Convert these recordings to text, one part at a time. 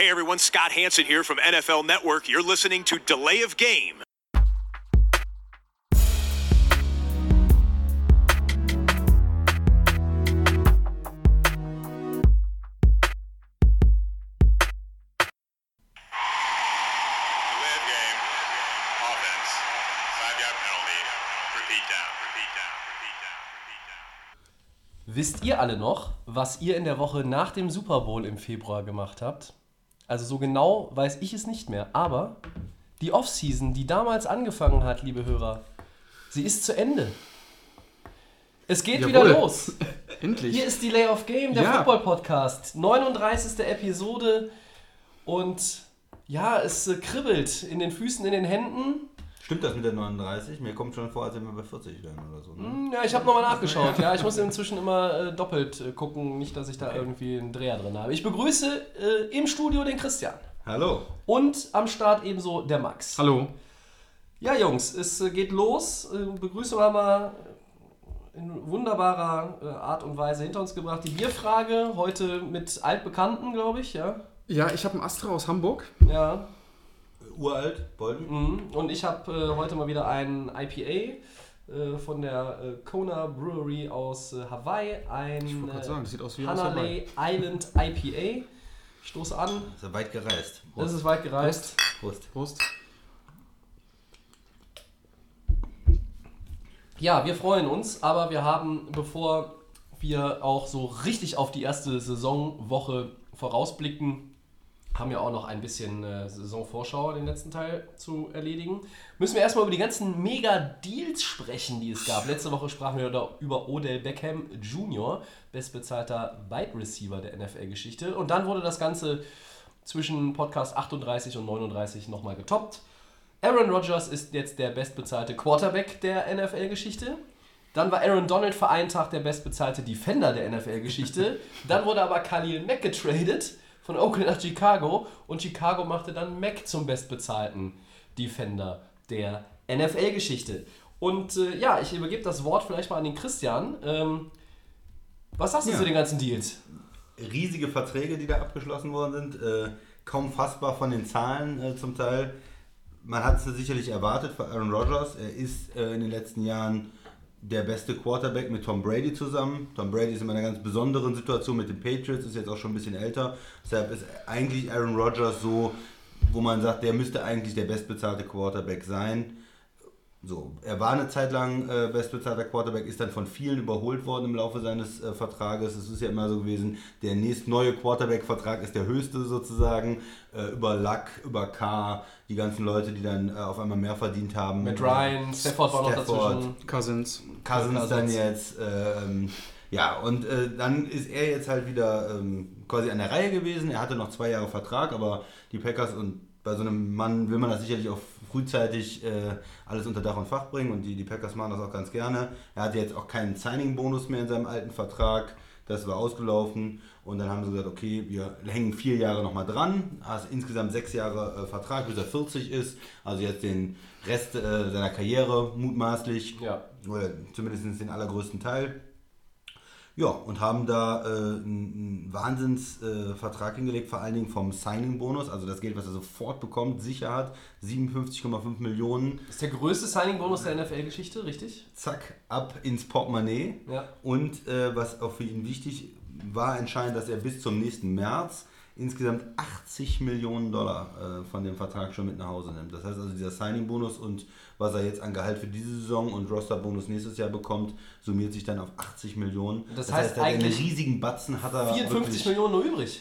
Hey everyone, Scott Hanson here from NFL Network. You're listening to Delay of Game. Delay of game. Offense. Five yard penalty. Repeat down. Repeat down. Repeat down. Repeat down. Wisst ihr alle noch, was ihr in der Woche nach dem Super Bowl im Februar gemacht habt? Also so genau weiß ich es nicht mehr, aber die Offseason, die damals angefangen hat, liebe Hörer, sie ist zu Ende. Es geht wieder Jawohl. los. Endlich. Hier ist Delay of Game, der Ja. Football Podcast. 39. Episode und ja, es äh, kribbelt in den Füßen, in den Händen. Stimmt das mit der 39? Mir kommt schon vor, als wenn wir bei 40 wären oder so. Ne? Hm, Ja, ich habe nochmal nachgeschaut. Ja, ich muss inzwischen immer äh, doppelt äh, gucken, nicht, dass ich da irgendwie einen Dreher drin habe. Ich begrüße äh, im Studio den Christian Hallo. und am Start ebenso der Max. Hallo. Ja, Jungs, es äh, geht los. Äh, Begrüßung haben wir in wunderbarer äh, Art und Weise hinter uns gebracht. Die Bierfrage heute mit Altbekannten, glaube ich, ja. Ja, ich habe einen Astra aus Hamburg. Ja. Uralt, Bolden. Mhm. Und ich habe äh, heute mal wieder ein IPA äh, von der äh, Kona Brewery aus äh, Hawaii. Ein Ich wollte gerade sagen, das sieht aus wie aus Hanalei Island IPA. Ich stoße an. Ist ja weit gereist. Das ist weit gereist. Prost. Prost. Ja, wir freuen uns, aber wir haben, bevor wir auch so richtig auf die erste Saisonwoche vorausblicken, haben ja auch noch ein bisschen äh, Saisonvorschau, den letzten Teil zu erledigen. Müssen wir erstmal über die ganzen Mega-Deals sprechen, die es gab. Letzte Woche sprachen wir über Odell Beckham Jr., bestbezahlter Wide Receiver der NFL-Geschichte. Und dann wurde das Ganze zwischen Podcast 38 und 39 nochmal getoppt. Aaron Rodgers ist jetzt der bestbezahlte Quarterback der NFL-Geschichte. Dann war Aaron Donald für einen Tag der bestbezahlte Defender der NFL-Geschichte. Dann wurde aber Khalil Mack getradet von Oakland nach Chicago und Chicago machte dann Mack zum bestbezahlten Defender der NFL-Geschichte. Und äh, ja, ich übergebe das Wort vielleicht mal an den Christian. Ähm, was sagst du Ja. zu den ganzen Deals? Riesige Verträge, die da abgeschlossen worden sind. Äh, kaum fassbar von den Zahlen äh, zum Teil. Man hat es sicherlich erwartet für Aaron Rodgers. Er ist äh, in den letzten Jahren der beste Quarterback mit Tom Brady zusammen. Tom Brady ist in einer ganz besonderen Situation mit den Patriots, ist jetzt auch schon ein bisschen älter. Deshalb ist eigentlich Aaron Rodgers so, wo man sagt, der müsste eigentlich der bestbezahlte Quarterback sein. So, er war eine Zeit lang äh, bestbezahlter Quarterback, ist dann von vielen überholt worden im Laufe seines äh, Vertrages. Es ist ja immer so gewesen, der nächst neue Quarterback-Vertrag ist der höchste sozusagen. Äh, über Luck, über K, die ganzen Leute, die dann äh, auf einmal mehr verdient haben. Mit Ryan, Stafford war noch Stafford, dazwischen. Cousins. Cousins Cousins. dann jetzt. Ähm, ja, und äh, dann ist er jetzt halt wieder ähm, quasi an der Reihe gewesen. Er hatte noch zwei Jahre Vertrag, aber die Packers und bei so einem Mann will man das sicherlich auch frühzeitig äh, alles unter Dach und Fach bringen und die, die Packers machen das auch ganz gerne. Er hatte jetzt auch keinen Signing-Bonus mehr in seinem alten Vertrag. Das war ausgelaufen und dann haben sie gesagt, okay, wir hängen vier Jahre nochmal dran. Hast insgesamt sechs Jahre äh, Vertrag, bis er 40 ist. Also jetzt den Rest äh, seiner Karriere mutmaßlich Ja. oder zumindest den allergrößten Teil. Ja, und haben da äh, einen, Wahnsinnsvertrag äh, hingelegt, vor allen Dingen vom Signing-Bonus, also das Geld, was er sofort bekommt, sicher hat, 57,5 Millionen, Das ist der größte Signing-Bonus der NFL-Geschichte, richtig? zack, ab ins Portemonnaie. Ja. Und äh, was auch für ihn wichtig war, entscheidend, dass er bis zum nächsten März insgesamt 80 Millionen Dollar äh, von dem Vertrag schon mit nach Hause nimmt. Das heißt also, dieser Signing-Bonus und was er jetzt an Gehalt für diese Saison und Roster-Bonus nächstes Jahr bekommt, summiert sich dann auf 80 Millionen. Das heißt einen eigentlich riesigen Batzen hat er 54 wirklich, Millionen nur übrig.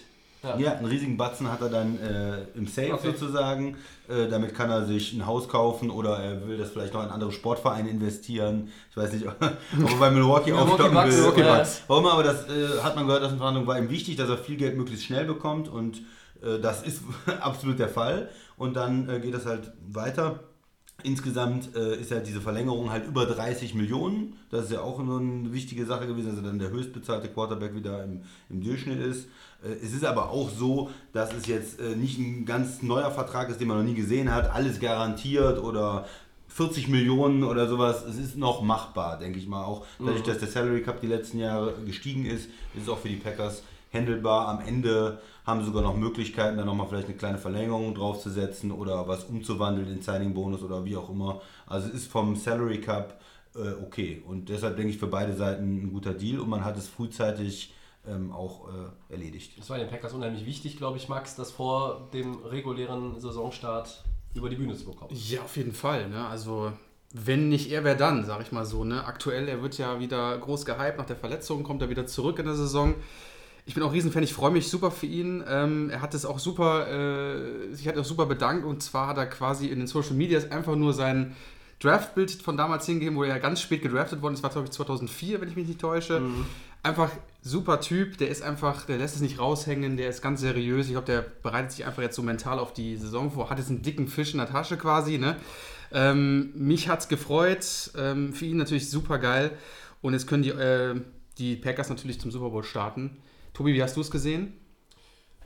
ja, einen riesigen Batzen hat er dann äh, im Safe Okay. sozusagen. Äh, damit kann er sich ein Haus kaufen oder er will das vielleicht noch in andere Sportvereine investieren. Ich weiß nicht, ob er bei Milwaukee aufstocken will. Milwaukee Bucks. Warum aber das äh, hat man gehört aus den Verhandlungen, war ihm wichtig, dass er viel Geld möglichst schnell bekommt und äh, das ist absolut der Fall. Und dann äh, geht das halt weiter. Insgesamt äh, ist ja diese Verlängerung halt über 30 Millionen. Das ist ja auch eine wichtige Sache gewesen, dass er dann der höchstbezahlte Quarterback wieder im, im Durchschnitt ist. Äh, es ist aber auch so, dass es jetzt äh, nicht ein ganz neuer Vertrag ist, den man noch nie gesehen hat, alles garantiert oder 40 Millionen oder sowas. Es ist noch machbar, denke ich mal. Auch dadurch, dass der Salary Cup die letzten Jahre gestiegen ist, ist es auch für die Packers handelbar. Am Ende haben sogar noch Möglichkeiten, da nochmal vielleicht eine kleine Verlängerung draufzusetzen oder was umzuwandeln in Signing-Bonus oder wie auch immer. Also es ist vom Salary Cup äh, okay. Und deshalb denke ich für beide Seiten ein guter Deal und man hat es frühzeitig ähm, auch äh, erledigt. Das war den Packers unheimlich wichtig, glaube ich, Max, das vor dem regulären Saisonstart über die Bühne zu bekommen. Ja, auf jeden Fall. Ne? Also, wenn nicht er, wer dann, sag ich mal so. Ne? Aktuell, er wird ja wieder groß gehypt. Nach der Verletzung kommt er wieder zurück in der Saison. Ich bin auch Riesenfan, ich freue mich super für ihn. Ähm, er hat es auch super, äh, sich hat auch super bedankt und zwar hat er quasi in den Social Medias einfach nur sein Draftbild von damals hingegeben, wo er ja ganz spät gedraftet worden ist, war glaube ich 2004, wenn ich mich nicht täusche. Mhm. Einfach super Typ, der ist einfach, der lässt es nicht raushängen, der ist ganz seriös. Ich glaube, der bereitet sich einfach jetzt so mental auf die Saison vor, hat jetzt einen dicken Fisch in der Tasche quasi. Ne? Ähm, mich hat es gefreut, ähm, für ihn natürlich super geil. Und jetzt können die, äh, die Packers natürlich zum Super Bowl starten. Tobi, wie hast du es gesehen?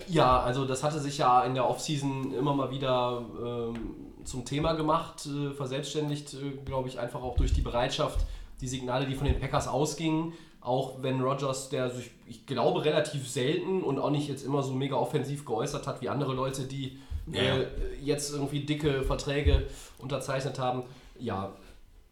Ja, also das hatte sich ja in der Offseason immer mal wieder ähm, zum Thema gemacht, äh, verselbstständigt, äh, glaube ich, einfach auch durch die Bereitschaft, die Signale, die von den Packers ausgingen, auch wenn Rogers, der sich, ich glaube, relativ selten und auch nicht jetzt immer so mega offensiv geäußert hat wie andere Leute, die ja. äh, jetzt irgendwie dicke Verträge unterzeichnet haben. Ja,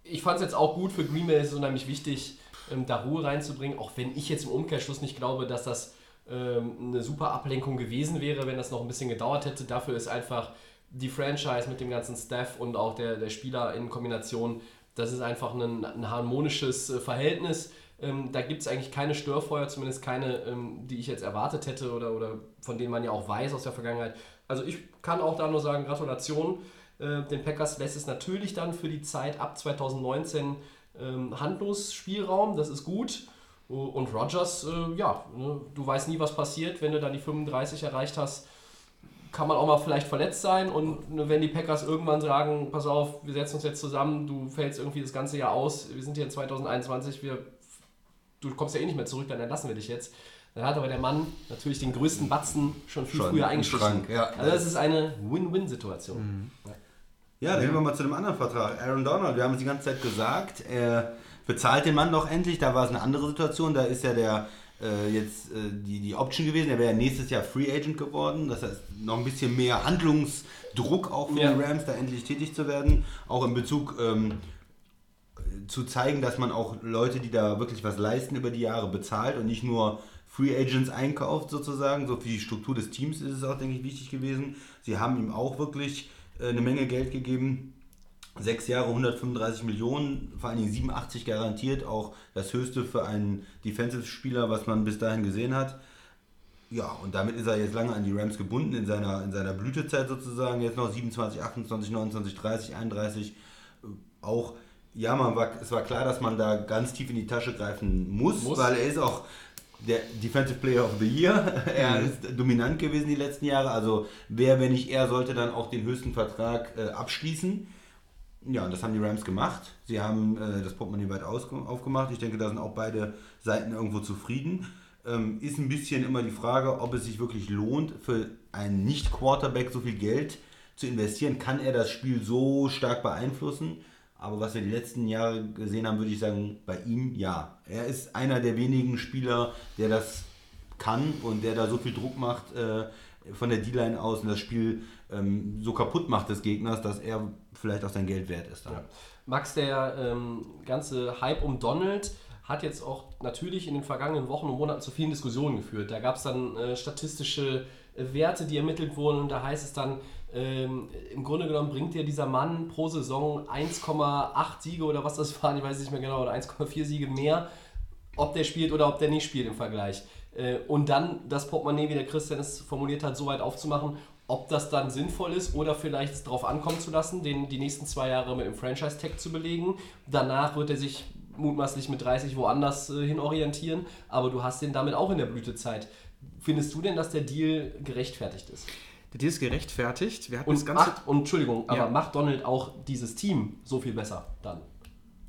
ich fand es jetzt auch gut für Green Bay, es ist unheimlich wichtig, ähm, da Ruhe reinzubringen, auch wenn ich jetzt im Umkehrschluss nicht glaube, dass das ähm, eine super Ablenkung gewesen wäre, wenn das noch ein bisschen gedauert hätte. Dafür ist einfach die Franchise mit dem ganzen Staff und auch der, der Spieler in Kombination, das ist einfach ein, ein harmonisches äh, Verhältnis. Ähm, da gibt es eigentlich keine Störfeuer, zumindest keine, ähm, die ich jetzt erwartet hätte oder, oder von denen man ja auch weiß aus der Vergangenheit. Also ich kann auch da nur sagen, Gratulation. Äh, den Packers lässt es natürlich dann für die Zeit ab 2019 ähm, Handlungsspielraum, das ist gut. Und Rogers, äh, ja, ne, du weißt nie, was passiert, wenn du dann die 35 erreicht hast. Kann man auch mal vielleicht verletzt sein und ne, wenn die Packers irgendwann sagen, pass auf, wir setzen uns jetzt zusammen, du fällst irgendwie das ganze Jahr aus, wir sind hier in 2021, wir, du kommst ja eh nicht mehr zurück, dann entlassen wir dich jetzt. Dann hat aber der Mann natürlich den größten Batzen schon viel schon früher eingeschrieben. Ja. Also das ist eine Win-Win-Situation. Mhm. Ja. Ja, dann gehen wir mal zu dem anderen Vertrag. Aaron Donald, wir haben es die ganze Zeit gesagt, er bezahlt den Mann doch endlich. Da war es eine andere Situation. Da ist ja der äh, jetzt äh, die, die Option gewesen. Er wäre ja nächstes Jahr Free Agent geworden. Das heißt, noch ein bisschen mehr Handlungsdruck auch für ja. die Rams, da endlich tätig zu werden. Auch in Bezug ähm, zu zeigen, dass man auch Leute, die da wirklich was leisten über die Jahre, bezahlt und nicht nur Free Agents einkauft sozusagen. So für die Struktur des Teams ist es auch, denke ich, wichtig gewesen. Sie haben ihm auch wirklich eine Menge Geld gegeben. Sechs Jahre 135 Millionen, vor allen Dingen 87 garantiert, auch das höchste für einen Defensive-Spieler, was man bis dahin gesehen hat. Ja, und damit ist er jetzt lange an die Rams gebunden, in seiner, in seiner Blütezeit sozusagen. Jetzt noch 27, 28, 29, 30, 31. Auch, ja, man war, es war klar, dass man da ganz tief in die Tasche greifen muss, muss. weil er ist auch der Defensive Player of the Year. er mhm. ist dominant gewesen die letzten Jahre. Also wer, wenn nicht er, sollte dann auch den höchsten Vertrag äh, abschließen. Ja, und das haben die Rams gemacht. Sie haben äh, das Portemonnaie weit aufgemacht. Ich denke, da sind auch beide Seiten irgendwo zufrieden. Ähm, ist ein bisschen immer die Frage, ob es sich wirklich lohnt, für einen Nicht-Quarterback so viel Geld zu investieren. Kann er das Spiel so stark beeinflussen? Aber was wir die letzten Jahre gesehen haben, würde ich sagen, bei ihm ja. Er ist einer der wenigen Spieler, der das kann und der da so viel Druck macht äh, von der D-Line aus und das Spiel ähm, so kaputt macht des Gegners, dass er vielleicht auch sein Geld wert ist. Ja. Max, der ähm, ganze Hype um Donald hat jetzt auch natürlich in den vergangenen Wochen und Monaten zu vielen Diskussionen geführt. Da gab es dann äh, statistische äh, Werte, die ermittelt wurden und da heißt es dann, ähm, Im Grunde genommen bringt dir dieser Mann pro Saison 1,8 Siege oder was das waren, ich weiß nicht mehr genau, oder 1,4 Siege mehr, ob der spielt oder ob der nicht spielt im Vergleich. Äh, und dann das Portemonnaie, wie der Christian es formuliert hat, so weit aufzumachen, ob das dann sinnvoll ist oder vielleicht es darauf ankommen zu lassen, den die nächsten zwei Jahre mit dem Franchise-Tag zu belegen. Danach wird er sich mutmaßlich mit 30 woanders äh, hin orientieren, aber du hast den damit auch in der Blütezeit. Findest du denn, dass der Deal gerechtfertigt ist? Der Deal ist gerechtfertigt. Wir hatten und, das Ganze macht, und Entschuldigung, aber macht Donald auch dieses Team so viel besser dann?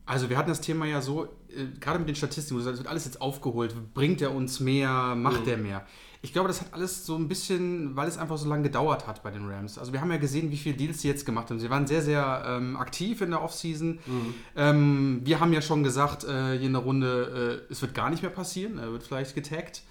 Also wir hatten das Thema ja so, äh, gerade mit den Statistiken, das wird alles jetzt aufgeholt. Bringt er uns mehr, macht mhm. er mehr? Ich glaube, das hat alles so ein bisschen, weil es einfach so lange gedauert hat bei den Rams. Also wir haben ja gesehen, wie viele Deals sie jetzt gemacht haben. Sie waren sehr, sehr ähm, aktiv in der Offseason. Mhm. Ähm, wir haben ja schon gesagt, äh, hier in der Runde, äh, es wird gar nicht mehr passieren. Er wird vielleicht getaggt.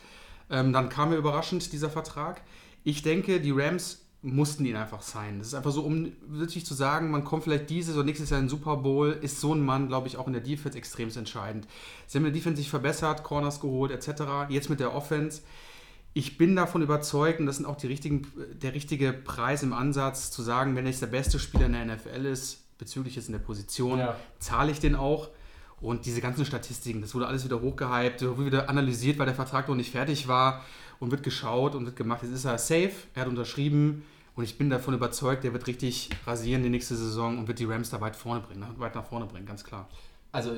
Ähm, dann kam mir überraschend dieser Vertrag. Ich denke, die Rams mussten ihn einfach sein. Das ist einfach so, um wirklich zu sagen, man kommt vielleicht dieses oder nächstes Jahr in den Super Bowl, ist so ein Mann, glaube ich, auch in der Defense extrem entscheidend. Sie haben in der Defense sich verbessert, Corners geholt, etc. Jetzt mit der Offense. Ich bin davon überzeugt, und das sind auch die richtigen, der richtige Preis im Ansatz, zu sagen, wenn er jetzt der beste Spieler in der NFL ist, bezüglich jetzt in der Position, Ja. zahle ich den auch. Und diese ganzen Statistiken, das wurde alles wieder hochgehypt, wurde wieder analysiert, weil der Vertrag noch nicht fertig war und wird geschaut und wird gemacht. Jetzt ist er safe, er hat unterschrieben und ich bin davon überzeugt, der wird richtig rasieren die nächste Saison und wird die Rams da weit vorne bringen, ne? weit nach vorne bringen, ganz klar. Also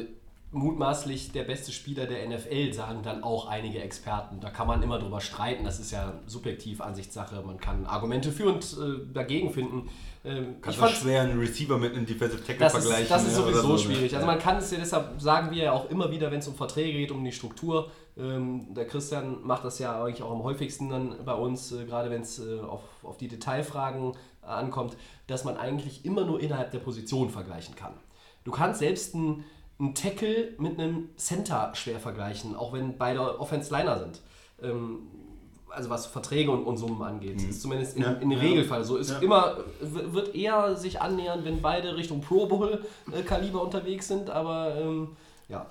mutmaßlich der beste Spieler der NFL, sagen dann auch einige Experten. Da kann man immer drüber streiten, das ist ja subjektiv Ansichtssache. Man kann Argumente für und äh, dagegen finden. Ähm, Kannst ich du schwer einen Receiver mit einem Defensive Tackle das ist, vergleichen. das ist ne, oder sowieso so, ne? schwierig. Also man kann es ja deshalb sagen wir ja auch immer wieder, wenn es um Verträge geht, um die Struktur. Ähm, der Christian macht das ja eigentlich auch am häufigsten dann bei uns, äh, gerade wenn es äh, auf, auf die Detailfragen äh, ankommt, dass man eigentlich immer nur innerhalb der Position vergleichen kann. Du kannst selbst einen, einen Tackle mit einem Center schwer vergleichen, auch wenn beide Offense-Liner sind. Ähm, also was Verträge und, und Summen angeht. Das ist zumindest in, Ja, in ja. Regelfall so. Ist Ja. immer, wird eher sich annähern, wenn beide Richtung Pro Bowl-Kaliber unterwegs sind, aber ähm, ja.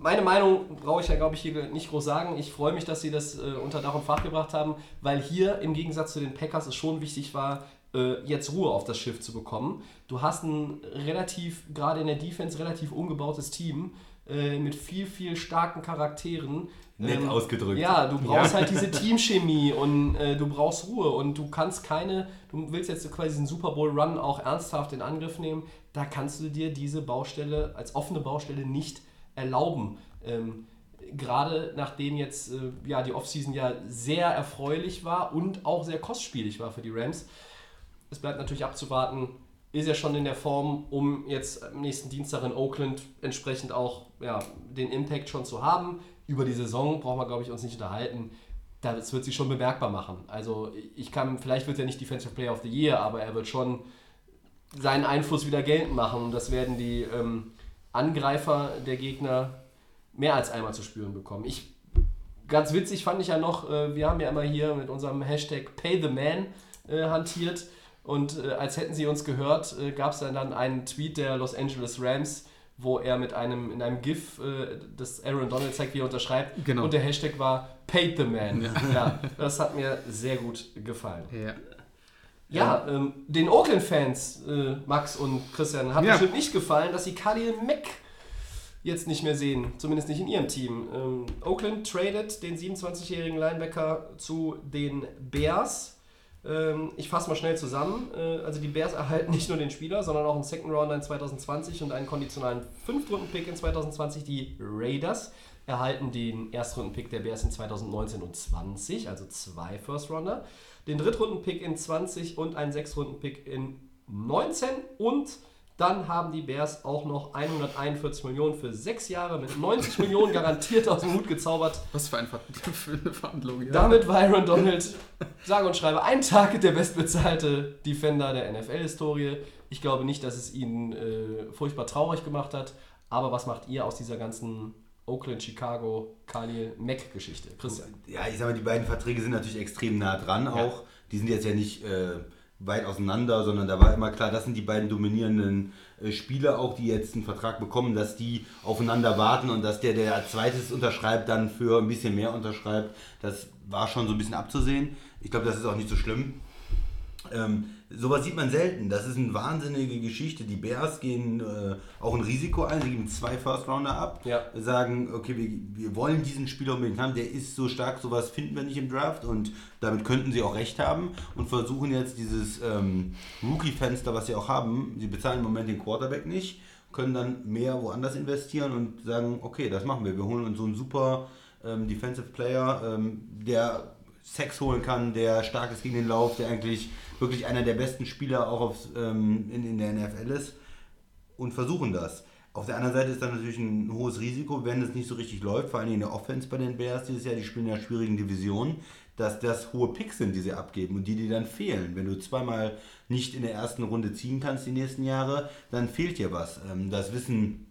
Meine Meinung brauche ich ja, glaube ich, hier nicht groß sagen. Ich freue mich, dass sie das äh, unter Dach und Fach gebracht haben, weil hier im Gegensatz zu den Packers es schon wichtig war, äh, jetzt Ruhe auf das Schiff zu bekommen. Du hast ein relativ, gerade in der Defense, relativ umgebautes Team äh, mit viel, viel starken Charakteren. Nett ausgedrückt. Ja, du brauchst halt diese Teamchemie und äh, du brauchst Ruhe und du kannst keine, du willst jetzt quasi diesen Super Bowl Run auch ernsthaft in Angriff nehmen, da kannst du dir diese Baustelle als offene Baustelle nicht erlauben. Ähm, Gerade nachdem jetzt äh, ja, die Offseason ja sehr erfreulich war und auch sehr kostspielig war für die Rams. Es bleibt natürlich abzuwarten, ist er schon in der Form, um jetzt am nächsten Dienstag in Oakland entsprechend auch ja, den Impact schon zu haben. Über die Saison brauchen wir, glaube ich, uns nicht unterhalten. Das wird sich schon bemerkbar machen. Also ich kann, vielleicht wird er nicht Defensive Player of the Year, aber er wird schon seinen Einfluss wieder geltend machen. Und das werden die ähm, Angreifer der Gegner mehr als einmal zu spüren bekommen. Ich, ganz witzig fand ich ja noch, äh, wir haben ja immer hier mit unserem Hashtag PayTheMan äh, hantiert. Und äh, als hätten sie uns gehört, äh, gab es dann, dann einen Tweet der Los Angeles Rams, wo er mit einem, in einem GIF äh, das Aaron Donald zeigt, wie er unterschreibt. Genau. Und der Hashtag war Paid the Man. Ja. das hat mir sehr gut gefallen. Ja. Ja, ähm, den Oakland-Fans, äh, Max und Christian, hat Ja. bestimmt nicht gefallen, dass sie Khalil Mack jetzt nicht mehr sehen. Zumindest nicht in ihrem Team. Ähm, Oakland tradet den 27-jährigen Linebacker zu den Bears. Ähm, ich fasse mal schnell zusammen. Äh, also die Bears erhalten nicht nur den Spieler, sondern auch einen Second Rounder in 2020 und einen konditionalen Fünftrunden-Pick in 2020. Die Raiders erhalten den Erstrunden-Pick der Bears in 2019 und 20, also zwei First-Rounder. Den Drittrunden-Pick in 20 und einen Sechstrunden-Pick in 19 und dann haben die Bears auch noch 141 Millionen für sechs Jahre mit 90 Millionen garantiert aus dem Hut gezaubert. Was für, ein Ver für eine Verhandlung. Ja. Damit war Aaron Donald, sage und schreibe, ein Tag der bestbezahlte Defender der NFL-Historie. Ich glaube nicht, dass es ihn äh, furchtbar traurig gemacht hat. Aber was macht ihr aus dieser ganzen Oakland, Chicago, Khalil Mack-Geschichte? Christian. Ja, ich sag mal, die beiden Verträge sind natürlich extrem nah dran auch. Die sind jetzt ja nicht äh, weit auseinander, sondern da war immer klar, das sind die beiden dominierenden äh, Spieler auch, die jetzt einen Vertrag bekommen, dass die aufeinander warten und dass der, der zweites unterschreibt, dann für ein bisschen mehr unterschreibt. Das war schon so ein bisschen abzusehen. Ich glaube, das ist auch nicht so schlimm. Ähm, sowas sieht man selten. Das ist eine wahnsinnige Geschichte. Die Bears gehen äh, auch ein Risiko ein. Sie geben zwei First Rounder ab. Ja. Sagen, okay, wir, wir wollen diesen Spieler unbedingt haben. Der ist so stark, sowas finden wir nicht im Draft. Und damit könnten sie auch recht haben. Und versuchen jetzt dieses ähm, Rookie-Fenster, was sie auch haben. Sie bezahlen im Moment den Quarterback nicht. Können dann mehr woanders investieren und sagen, okay, das machen wir. Wir holen uns so einen super ähm, Defensive Player, ähm, der Sex holen kann, der stark ist gegen den Lauf, der eigentlich wirklich einer der besten Spieler auch aufs, ähm, in, in der NFL ist und versuchen das. Auf der anderen Seite ist dann natürlich ein hohes Risiko, wenn es nicht so richtig läuft, vor allem in der Offense bei den Bears dieses Jahr, die spielen in einer schwierigen Division, dass das hohe Picks sind, die sie abgeben und die, die dann fehlen. Wenn du zweimal nicht in der ersten Runde ziehen kannst die nächsten Jahre, dann fehlt dir was. Ähm, das wissen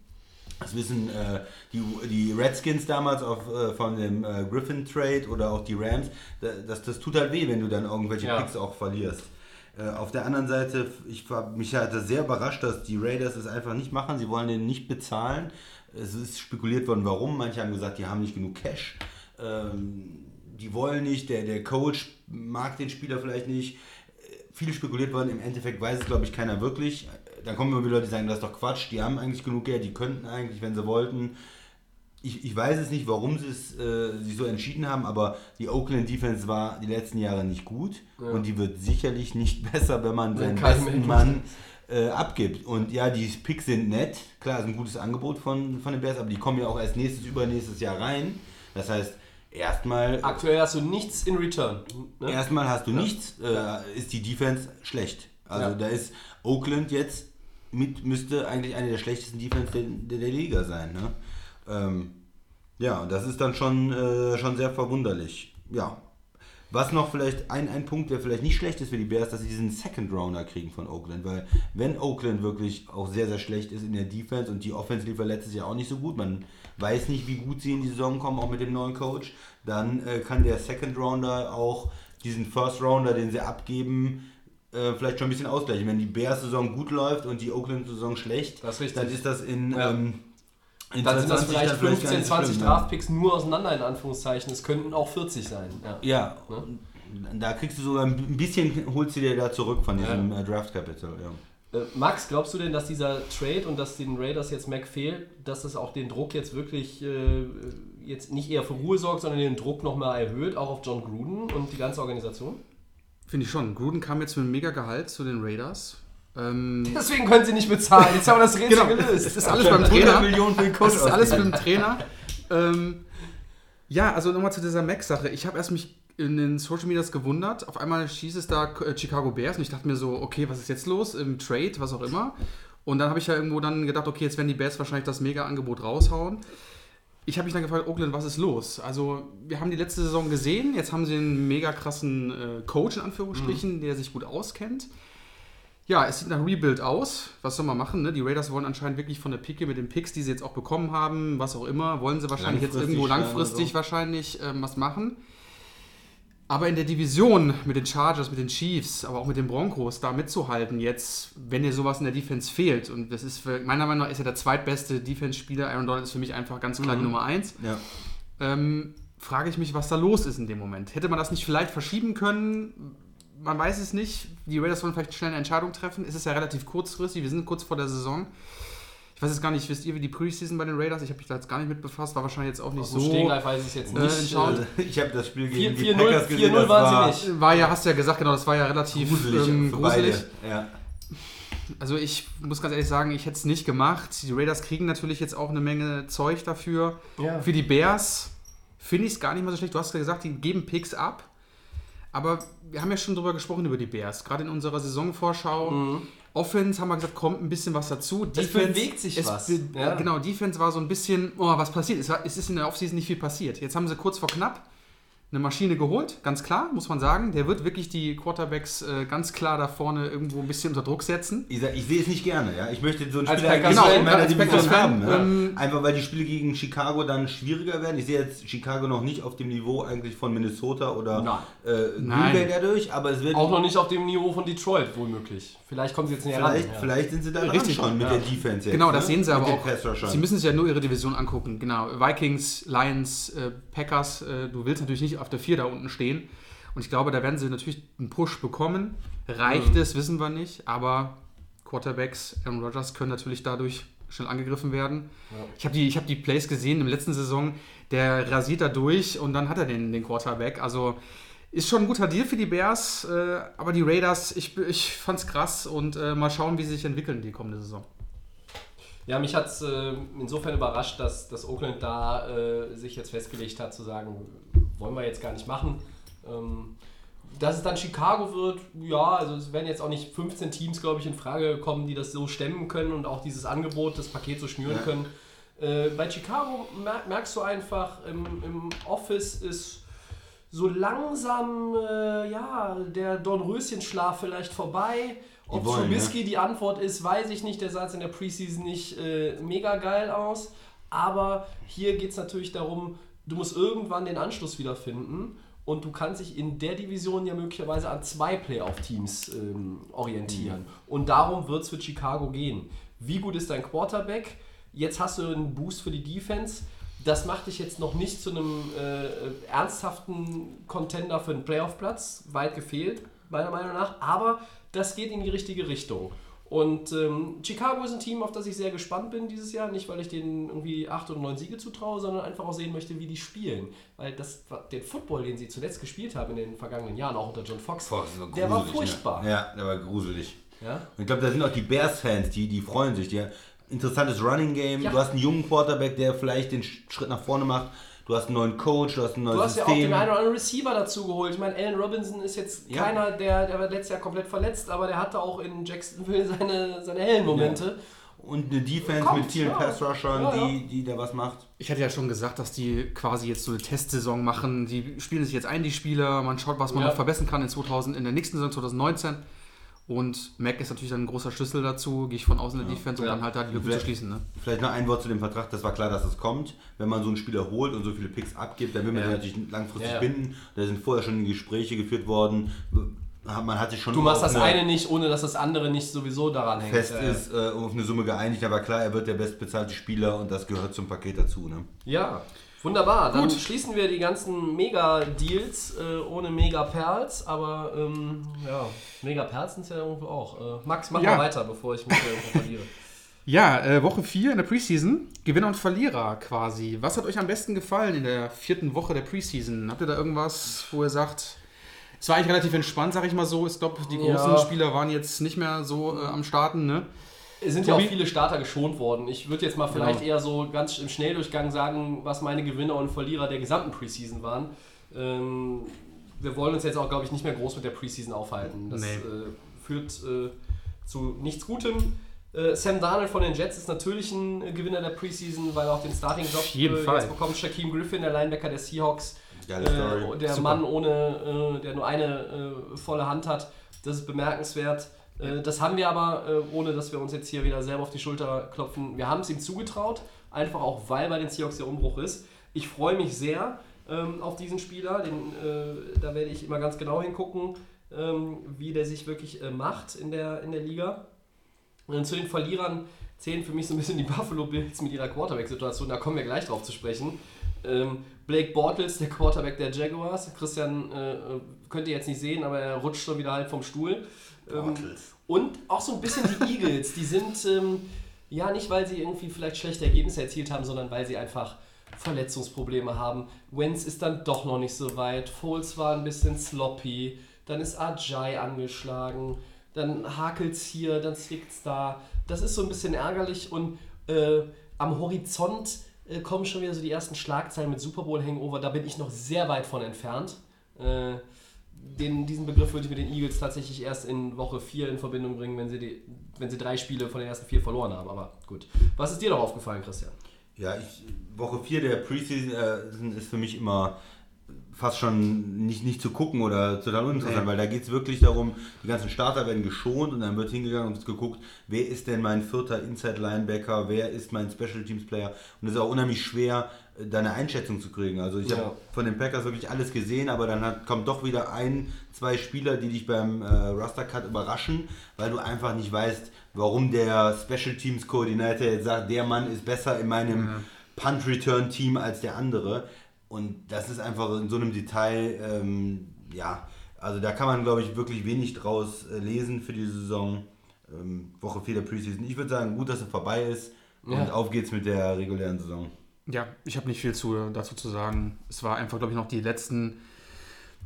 Das wissen äh, die, die Redskins damals auf, äh, von dem äh, Griffin Trade oder auch die Rams. Da- Das, das tut halt weh, wenn du dann irgendwelche Ja. Picks auch verlierst. Äh, auf der anderen Seite, ich war, mich das sehr überrascht, dass die Raiders es einfach nicht machen. Sie wollen den nicht bezahlen. Es ist spekuliert worden, warum. Manche haben gesagt, die haben nicht genug Cash. Ähm, die wollen nicht, der, der Coach mag den Spieler vielleicht nicht. Äh, Viel spekuliert worden, im Endeffekt weiß es, glaube ich, keiner wirklich. Dann kommen immer wieder Leute, die sagen, das ist doch Quatsch, die haben eigentlich genug Geld, die könnten eigentlich, wenn sie wollten. Ich, ich weiß es nicht, warum sie es äh, sich so entschieden haben, aber die Oakland Defense war die letzten Jahre nicht gut und die wird sicherlich nicht besser, wenn man seinen besten Mann äh, abgibt. Und ja, die Picks sind nett, klar, ist ein gutes Angebot von, von den Bears, aber die kommen ja auch erst nächstes, übernächstes Jahr rein. Das heißt, erstmal Aktuell hast du nichts in Return. Ne? Erstmal hast du nichts, äh, ist die Defense schlecht. Also Ja. da ist Oakland jetzt mit, müsste eigentlich eine der schlechtesten Defense der, der, der Liga sein. Ne? Ähm, ja, das ist dann schon, äh, schon sehr verwunderlich. Ja. Was noch vielleicht ein, ein Punkt, der vielleicht nicht schlecht ist für die Bears, dass sie diesen Second Rounder kriegen von Oakland, weil wenn Oakland wirklich auch sehr, sehr schlecht ist in der Defense und die Offense lief ja letztes Jahr auch nicht so gut, man weiß nicht, wie gut sie in die Saison kommen, auch mit dem neuen Coach, dann äh, kann der Second Rounder auch diesen First Rounder, den sie abgeben, äh, vielleicht schon ein bisschen ausgleichen. Wenn die Bears-Saison gut läuft und die Oakland-Saison schlecht, ist dann ist das in, Ja. ähm, in Dann sind das 2020 vielleicht dann gar 15, nicht 20 schlimm, ne? Draftpicks nur auseinander in Anführungszeichen. Es könnten auch 40 sein. Ja. Ja, Ne? da kriegst du sogar ein bisschen, holst du dir da zurück von diesem äh, Draft Capital. Ja. Äh, Max, glaubst du denn, dass dieser Trade und dass den Raiders jetzt Mac fehlt, dass das auch den Druck jetzt wirklich äh, jetzt nicht eher für Ruhe sorgt, sondern den Druck nochmal erhöht, auch auf John Gruden und die ganze Organisation? Finde ich schon. Gruden kam jetzt mit einem mega Gehalt zu den Raiders. Ähm, Deswegen können sie nicht bezahlen. Jetzt haben wir das Rätsel genau, gelöst. es ist alles beim 100 Trainer. Millionen für den Coach Das ist alles dem Trainer. ähm, ja, also nochmal zu dieser Mac-Sache. Ich habe erst mich in den Social Medias gewundert. Auf einmal schießt es da äh, Chicago Bears und ich dachte mir so, okay, was ist jetzt los im Trade, was auch immer. Und dann habe ich ja irgendwo dann gedacht, okay, jetzt werden die Bears wahrscheinlich das Mega-Angebot raushauen. Ich habe mich dann gefragt, Oakland, was ist los? Also, wir haben die letzte Saison gesehen, jetzt haben sie einen mega krassen äh, Coach, in Anführungsstrichen, der sich gut auskennt. Ja, es sieht nach Rebuild aus. Was soll man machen? Ne? Die Raiders wollen anscheinend wirklich von der Picke mit den Picks, die sie jetzt auch bekommen haben, was auch immer, wollen sie wahrscheinlich jetzt irgendwo langfristig so. wahrscheinlich ähm, was machen. Aber in der Division mit den Chargers, mit den Chiefs, aber auch mit den Broncos da mitzuhalten jetzt, wenn dir sowas in der Defense fehlt. Und das ist für, meiner Meinung nach ist er der zweitbeste Defense-Spieler. Aaron Donald ist für mich einfach ganz klar die Nummer eins Ja. ähm, frage ich mich, was da los ist in dem Moment. Hätte man das nicht vielleicht verschieben können? Man weiß es nicht. Die Raiders wollen vielleicht schnell eine Entscheidung treffen. Es ist ja relativ kurzfristig. Wir sind kurz vor der Saison. Ich weiß jetzt gar nicht, wisst ihr, wie die Preseason bei den Raiders? Ich habe mich da jetzt gar nicht mit befasst. War wahrscheinlich jetzt auch nicht Aus so. Stehgreif weiß ich es jetzt Äh, nicht. Äh, Ich habe das Spiel gegen 4-0 die Packers gesehen. 4-0 das waren war sie nicht. War ja, hast du ja gesagt, genau, das war ja relativ Gruselig, ähm, gruselig. Ja. Also ich muss ganz ehrlich sagen, ich hätte es nicht gemacht. Die Raiders kriegen natürlich jetzt auch eine Menge Zeug dafür. Ja. Für die Bears finde ich es gar nicht mal so schlecht. Du hast ja gesagt, die geben Picks ab. Aber wir haben ja schon drüber gesprochen, über die Bears. Gerade in unserer Saisonvorschau. Offense haben wir gesagt, kommt ein bisschen was dazu. Es bewegt sich es was. be- Ja. Genau, Defense war so ein bisschen, oh, was passiert? Es, war, es ist in der Offseason nicht viel passiert. Jetzt haben sie kurz vor knapp eine Maschine geholt, ganz klar, muss man sagen. Der wird wirklich die Quarterbacks äh, ganz klar da vorne irgendwo ein bisschen unter Druck setzen. Ich, sag, ich sehe es nicht gerne, ja. Ich möchte so Als Spieler Packers eigentlich Fan, in meiner als Division haben. Ja. ähm, Einfach weil die Spiele gegen Chicago dann schwieriger werden. Ich sehe jetzt Chicago noch nicht auf dem Niveau eigentlich von Minnesota oder Nein. äh, Green. Bay dadurch, aber es wird Auch noch nicht auf dem Niveau von Detroit, wohlmöglich. Vielleicht kommen sie jetzt näher vielleicht, ran. ja. vielleicht sind sie da dran Richtig, schon mit ja. der Defense jetzt. Genau, das ne? sehen sie aber auch. Sie müssen sich ja nur ihre Division angucken. Genau, Vikings, Lions, äh, Packers. Äh, du willst natürlich nicht auf der 4 da unten stehen. Und ich glaube, da werden sie natürlich einen Push bekommen. Reicht es, wissen wir nicht. Aber Quarterbacks, Aaron Rodgers können natürlich dadurch schnell angegriffen werden. Ich habe die, ich hab die Plays gesehen im letzten Saison. Der rasiert da durch und dann hat er den, den Quarterback. Also ist schon ein guter Deal für die Bears. Äh, aber die Raiders, ich, ich fand's krass. Und äh, mal schauen, wie sie sich entwickeln die kommende Saison. Ja, mich hat es äh, insofern überrascht, dass, dass Oakland da äh, sich jetzt festgelegt hat, zu sagen, wollen wir jetzt gar nicht machen. Ähm, dass es dann Chicago wird, ja, also es werden jetzt auch nicht 15 Teams, glaube ich, in Frage kommen, die das so stemmen können und auch dieses Angebot, das Paket so schnüren Ja. können. Äh, bei Chicago mer merkst du einfach, im, im Office ist so langsam, äh, ja, der Dornröschenschlaf vielleicht vorbei. Ob wollen, Trubisky die Antwort ist, weiß ich nicht. Der sah jetzt in der Preseason nicht äh, mega geil aus. Aber hier geht es natürlich darum, du musst irgendwann den Anschluss wiederfinden. Und du kannst dich in der Division ja möglicherweise an zwei Playoff-Teams ähm, orientieren. Und darum wird es für Chicago gehen. Wie gut ist dein Quarterback? Jetzt hast du einen Boost für die Defense. Das macht dich jetzt noch nicht zu einem äh, ernsthaften Contender für einen Playoff-Platz. Weit gefehlt, meiner Meinung nach. Aber das geht in die richtige Richtung. Und ähm, Chicago ist ein Team, auf das ich sehr gespannt bin dieses Jahr. Nicht, weil ich denen irgendwie acht oder neun Siege zutraue, sondern einfach auch sehen möchte, wie die spielen. Weil das, den Football, den sie zuletzt gespielt haben in den vergangenen Jahren, auch unter John Fox, das war der war furchtbar. Ne? Ja, der war gruselig. Ja? Und ich glaube, da sind auch die Bears-Fans, die, die freuen sich. Die, interessantes Running Game. Ja. Du hast einen jungen Quarterback, der vielleicht den Schritt nach vorne macht. Du hast einen neuen Coach, du hast ein neues Du hast ja auch System. den einen oder anderen Receiver dazu geholt. Ich meine, Allen Robinson ist jetzt Ja. keiner, der, der war letztes Jahr komplett verletzt, aber der hatte auch in Jacksonville seine, seine hellen Momente. und eine Defense Kommt, mit vielen ja. Pass-Rushern, Ja, ja. die, die da was macht. Ich hatte ja schon gesagt, dass die quasi jetzt so eine Testsaison machen. Die spielen sich jetzt ein, die Spieler. Man schaut, was man Ja. noch verbessern kann in, 2000, in der nächsten Saison 2019. Und Mac ist natürlich dann ein großer Schlüssel dazu, gehe ich von außen in der Defense, um Ja. dann halt da die Lücke zu Vielleicht- schließen. Ne? Vielleicht noch ein Wort zu dem Vertrag. Das war klar, dass es kommt. Wenn man so einen Spieler holt und so viele Picks abgibt, dann will man Ja. natürlich langfristig binden. Da sind vorher schon Gespräche geführt worden. Man hat sich schon Du machst das eine nicht, ohne dass das andere nicht sowieso daran hängt. fest ja. ist, äh, auf eine Summe geeinigt. Aber klar, er wird der bestbezahlte Spieler und das gehört zum Paket dazu. Ne? Ja, wunderbar. Dann Gut. schließen wir die ganzen Mega-Deals äh, ohne Mega-Perls, aber ähm, ja, Mega-Perls sind es ja irgendwo auch. Äh, Max, mach Ja. mal weiter, bevor ich mich irgendwo verliere. Ja, äh, Woche 4 in der Preseason. Gewinner und Verlierer quasi. Was hat euch am besten gefallen in der vierten Woche der Preseason? Habt ihr da irgendwas, wo ihr sagt, es war eigentlich relativ entspannt, sag ich mal so. Ich glaube, die großen Ja. Spieler waren jetzt nicht mehr so äh, am Starten, ne? Es sind ja auch viele Starter geschont worden. Ich würde jetzt mal vielleicht Genau. eher so ganz im Schnelldurchgang sagen, was meine Gewinner und Verlierer der gesamten Preseason waren. Ähm, wir wollen uns jetzt auch, glaube ich, nicht mehr groß mit der Preseason aufhalten. Das Nee. äh, führt äh, zu nichts Gutem. Äh, Sam Darnold von den Jets ist natürlich ein äh, Gewinner der Preseason, weil er auch den Starting-Job äh, Fall. jetzt bekommt. Shaquem Griffin, der Linebacker der Seahawks. Äh, der Super. Mann ohne, äh, der nur eine äh, volle Hand hat, das ist bemerkenswert. Äh, das haben wir aber, äh, ohne dass wir uns jetzt hier wieder selber auf die Schulter klopfen, wir haben es ihm zugetraut, einfach auch weil bei den Seahawks der Umbruch ist. Ich freue mich sehr ähm, auf diesen Spieler, den, äh, da werde ich immer ganz genau hingucken, ähm, wie der sich wirklich äh, macht in der, in der Liga. Und zu den Verlierern zählen für mich so ein bisschen die Buffalo Bills mit ihrer Quarterback-Situation, da kommen wir gleich drauf zu sprechen. Ähm, Blake Bortles, der Quarterback der Jaguars. Christian äh, äh, könnt ihr jetzt nicht sehen, aber er rutscht schon wieder halb vom Stuhl. Ähm, Bortles. Und auch so ein bisschen die Eagles, die sind ähm, ja nicht, weil sie irgendwie vielleicht schlechte Ergebnisse erzielt haben, sondern weil sie einfach Verletzungsprobleme haben. Wentz ist dann doch noch nicht so weit. Foles war ein bisschen sloppy. Dann ist Ajay angeschlagen. Dann hakelt's hier, dann zwickt's da. Das ist so ein bisschen ärgerlich und äh, am Horizont äh, kommen schon wieder so die ersten Schlagzeilen mit Super Bowl Hangover. Da bin ich noch sehr weit von entfernt. Äh, den, diesen Begriff würde ich mit den Eagles tatsächlich erst in Woche 4 in Verbindung bringen, wenn sie, die, wenn sie drei Spiele von den ersten vier verloren haben. Aber gut. Was ist dir noch aufgefallen, Christian? Ja, ich, Woche 4 der Preseason äh, ist für mich immer fast schon nicht, nicht zu gucken oder total uninteressant, Nee. weil da geht es wirklich darum, die ganzen Starter werden geschont und dann wird hingegangen und es geguckt, wer ist denn mein vierter Inside-Linebacker, wer ist mein Special Teams Player und es ist auch unheimlich schwer, äh, da eine Einschätzung zu kriegen. Also ich Ja. habe von den Packers wirklich alles gesehen, aber dann hat, kommt doch wieder ein, zwei Spieler, die dich beim äh, Raster Cut überraschen, weil du einfach nicht weißt, warum der Special Teams Koordinator jetzt sagt, der Mann ist besser in meinem Punt Return Team als der andere. Und das ist einfach in so einem Detail, ähm, ja, also da kann man, glaube ich, wirklich wenig draus äh, lesen für die Saison. Ähm, Woche 4 der Preseason. Ich würde sagen, gut, dass es vorbei ist. Und Ja. auf geht's mit der regulären Saison. Ja, ich habe nicht viel zu, dazu zu sagen. Es war einfach, glaube ich, noch die letzten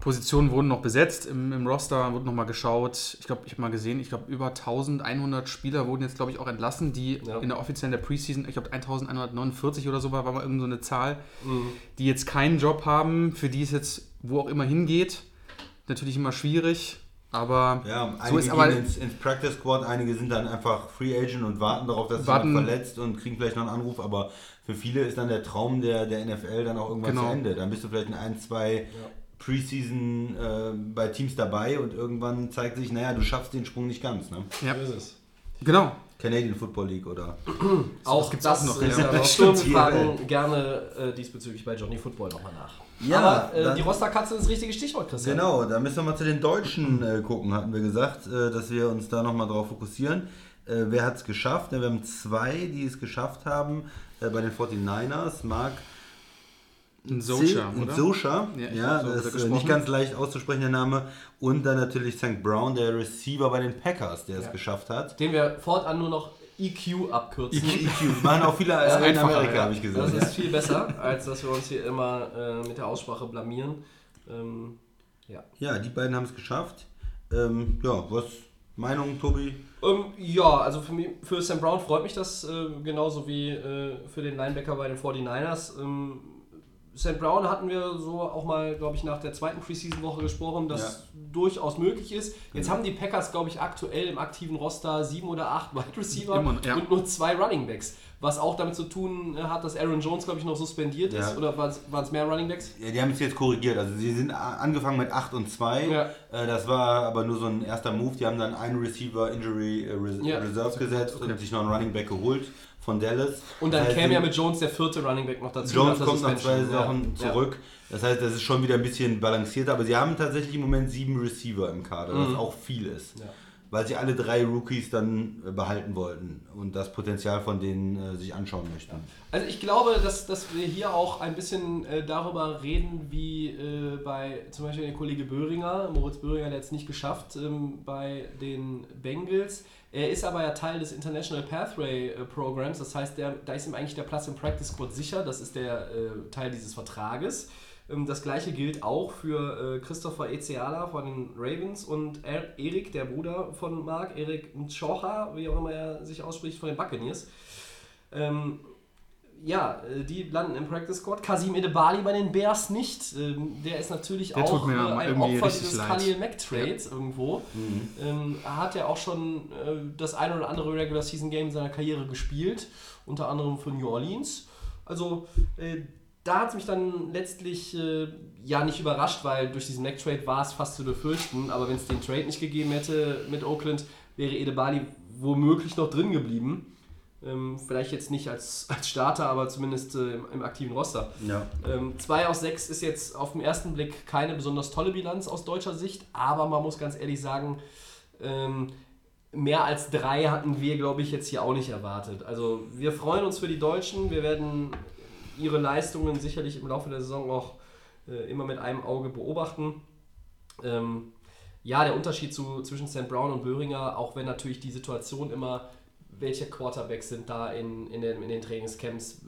Positionen wurden noch besetzt im, im Roster, wurde nochmal geschaut. Ich glaube, ich habe mal gesehen, ich glaube, über 1100 Spieler wurden jetzt, glaube ich, auch entlassen, die Ja. in der offiziellen der Preseason, ich glaube, 1149 oder so war, war mal irgend so eine Zahl, die jetzt keinen Job haben, für die es jetzt wo auch immer hingeht. Natürlich immer schwierig, aber Ja, so einige ist aber. gehen ins, ins Practice Squad, einige sind dann einfach Free Agent und warten darauf, dass Warten- jemand verletzt und kriegen vielleicht noch einen Anruf, aber für viele ist dann der Traum der, der NFL dann auch irgendwann Genau. zu Ende. Dann bist du vielleicht in ein, zwei Preseason äh, bei Teams dabei und irgendwann zeigt sich, naja, du schaffst den Sprung nicht ganz. Ne? Ja, So ist es. genau. Canadian Football League oder. Auch das auch noch, ist ja. ja noch Stimmt, Wir fragen gerne äh, diesbezüglich bei Johnny Football nochmal nach. Ja, Aber äh, dann- die Rosterkatze ist das richtige Stichwort, Christian. Genau, da müssen wir mal zu den Deutschen äh, gucken, hatten wir gesagt, äh, dass wir uns da nochmal drauf fokussieren. Äh, wer hat es geschafft? Ja, wir haben zwei, die es geschafft haben äh, bei den 49ers. Mark Ein Socha, und oder? Sosha, Ja, so das ist äh, gesprochen. nicht ganz leicht auszusprechen, der Name. Und dann natürlich St. Brown, der Receiver bei den Packers, der es Ja. geschafft hat. Den wir fortan nur noch EQ abkürzen. EQ, machen auch viele in Amerika, ja. habe ich gesehen. Das ist viel besser, als dass wir uns hier immer äh, mit der Aussprache blamieren. Ähm, ja. Ja, die beiden haben es geschafft. Ähm, ja, was Meinung, Tobi? Ähm, ja, also für, mich, für Sam Brown freut mich das äh, genauso wie äh, für den Linebacker bei den 49ers. Ähm, Sam Brown hatten wir so auch mal, glaube ich, nach der zweiten Preseason-Woche gesprochen, dass Ja. durchaus möglich ist. Jetzt Genau. haben die Packers, glaube ich, aktuell im aktiven Roster sieben oder acht Wide Receiver Immer, ja. und nur zwei Running Backs. Was auch damit zu tun äh, hat, dass Aaron Jones, glaube ich, noch suspendiert Ja. ist. Oder waren es mehr Running Backs? Ja, die haben es jetzt korrigiert. Also sie sind angefangen mit 8 und 2. Ja. Äh, das war aber nur so ein erster Move. Die haben dann einen Receiver Injury äh. Reserve gesetzt und sich noch einen Running Back geholt von Dallas. Und dann Das heißt, käme ja mit Jones der vierte Running Back noch dazu. Jones kommt nach zwei. Sachen Ja. zurück. Das heißt, das ist schon wieder ein bisschen balancierter. Aber sie haben tatsächlich im Moment sieben Receiver im Kader, was auch viel ist. Mhm. Ja. Weil sie alle drei Rookies dann äh, behalten wollten und das Potenzial von denen äh, sich anschauen möchten. Also ich glaube, dass, dass wir hier auch ein bisschen äh, darüber reden, wie äh, bei zum Beispiel der Kollege Böhringer, Moritz Böhringer, der hat es nicht geschafft ähm, bei den Bengals. Er ist aber ja Teil des International Pathway äh, Programs, das heißt, der, da ist ihm eigentlich der Platz im Practice Squad sicher, das ist der äh, Teil dieses Vertrages. Ähm, das gleiche gilt auch für äh, Christopher Ezeala von den Ravens und er Erik, der Bruder von Mark, Erik Mchocha, wie auch immer er sich ausspricht, von den Buccaneers. Ähm, ja, äh, die landen im Practice Squad. Kasim Edebali bei den Bears nicht. Ähm, der ist natürlich Der auch äh, ein Opfer dieses leid. Khalil Mack Trades irgendwo. Ähm, er hat ja auch schon das eine oder andere Regular Season Game seiner Karriere gespielt, unter anderem für New Orleans. Also äh, da hat es mich dann letztlich äh, ja nicht überrascht, weil durch diesen Mack Trade war es fast zu befürchten. Aber wenn es den Trade nicht gegeben hätte mit Oakland, wäre Edebali womöglich noch drin geblieben. Ähm, vielleicht jetzt nicht als, als Starter, aber zumindest äh, im, im aktiven Roster. Ja. 2 aus 6 ist jetzt auf den ersten Blick keine besonders tolle Bilanz aus deutscher Sicht, aber man muss ganz ehrlich sagen, ähm, mehr als drei hatten wir, glaube ich, jetzt hier auch nicht erwartet. Also wir freuen uns für die Deutschen, wir werden ihre Leistungen sicherlich im Laufe der Saison auch äh, immer mit einem Auge beobachten. Ähm, ja, der Unterschied zu, zwischen Sam Brown und Böhringer, auch wenn natürlich die Situation immer, welche Quarterbacks sind da in, in, den, in den Trainingscamps,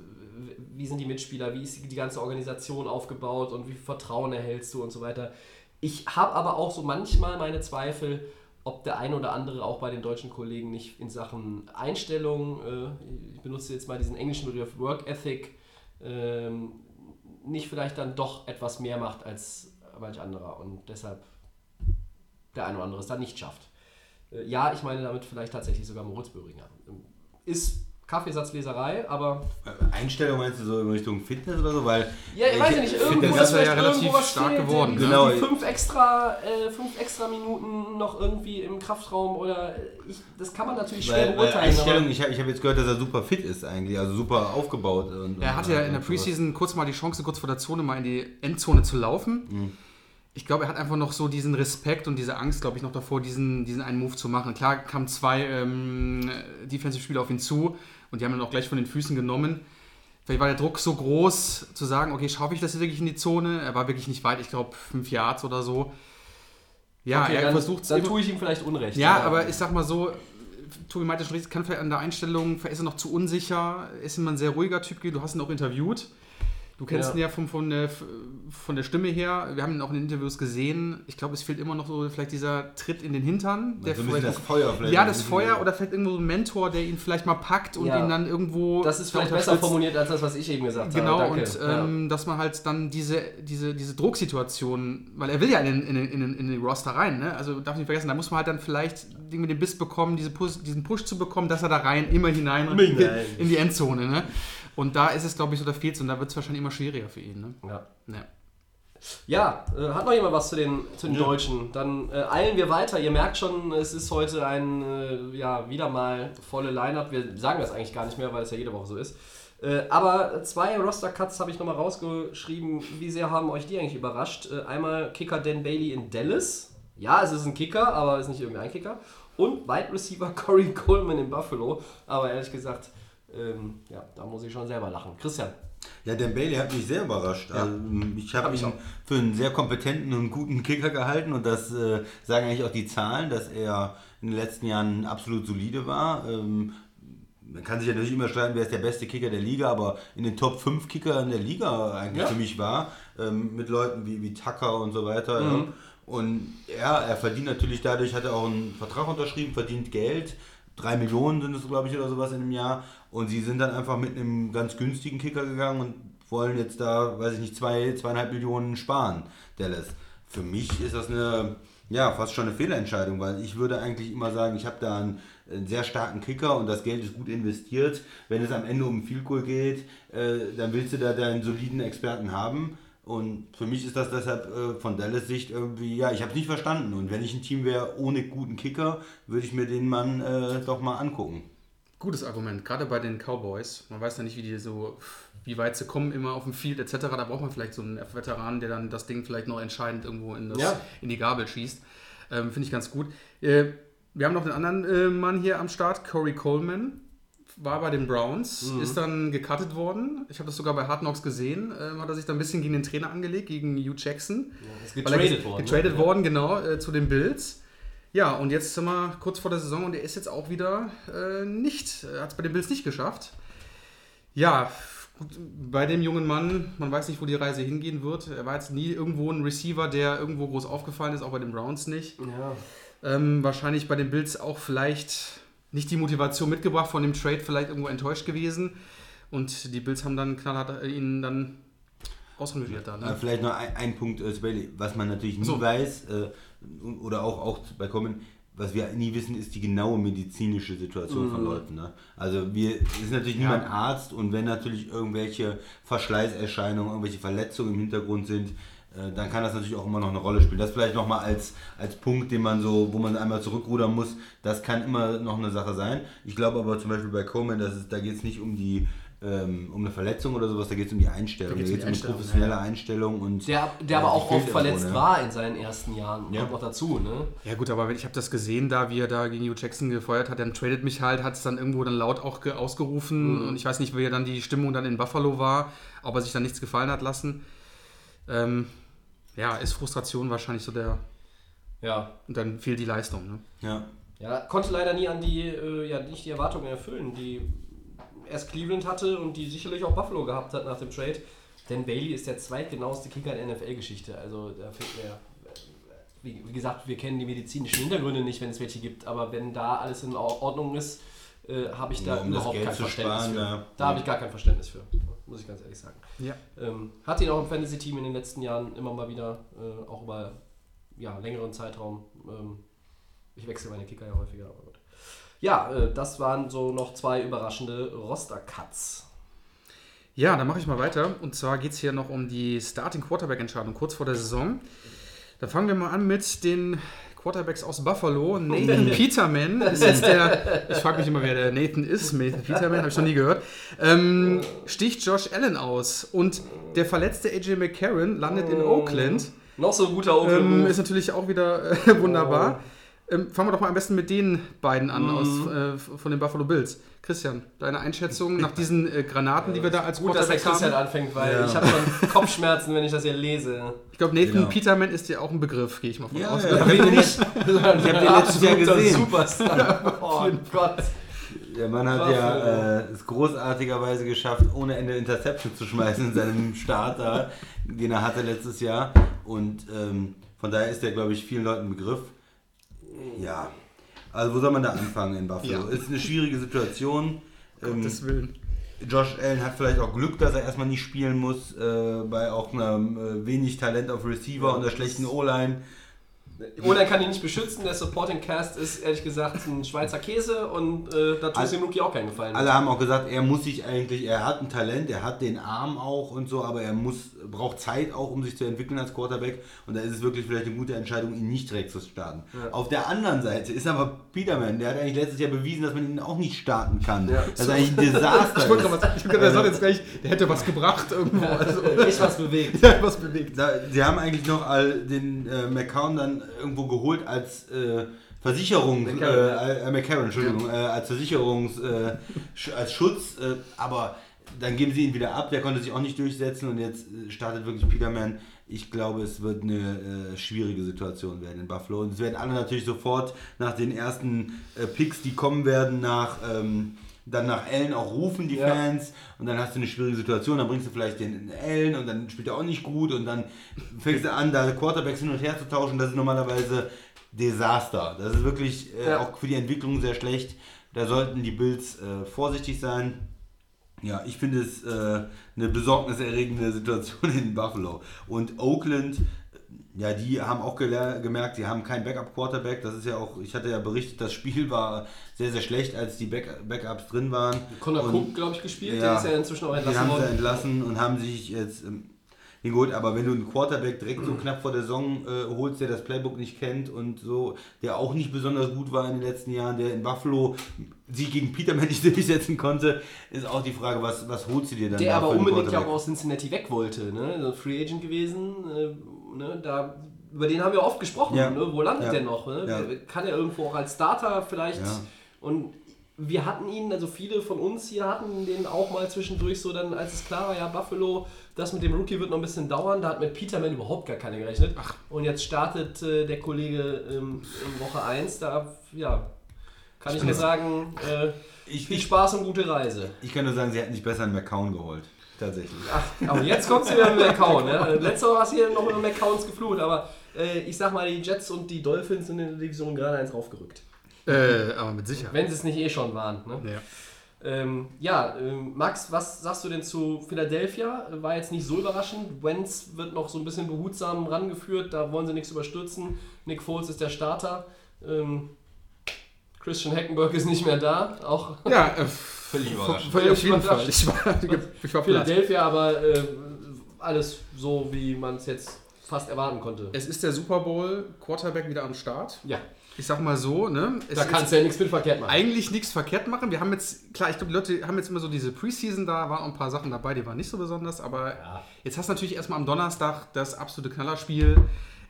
wie sind die Mitspieler, wie ist die ganze Organisation aufgebaut und wie viel Vertrauen erhältst du und so weiter. Ich habe aber auch so manchmal meine Zweifel, ob der eine oder andere auch bei den deutschen Kollegen nicht in Sachen Einstellung, äh, ich benutze jetzt mal diesen englischen Begriff Work Ethic, ähm, nicht vielleicht dann doch etwas mehr macht als manch anderer und deshalb der eine oder andere es dann nicht schafft. Äh, ja, ich meine damit vielleicht tatsächlich sogar Moritz Böhringer. Ähm, Ist Kaffeesatzleserei, aber Äh, Einstellung meinst du so in Richtung Fitness oder so? Weil ja, ich weiß ja nicht, irgendwo Fitness ist ja relativ stark fehlt, geworden, Die, ne? Genau. die fünf extra, äh, fünf extra Minuten noch irgendwie im Kraftraum oder äh, ich, das kann man natürlich schwer Weil, weil beurteilen. Einstellung, aber- ich habe ich hab jetzt gehört, dass er super fit ist eigentlich, also super aufgebaut. Und, Er hatte ja in der. Preseason kurz mal die Chance, kurz vor der Zone mal in die Endzone zu laufen. Mhm. Ich glaube, er hat einfach noch so diesen Respekt und diese Angst, glaube ich, noch davor, diesen, diesen einen Move zu machen. Klar kamen zwei ähm, Defensive-Spieler auf ihn zu und die haben ihn auch gleich von den Füßen genommen. Vielleicht war der Druck so groß, zu sagen, okay, schaffe ich das wirklich in die Zone? Er war wirklich nicht weit, ich glaube, fünf Yards oder so. Ja, okay, er versucht es dann tue ich ihm vielleicht Unrecht. ja, aber ich sag mal so, Tobi meinte schon richtig, kann vielleicht an der Einstellung, vielleicht ist er noch zu unsicher, ist immer ein sehr ruhiger Typ, du hast ihn auch interviewt. Du kennst Ja. ihn ja von, von, der, von der Stimme her, wir haben ihn auch in den Interviews gesehen. Ich glaube, es fehlt immer noch so vielleicht dieser Tritt in den Hintern. Der so ein bisschen vielleicht- das Feuer vielleicht. ja, das Feuer oder vielleicht irgendwo so ein Mentor, der ihn vielleicht mal packt und Ja. ihn dann irgendwo das ist vielleicht besser formuliert als das, was ich eben gesagt Genau, habe. und ähm, dass man halt dann diese, diese, diese Drucksituation, weil er will ja in den, in den, in den, Roster rein, ne? also darf nicht vergessen, da muss man halt dann vielleicht irgendwie den Biss bekommen, diese Push, diesen Push zu bekommen, dass er da rein, immer hinein, hinein. in die Endzone. Ne? Und da ist es, glaube ich, so, da fehlt und da wird es wahrscheinlich immer schwieriger für ihn. Ne? ja. Ja. Ja, äh, hat noch jemand was zu den, zu den Deutschen? Dann äh, eilen wir weiter. Ihr merkt schon, es ist heute ein, äh, ja, wieder mal volle Line-Up. Wir sagen das eigentlich gar nicht mehr, weil es ja jede Woche so ist. Äh, aber zwei Roster-Cuts habe ich nochmal rausgeschrieben. Wie sehr haben euch die eigentlich überrascht? Äh, einmal Kicker Dan Bailey in Dallas. Ja, es ist ein Kicker, aber es ist nicht irgendein Kicker. Und Wide Receiver Corey Coleman in Buffalo. Aber ehrlich gesagt, ähm, ja, da muss ich schon selber lachen. Christian. Ja, Dan Bailey hat mich sehr überrascht. Ja. Also, ich habe Hab ihn für einen sehr kompetenten und guten Kicker gehalten und das äh, sagen eigentlich auch die Zahlen, dass er in den letzten Jahren absolut solide war. Ähm, man kann sich ja natürlich immer streiten, wer ist der beste Kicker der Liga, aber in den Top 5 Kickern der Liga eigentlich Ja. für mich war, ähm, mit Leuten wie, wie Tucker und so weiter. Ja. Mhm. Und ja, er verdient natürlich dadurch, hat er auch einen Vertrag unterschrieben, verdient Geld. Drei Millionen sind es, glaube ich, oder sowas in einem Jahr. Und sie sind dann einfach mit einem ganz günstigen Kicker gegangen und wollen jetzt da, weiß ich nicht, zwei, zweieinhalb Millionen sparen, Dallas. Für mich ist das eine, ja, fast schon eine Fehlentscheidung, weil ich würde eigentlich immer sagen, ich habe da einen, einen sehr starken Kicker und das Geld ist gut investiert. Wenn es am Ende um Field Goal geht, äh, dann willst du da deinen soliden Experten haben. Und für mich ist das deshalb äh, von Dallas Sicht irgendwie, ja, ich habe es nicht verstanden. Und wenn ich ein Team wäre ohne guten Kicker, würde ich mir den Mann äh, doch mal angucken. Gutes Argument, gerade bei den Cowboys. Man weiß ja nicht, wie die so, wie weit sie kommen immer auf dem Field etc. Da braucht man vielleicht so einen Veteran, der dann das Ding vielleicht noch entscheidend irgendwo in, das, Ja. in die Gabel schießt. Ähm, Finde ich ganz gut. Äh, wir haben noch den anderen äh, Mann hier am Start, Corey Coleman. War bei den Browns, Mhm. ist dann gecuttet worden. Ich habe das sogar bei Hard Knocks gesehen. Ähm, hat er sich da ein bisschen gegen den Trainer angelegt, gegen Hugh Jackson. Ist Weil er getradet ge- worden. Getradet ne? worden, genau, äh, zu den Bills. Ja, und jetzt sind wir kurz vor der Saison und er ist jetzt auch wieder äh, nicht, hat es bei den Bills nicht geschafft. Ja, bei dem jungen Mann, man weiß nicht, wo die Reise hingehen wird. Er war jetzt nie irgendwo ein Receiver, der irgendwo groß aufgefallen ist, auch bei den Browns nicht. Ja. Ähm, wahrscheinlich bei den Bills auch vielleicht nicht die Motivation mitgebracht, von dem Trade vielleicht irgendwo enttäuscht gewesen. Und die Bills haben dann knallhart äh, ihn dann ausrangiert da. Äh, Ne? vielleicht noch ein, ein Punkt, äh, was man natürlich nie So. weiß, äh, oder auch, auch bei Common, was wir nie wissen, ist die genaue medizinische Situation von Leuten. Ne? Also wir ist natürlich niemand Arzt und wenn natürlich irgendwelche Verschleißerscheinungen, irgendwelche Verletzungen im Hintergrund sind, äh, dann kann das natürlich auch immer noch eine Rolle spielen. Das vielleicht nochmal als, als Punkt, den man so, wo man einmal zurückrudern muss, das kann immer noch eine Sache sein. Ich glaube aber zum Beispiel bei Coleman, dass es, da geht es nicht um die ähm, um eine Verletzung oder sowas, da geht es um die Einstellung, da geht um es die um eine Einstellung, professionelle Einstellung und Der, der äh, aber die auch oft irgendwo, verletzt ne? war in seinen ersten Jahren. Ja. Kommt noch dazu, ne? Ja gut, aber ich habe das gesehen, da wie er da gegen Hugh Jackson gefeuert hat, dann tradet mich halt, hat es dann irgendwo dann laut auch ge- ausgerufen und ich weiß nicht, wie dann die Stimmung dann in Buffalo war, ob er sich dann nichts gefallen hat lassen. Ähm, ja, ist Frustration wahrscheinlich so der, Ja. und dann fehlt die Leistung. Ne? Ja. Ja, konnte leider nie an die, äh, ja, nicht die Erwartungen erfüllen, die erst Cleveland hatte und die sicherlich auch Buffalo gehabt hat nach dem Trade. Denn Bailey ist der zweitgenaueste Kicker in der NFL-Geschichte. Also da fehlt mir, wie, wie gesagt, wir kennen die medizinischen Hintergründe nicht, wenn es welche gibt, aber wenn da alles in Or- Ordnung ist, äh, habe ich da um überhaupt kein Verständnis sparen, für. ja. Da habe ich gar kein Verständnis für, muss ich ganz ehrlich sagen. Ja. Ähm, hat ihn auch im Fantasy-Team in den letzten Jahren immer mal wieder, äh, auch über ja, längeren Zeitraum. Ähm, ich wechsle meine Kicker ja häufiger, aber. Ja, äh, das waren so noch zwei überraschende Roster-Cuts. Ja, dann mache ich mal weiter. Und zwar geht es hier noch um die Starting Quarterback-Entscheidung kurz vor der Saison. Da fangen wir mal an mit den Quarterbacks aus Buffalo. Nathan Peterman ist jetzt der, ich frage mich immer, wer der Nathan ist. Nathan Peterman, habe ich noch nie gehört. Ähm, sticht Josh Allen aus. Und der verletzte AJ McCarron landet in Oakland. Noch so ein guter Ähm, Oakland-Move. ist natürlich auch wieder äh, wunderbar. Ähm, fangen wir doch mal am besten mit den beiden an aus, äh, von den Buffalo Bills. Christian, deine Einschätzung nach diesen äh, Granaten, die wir da als Gut, dass der Christian haben? anfängt, weil Ja. ich habe schon Kopfschmerzen, wenn ich das hier lese. Ich glaube, Nathan Genau. Peterman ist dir auch ein Begriff, gehe ich mal von Ja, aus. ja, ich habe den, nicht- ich habe den letztes Jahr gesehen. Superstar. Oh Gott. der Mann hat ja äh, es großartigerweise geschafft, ohne Ende Interception zu schmeißen in seinem Start da, den er hatte letztes Jahr. Und ähm, von daher ist der, glaube ich, vielen Leuten ein Begriff. Ja. Also wo soll man da anfangen in Buffalo? Ja. Ist eine schwierige Situation. Ähm, Gottes Willen. Josh Allen hat vielleicht auch Glück, dass er erstmal nicht spielen muss, äh, bei auch einem äh, wenig Talent auf Receiver und der schlechten O-Line. Oder kann ihn nicht beschützen. Der Supporting Cast ist ehrlich gesagt ein Schweizer Käse und äh, da tut es dem Rookie auch keinen Gefallen. Alle haben auch gesagt, er muss sich eigentlich, er hat ein Talent, er hat den Arm auch und so, aber er muss, braucht Zeit auch, um sich zu entwickeln als Quarterback. Und da ist es wirklich vielleicht eine gute Entscheidung, ihn nicht direkt zu starten. Auf der anderen Seite ist aber Peterman, der hat eigentlich letztes Jahr bewiesen, dass man ihn auch nicht starten kann. Ja. Das ist eigentlich ein Desaster. Ich wollte gerade sagen, ich gerade sagen, jetzt gleich, der hätte was gebracht irgendwo. Also, echt was bewegt. der hat was bewegt. Da, sie haben eigentlich noch all den äh, McCown dann irgendwo geholt als äh, Versicherung, äh, McCarron, äh, McCarron, Entschuldigung, äh, als Versicherungs, äh, als Schutz, äh, aber dann geben sie ihn wieder ab, der konnte sich auch nicht durchsetzen und jetzt äh, startet wirklich Peterman. Ich glaube, es wird eine äh, schwierige Situation werden in Buffalo. Und es werden alle natürlich sofort nach den ersten äh, Picks, die kommen werden, nach ähm, dann nach Allen auch rufen die Ja. Fans und dann hast du eine schwierige Situation, dann bringst du vielleicht den Allen und dann spielt er auch nicht gut und dann fängst du an, da Quarterbacks hin und her zu tauschen, das ist normalerweise Desaster. Das ist wirklich äh, Ja. auch für die Entwicklung sehr schlecht. Da sollten die Bills äh, vorsichtig sein. Ja, ich finde es äh, eine besorgniserregende Situation in Buffalo. Und Oakland, ja, die haben auch gemerkt, sie haben keinen Backup-Quarterback. Das ist ja auch, ich hatte ja berichtet, das Spiel war sehr, sehr schlecht, als die Back Backups drin waren. Conor Und- Cook, glaube ich, gespielt. Ja. Der ist ja inzwischen auch die entlassen haben sie worden. entlassen und haben sich jetzt ähm, den geholt. Aber wenn du einen Quarterback direkt so knapp vor der Saison äh, holst, der das Playbook nicht kennt und so, der auch nicht besonders gut war in den letzten Jahren, der in Buffalo sich gegen Peterman nicht durchsetzen konnte, ist auch die Frage, was, was holst du dir dann Der aber unbedingt ja auch aus Cincinnati weg wollte. Ne? Also Free Agent gewesen. Äh, ne? da, über den haben wir oft gesprochen. Ja. Ne? Wo landet Ja. der noch? Ne? Kann er irgendwo auch als Starter vielleicht? Und wir hatten ihn, also viele von uns hier hatten den auch mal zwischendurch so, dann als es klar war, ja, Buffalo, das mit dem Rookie wird noch ein bisschen dauern. Da hat mit Peterman überhaupt gar keine gerechnet. Und jetzt startet äh, der Kollege ähm, in Woche 1. Da, ja, kann ich, nur sagen, äh, Ich- viel ich- Spaß und gute Reise. Ich kann nur sagen, sie hätten sich besser einen McCown geholt. Tatsächlich. Ach, aber jetzt kommst du wieder mit McCown. Ne? Letzte Woche hast du hier noch über McCowns geflucht, aber äh, ich sag mal, die Jets und die Dolphins sind in der Division gerade eins raufgerückt. Äh, aber mit Sicherheit. Wenn sie es nicht eh schon waren. Ne? Ja. Ähm, ja, ähm, Max, was sagst du denn zu Philadelphia? War jetzt nicht so überraschend. Wentz wird noch so ein bisschen behutsam rangeführt, da wollen sie nichts überstürzen. Nick Foles ist der Starter. Ähm, Christian Hackenberg ist nicht mehr da. Auch Ja, äh, Völlig überraschend. völlig auf jeden Fall. Ich war, ich war. Philadelphia, aber äh, alles so, wie man es jetzt fast erwarten konnte. Es ist der Super Bowl Quarterback wieder am Start. Ja, Ich sag mal so, ne? Es da kannst du ja nichts mit verkehrt machen. eigentlich nichts verkehrt machen. Wir haben jetzt, klar, ich glaube, die Leute haben jetzt immer so diese Preseason da, waren auch ein paar Sachen dabei, die waren nicht so besonders, aber Ja. jetzt hast du natürlich erstmal am Donnerstag das absolute Knallerspiel.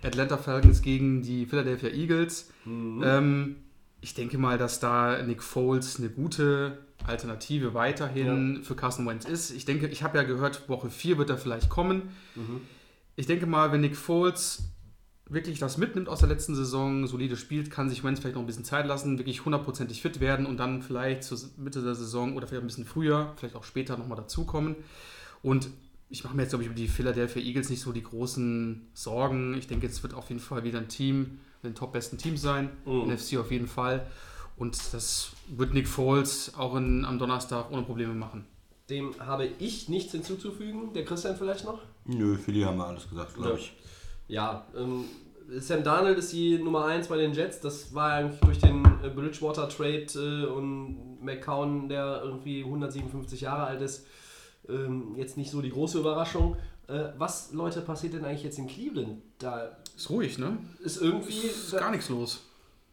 Atlanta Falcons gegen die Philadelphia Eagles. Ähm, ich denke mal, dass da Nick Foles eine gute Alternative weiterhin für Carson Wentz ist. Ich denke, ich habe ja gehört, Woche 4 wird er vielleicht kommen. Ich denke mal, wenn Nick Foles wirklich das mitnimmt aus der letzten Saison, solide spielt, kann sich Wentz vielleicht noch ein bisschen Zeit lassen, wirklich hundertprozentig fit werden und dann vielleicht zur Mitte der Saison oder vielleicht ein bisschen früher, vielleicht auch später nochmal dazukommen. Und ich mache mir jetzt, glaube ich, über die Philadelphia Eagles nicht so die großen Sorgen. Ich denke, es wird auf jeden Fall wieder ein Team, ein top-besten Team sein, Mhm. NFC auf jeden Fall. Und das wird Nick Foles auch in, am Donnerstag ohne Probleme machen. Dem habe ich nichts hinzuzufügen. Der Christian vielleicht noch? Nö, für die haben wir alles gesagt, glaube ich. Ja, ähm, Sam Darnold ist die Nummer 1 bei den Jets. Das war eigentlich durch den äh, Bridgewater-Trade äh, und McCown, der irgendwie 157 Jahre alt ist, ähm, jetzt nicht so die große Überraschung. Äh, was, Leute, passiert denn eigentlich jetzt in Cleveland? Da Ist ruhig, ne? ist irgendwie Ist gar nichts los.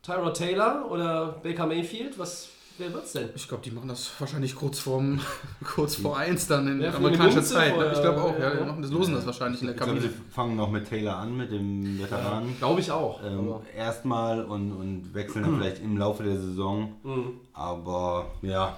Tyrod Taylor oder Baker Mayfield. Was, wer wird's denn? Ich glaube, die machen das wahrscheinlich kurz vorm kurz vor eins dann in Ja, amerikanischer Zeit. Ne? Münze Ich glaube auch, ja, die ja. machen das losen das wahrscheinlich in der Ich glaube, sie Kabine. fangen noch mit Taylor an, mit dem Veteranen. Glaube ich auch. Ähm, erstmal und, und wechseln dann vielleicht im Laufe der Saison. Mhm. Aber ja,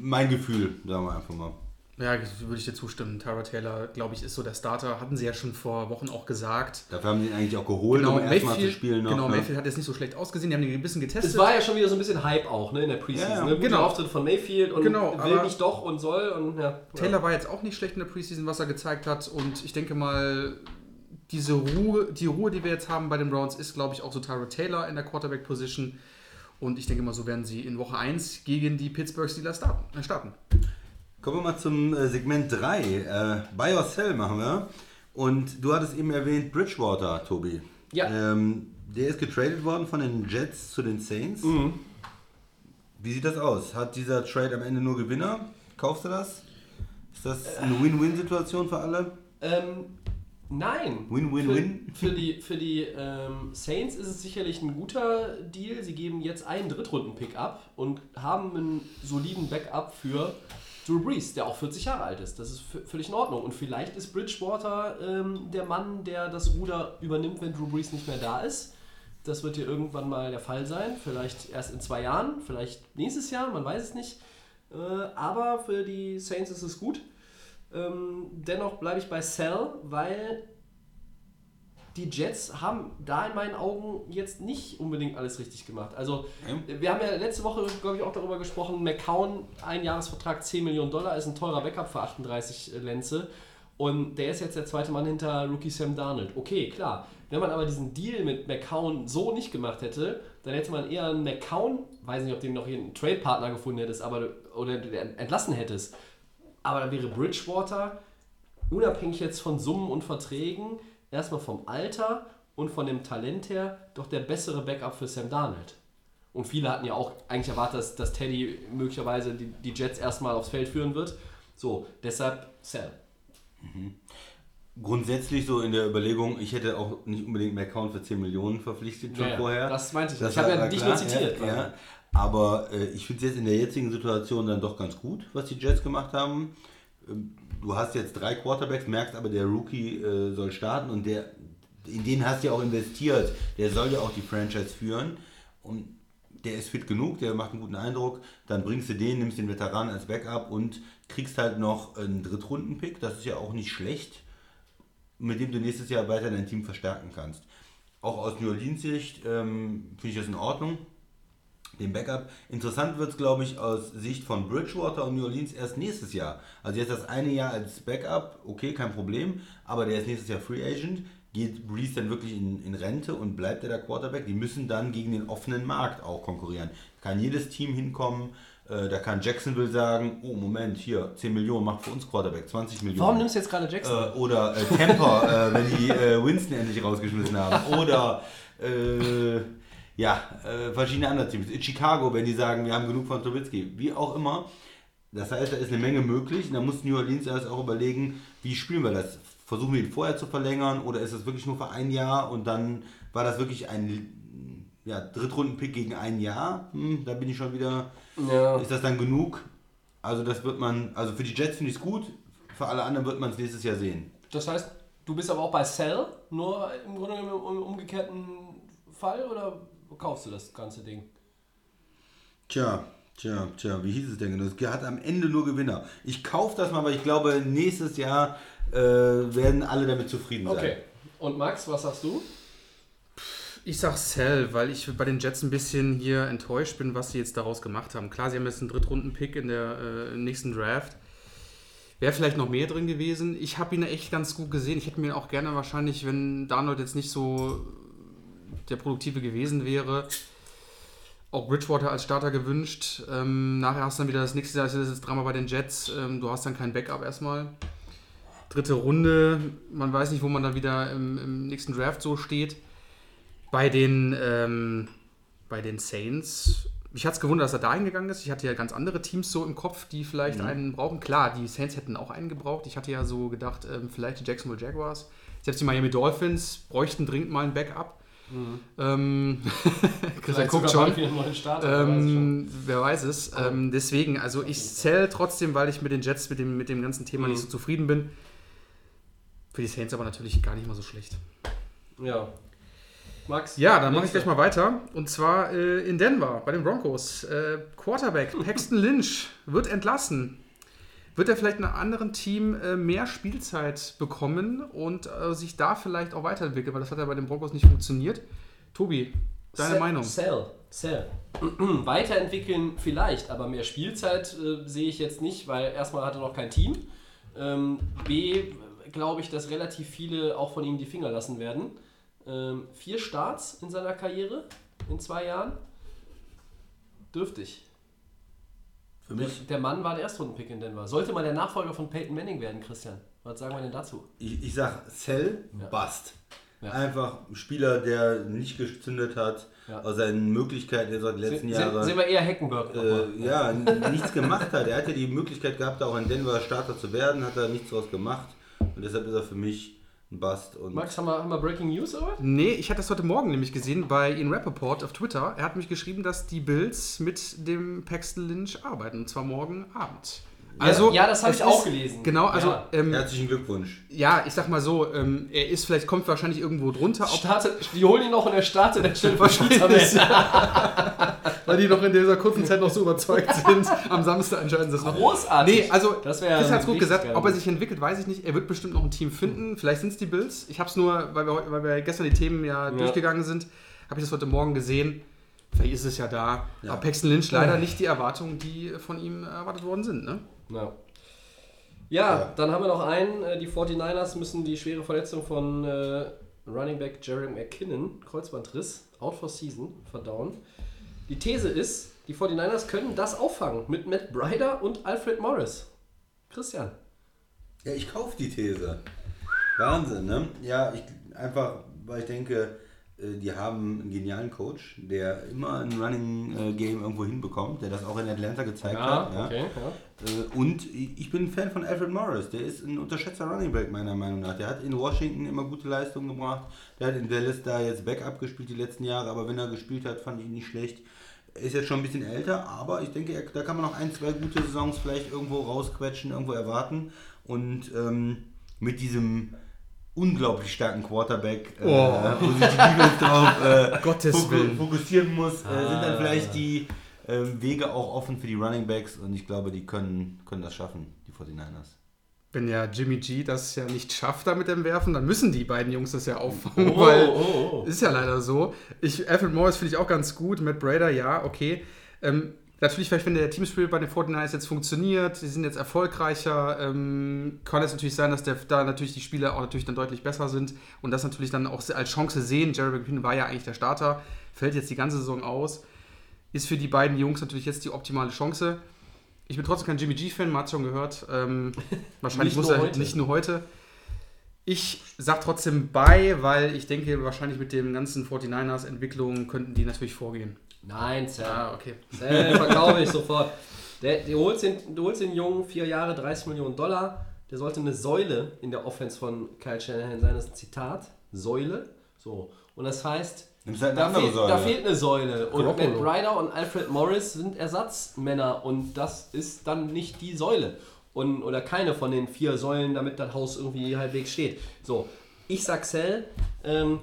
mein Gefühl, sagen wir einfach mal. Ja, würde ich dir zustimmen. Tyra Taylor, glaube ich, ist so der Starter. Hatten sie ja schon vor Wochen auch gesagt. Dafür haben sie ihn eigentlich auch geholt, Genau, um erstmal zu spielen. Noch, genau, ne? Mayfield hat jetzt nicht so schlecht ausgesehen. Die haben ihn ein bisschen getestet. Es war ja schon wieder so ein bisschen Hype auch, ne, in der Preseason. Ja, ja, ne? Genau. Auftritt von Mayfield und Genau, will nicht doch und soll und ja. Taylor war jetzt auch nicht schlecht in der Preseason, was er gezeigt hat. Und ich denke mal, diese Ruhe, die Ruhe, die wir jetzt haben bei den Browns, ist, glaube ich, auch so Tyra Taylor in der Quarterback-Position. Und ich denke mal, so werden sie in Woche 1 gegen die Pittsburgh Steelers starten. Kommen wir mal zum äh, Segment 3. Äh, Buy or Sell machen wir. Und du hattest eben erwähnt Bridgewater, Tobi. Ja. Ähm, Der ist getradet worden von den Jets zu den Saints. Mhm. Wie sieht das aus? Hat dieser Trade am Ende nur Gewinner? Kaufst du das? Ist das eine Win-Win-Situation für alle? Ähm, nein. Win-win-win? Für, für die, für die ähm, Saints ist es sicherlich ein guter Deal. Sie geben jetzt einen Drittrunden-Pick ab und haben einen soliden Backup für Drew Brees, der auch 40 Jahre alt ist. Das ist völlig in Ordnung. Und vielleicht ist Bridgewater ähm, der Mann, der das Ruder übernimmt, wenn Drew Brees nicht mehr da ist. Das wird hier irgendwann mal der Fall sein. Vielleicht erst in zwei Jahren, vielleicht nächstes Jahr, man weiß es nicht. Äh, aber für die Saints ist es gut. Ähm, dennoch bleibe ich bei Cell, weil die Jets haben da in meinen Augen jetzt nicht unbedingt alles richtig gemacht. Also, wir haben ja letzte Woche, glaube ich, auch darüber gesprochen, McCown, ein Jahresvertrag 10 Millionen Dollar, ist ein teurer Backup für 38 Lenze. Und der ist jetzt der zweite Mann hinter Rookie Sam Darnold. Okay, klar. Wenn man aber diesen Deal mit McCown so nicht gemacht hätte, dann hätte man eher einen McCown, weiß nicht, ob du noch hier einen Trade-Partner gefunden hättest, aber oder entlassen hättest. Aber dann wäre Bridgewater, unabhängig jetzt von Summen und Verträgen, erstmal vom Alter und von dem Talent her, doch der bessere Backup für Sam Darnold. Und viele hatten ja auch eigentlich erwartet, dass, dass Teddy möglicherweise die, die Jets erstmal aufs Feld führen wird. So, deshalb Sam. Grundsätzlich so in der Überlegung, ich hätte auch nicht unbedingt McCown für 10 Millionen verpflichtet schon Ja, ja, vorher. das meinte ich. Das Ich habe ja dich klar, nur zitiert, Ja, ja. Aber äh, ich finde es jetzt in der jetzigen Situation dann doch ganz gut, was die Jets gemacht haben. Ähm, Du hast jetzt drei Quarterbacks, merkst aber, der Rookie äh, soll starten und der, in den hast du ja auch investiert. Der soll ja auch die Franchise führen. Und der ist fit genug, der macht einen guten Eindruck. Dann bringst du den, nimmst den Veteran als Backup und kriegst halt noch einen Drittrunden-Pick. Das ist ja auch nicht schlecht mit dem du nächstes Jahr weiter dein Team verstärken kannst. Auch aus New Orleans Sicht ähm, finde ich das in Ordnung. Den Backup. Interessant wird es, glaube ich, aus Sicht von Bridgewater und New Orleans erst nächstes Jahr. Also jetzt das eine Jahr als Backup, okay, kein Problem, aber der ist nächstes Jahr Free Agent. Geht Breeze dann wirklich in, in Rente und bleibt er der Quarterback? Die müssen dann gegen den offenen Markt auch konkurrieren. Kann jedes Team hinkommen, äh, da kann Jacksonville sagen, oh Moment, hier, 10 Millionen macht für uns Quarterback, 20 Millionen. Warum nimmst du jetzt gerade Jackson? Äh, oder äh, Tampa, äh, wenn die äh, Winston endlich rausgeschmissen haben. Oder äh, ja, äh, verschiedene andere Teams. In Chicago, wenn die sagen, wir haben genug von Trubisky. Wie auch immer. Das heißt, da ist eine Menge möglich. Und da muss New Orleans erst auch überlegen, wie spielen wir das? Versuchen wir ihn vorher zu verlängern oder ist es wirklich nur für ein Jahr und dann war das wirklich ein ja, Drittrunden-Pick gegen ein Jahr? Hm, da bin ich schon wieder. Ja. Ist das dann genug? Also das wird man, also für die Jets finde ich es gut, für alle anderen wird man es nächstes Jahr sehen. Das heißt, du bist aber auch bei Cell, nur im Grunde genommen im im umgekehrten Fall oder kaufst du das ganze Ding? Tja, tja, tja, wie hieß es denn genau? Es hat am Ende nur Gewinner. Ich kaufe das mal, weil ich glaube, nächstes Jahr äh, werden alle damit zufrieden sein. Okay. Und Max, was sagst du? Ich sag Cell, weil ich bei den Jets ein bisschen hier enttäuscht bin, was sie jetzt daraus gemacht haben. Klar, sie haben jetzt einen Drittrunden-Pick in der äh, nächsten Draft. Wäre vielleicht noch mehr drin gewesen. Ich habe ihn echt ganz gut gesehen. Ich hätte mir auch gerne wahrscheinlich, wenn Darnold jetzt nicht so der Produktive gewesen wäre, auch Bridgewater als Starter gewünscht. Ähm, nachher hast du dann wieder das nächste Jahr, das ist das Drama bei den Jets. Ähm, du hast dann kein Backup erstmal. Dritte Runde, man weiß nicht, wo man dann wieder im, im nächsten Draft so steht. Bei den, ähm, bei den Saints, mich hat es gewundert, dass er da hingegangen ist. Ich hatte ja ganz andere Teams so im Kopf, die vielleicht einen brauchen. Klar, die Saints hätten auch einen gebraucht. Ich hatte ja so gedacht, ähm, vielleicht die Jacksonville Jaguars. Selbst die Miami Dolphins bräuchten dringend mal ein Backup. Ähm, Christian guckt schon. Ähm, wer weiß es. Ähm, deswegen, also ich zähle trotzdem, weil ich mit den Jets, mit dem, mit dem ganzen Thema nicht so zufrieden bin. Für die Saints aber natürlich gar nicht mal so schlecht. Ja. Max? Ja, dann mache ich gleich mal weiter. Und zwar äh, in Denver bei den Broncos. Äh, Quarterback Paxton Lynch wird entlassen. Wird er vielleicht in einem anderen Team äh, mehr Spielzeit bekommen und äh, sich da vielleicht auch weiterentwickeln, weil das hat ja bei den Broncos nicht funktioniert. Tobi, deine Sell- Meinung? Sell. Sell. Weiterentwickeln vielleicht, aber mehr Spielzeit äh, sehe ich jetzt nicht, weil erstmal hat er noch kein Team. Ähm, B, glaube ich, dass relativ viele auch von ihm die Finger lassen werden. Ähm, vier Starts in seiner Karriere in zwei Jahren. Dürftig. Für Der, mich, der Mann war der Erstrundenpick in Denver. Sollte mal der Nachfolger von Peyton Manning werden, Christian. Was sagen wir denn dazu? ich, ich sag Cell, Ja. Bust. Ja. Einfach ein Spieler, der nicht gezündet hat, Ja. aus seinen Möglichkeiten, der seit den letzten Se- Jahren Sehen wir eher Heckenberg. äh, ja, nichts gemacht hat. Er hatte die Möglichkeit gehabt, auch in Denver Starter zu werden, hat er nichts draus gemacht. Und deshalb ist er für mich ein Bust. Und Max, haben wir, haben wir Breaking News oder was? Nee, ich hatte das heute Morgen nämlich gesehen bei Ian Rappaport auf Twitter. Er hat mich geschrieben, dass die Bills mit dem Paxton Lynch arbeiten. Und zwar morgen Abend. Also, ja, das habe ich auch ist- gelesen. Genau, also Ja. ähm, herzlichen Glückwunsch. ja, ich sag mal so, ähm, er ist vielleicht, kommt wahrscheinlich irgendwo drunter, ob Starte, die holen ihn noch und er startet der Stelle Wahrscheinlich, weil die noch in dieser kurzen Zeit noch so überzeugt sind. Am Samstag entscheiden sie es noch. Großartig. Nee, also Das Chris hat es gut gesagt. Ob er sich entwickelt, weiß ich nicht. Er wird bestimmt noch ein Team finden. Vielleicht sind es die Bills. Ich habe es nur, weil wir, weil wir gestern die Themen ja, durchgegangen sind, habe ich das heute Morgen gesehen. Vielleicht ist es ja da. Ja. Aber Paxton Lynch leider nicht die Erwartungen, die von ihm erwartet worden sind. Ne? Ja. Ja, Ja. dann haben wir noch einen. äh, Die 49ers müssen die schwere Verletzung von äh, Running Back Jerry McKinnon, Kreuzbandriss, out for season, verdauen. Die These ist, die 49ers können das auffangen mit Matt Bryder und Alfred Morris. Christian. Ja, ich kaufe die These. Wahnsinn, ne? Ja, ich einfach, weil ich denke, die haben einen genialen Coach, der immer ein Running äh, Game irgendwo hinbekommt, der das auch in Atlanta gezeigt hat. Ja. okay. Ja. Äh, Und ich bin ein Fan von Alfred Morris. Der ist ein unterschätzter Running Back, meiner Meinung nach. Der hat in Washington immer gute Leistungen gebracht. Der hat in Dallas da jetzt Backup gespielt die letzten Jahre, aber wenn er gespielt hat, fand ich ihn nicht schlecht. Er ist jetzt schon ein bisschen älter, aber ich denke, er, da kann man noch ein, zwei gute Saisons vielleicht irgendwo rausquetschen, irgendwo erwarten. Und ähm, mit diesem unglaublich starken Quarterback, äh, wo sich die Eagles drauf äh, Gottes foku- Willen. fokussieren muss, äh, sind dann vielleicht die ähm, Wege auch offen für die Running Backs und ich glaube, die können, können das schaffen, die 49ers. Wenn ja Jimmy G das ja nicht schafft da mit dem Werfen, dann müssen die beiden Jungs das ja auffangen. Oh, weil oh, oh. Ist ja leider so. Ich, Alfred Morris finde ich auch ganz gut. Matt Brader, ja, okay. Ähm, natürlich, vielleicht, wenn der Teamspirit bei den 49ers jetzt funktioniert, sie sind jetzt erfolgreicher, ähm, kann es natürlich sein, dass der, da natürlich die Spieler auch natürlich dann deutlich besser sind und das natürlich dann auch als Chance sehen. Jerry McQueen war ja eigentlich der Starter, fällt jetzt die ganze Saison aus. Ist für die beiden Jungs natürlich jetzt die optimale Chance. Ich bin trotzdem kein Jimmy G-Fan, man hat schon gehört. Ähm, wahrscheinlich Nicht muss nur er heute. nicht nur heute. Ich sag trotzdem bei, weil ich denke, wahrscheinlich mit dem ganzen 49ers Entwicklung könnten die natürlich vorgehen. Nein, Sam. Ah, okay. Sam, verkaufe ich sofort. Der, du, holst den, du holst den Jungen, vier Jahre, 30 Millionen Dollar. Der sollte eine Säule in der Offense von Kyle Shanahan sein. Das ist ein Zitat. Säule. So. Und das heißt, halt da, fehlt, da fehlt eine Säule. Und. Matt Ryder und Alfred Morris sind Ersatzmänner. Und das ist dann nicht die Säule. Und, oder keine von den vier Säulen, damit das Haus irgendwie halbwegs steht. So. Ich sag Sell. Ähm,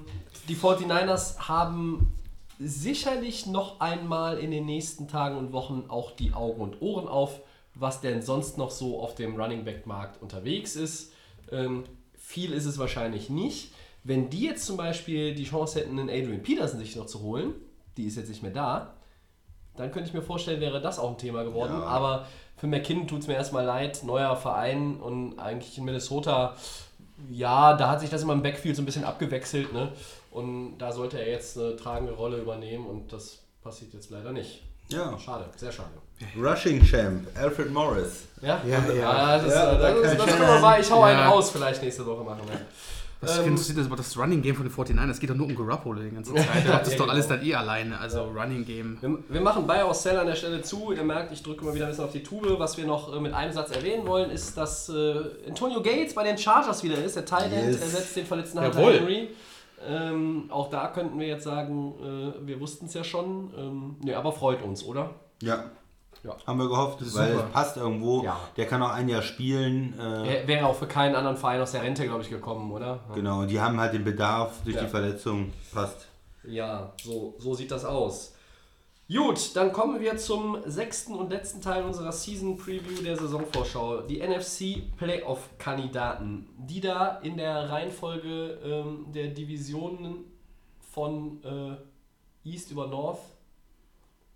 die 49ers haben sicherlich noch einmal in den nächsten Tagen und Wochen auch die Augen und Ohren auf, was denn sonst noch so auf dem Running Back Markt unterwegs ist. Ähm, viel ist es wahrscheinlich nicht. Wenn die jetzt zum Beispiel die Chance hätten, einen Adrian Peterson sich noch zu holen, die ist jetzt nicht mehr da, dann könnte ich mir vorstellen, wäre das auch ein Thema geworden. Ja. Aber für McKinnon tut es mir erstmal leid, neuer Verein und eigentlich in Minnesota, ja, da hat sich das immer im Backfield so ein bisschen abgewechselt, ne? Und da sollte er jetzt eine tragende Rolle übernehmen und das passiert jetzt leider nicht. Ja. Schade, sehr schade. Rushing Champ, Alfred Morris. Ja, Ja, ja. das, ist, Ja, äh, da das, das ich können wir mal, ich hau einen Ja. raus vielleicht nächste Woche machen. Ja. Was Ähm, findest du das, das Running Game von den 49ers? Es geht doch nur um Garoppolo die ganze Zeit. Der macht das doch genau. alles dann eh alleine. Also Running Game. Wir, wir machen Buy or Sell an der Stelle zu. Ihr merkt, ich drücke mal wieder ein bisschen auf die Tube. Was wir noch äh, mit einem Satz erwähnen wollen, ist, dass äh, Antonio Gates bei den Chargers wieder ist. Der Tight End Yes. ersetzt den verletzten Hunter Jawohl. Henry. Ähm, auch da könnten wir jetzt sagen, äh, wir wussten es ja schon. Ähm, nee, aber freut uns, oder? Ja. Ja. Haben wir gehofft, weil Super. es passt irgendwo. Ja. Der kann auch ein Jahr spielen. Äh, Er wäre auch für keinen anderen Verein aus der Rente, glaube ich, gekommen, oder? Genau, die haben halt den Bedarf durch Ja. die Verletzung. Passt. Ja, so, so sieht das aus. Gut, dann kommen wir zum sechsten und letzten Teil unserer Season Preview der Saisonvorschau. Die NFC Playoff-Kandidaten, die da in der Reihenfolge ähm, der Divisionen von äh, East über North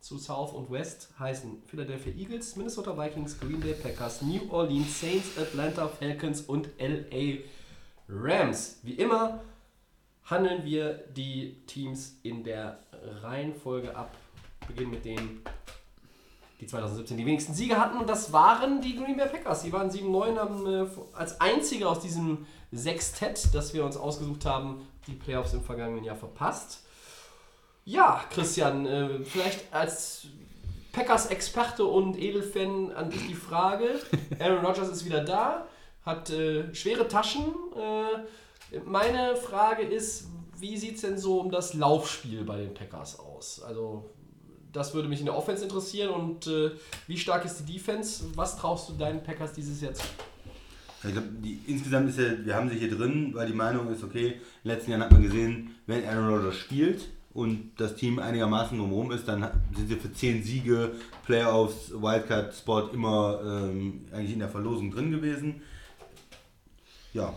zu South und West heißen Philadelphia Eagles, Minnesota Vikings, Green Bay Packers, New Orleans Saints, Atlanta Falcons und LA Rams. Wie immer handeln wir die Teams in der Reihenfolge ab. Beginnen mit denen, die 2017 die wenigsten Siege hatten und das waren die Green Bay Packers. Die waren 7-9, haben äh, als einzige aus diesem Sextett, das wir uns ausgesucht haben, die Playoffs im vergangenen Jahr verpasst. Ja, Christian, äh, vielleicht als Packers-Experte und Edelfan an dich die Frage. Aaron Rodgers ist wieder da, hat äh, schwere Taschen. Äh, meine Frage ist, wie sieht es denn so um das Laufspiel bei den Packers aus? Also, das würde mich in der Offense interessieren und äh, wie stark ist die Defense? Was traust du deinen Packers dieses Jahr zu? Ich glaube, insgesamt ist ja, wir haben sie hier drin, weil die Meinung ist, okay, in den letzten Jahren hat man gesehen, wenn Aaron Rodgers spielt und das Team einigermaßen drumherum ist, dann sind sie für 10 Siege, Playoffs, Wildcard-Spot immer ähm, eigentlich in der Verlosung drin gewesen. Ja,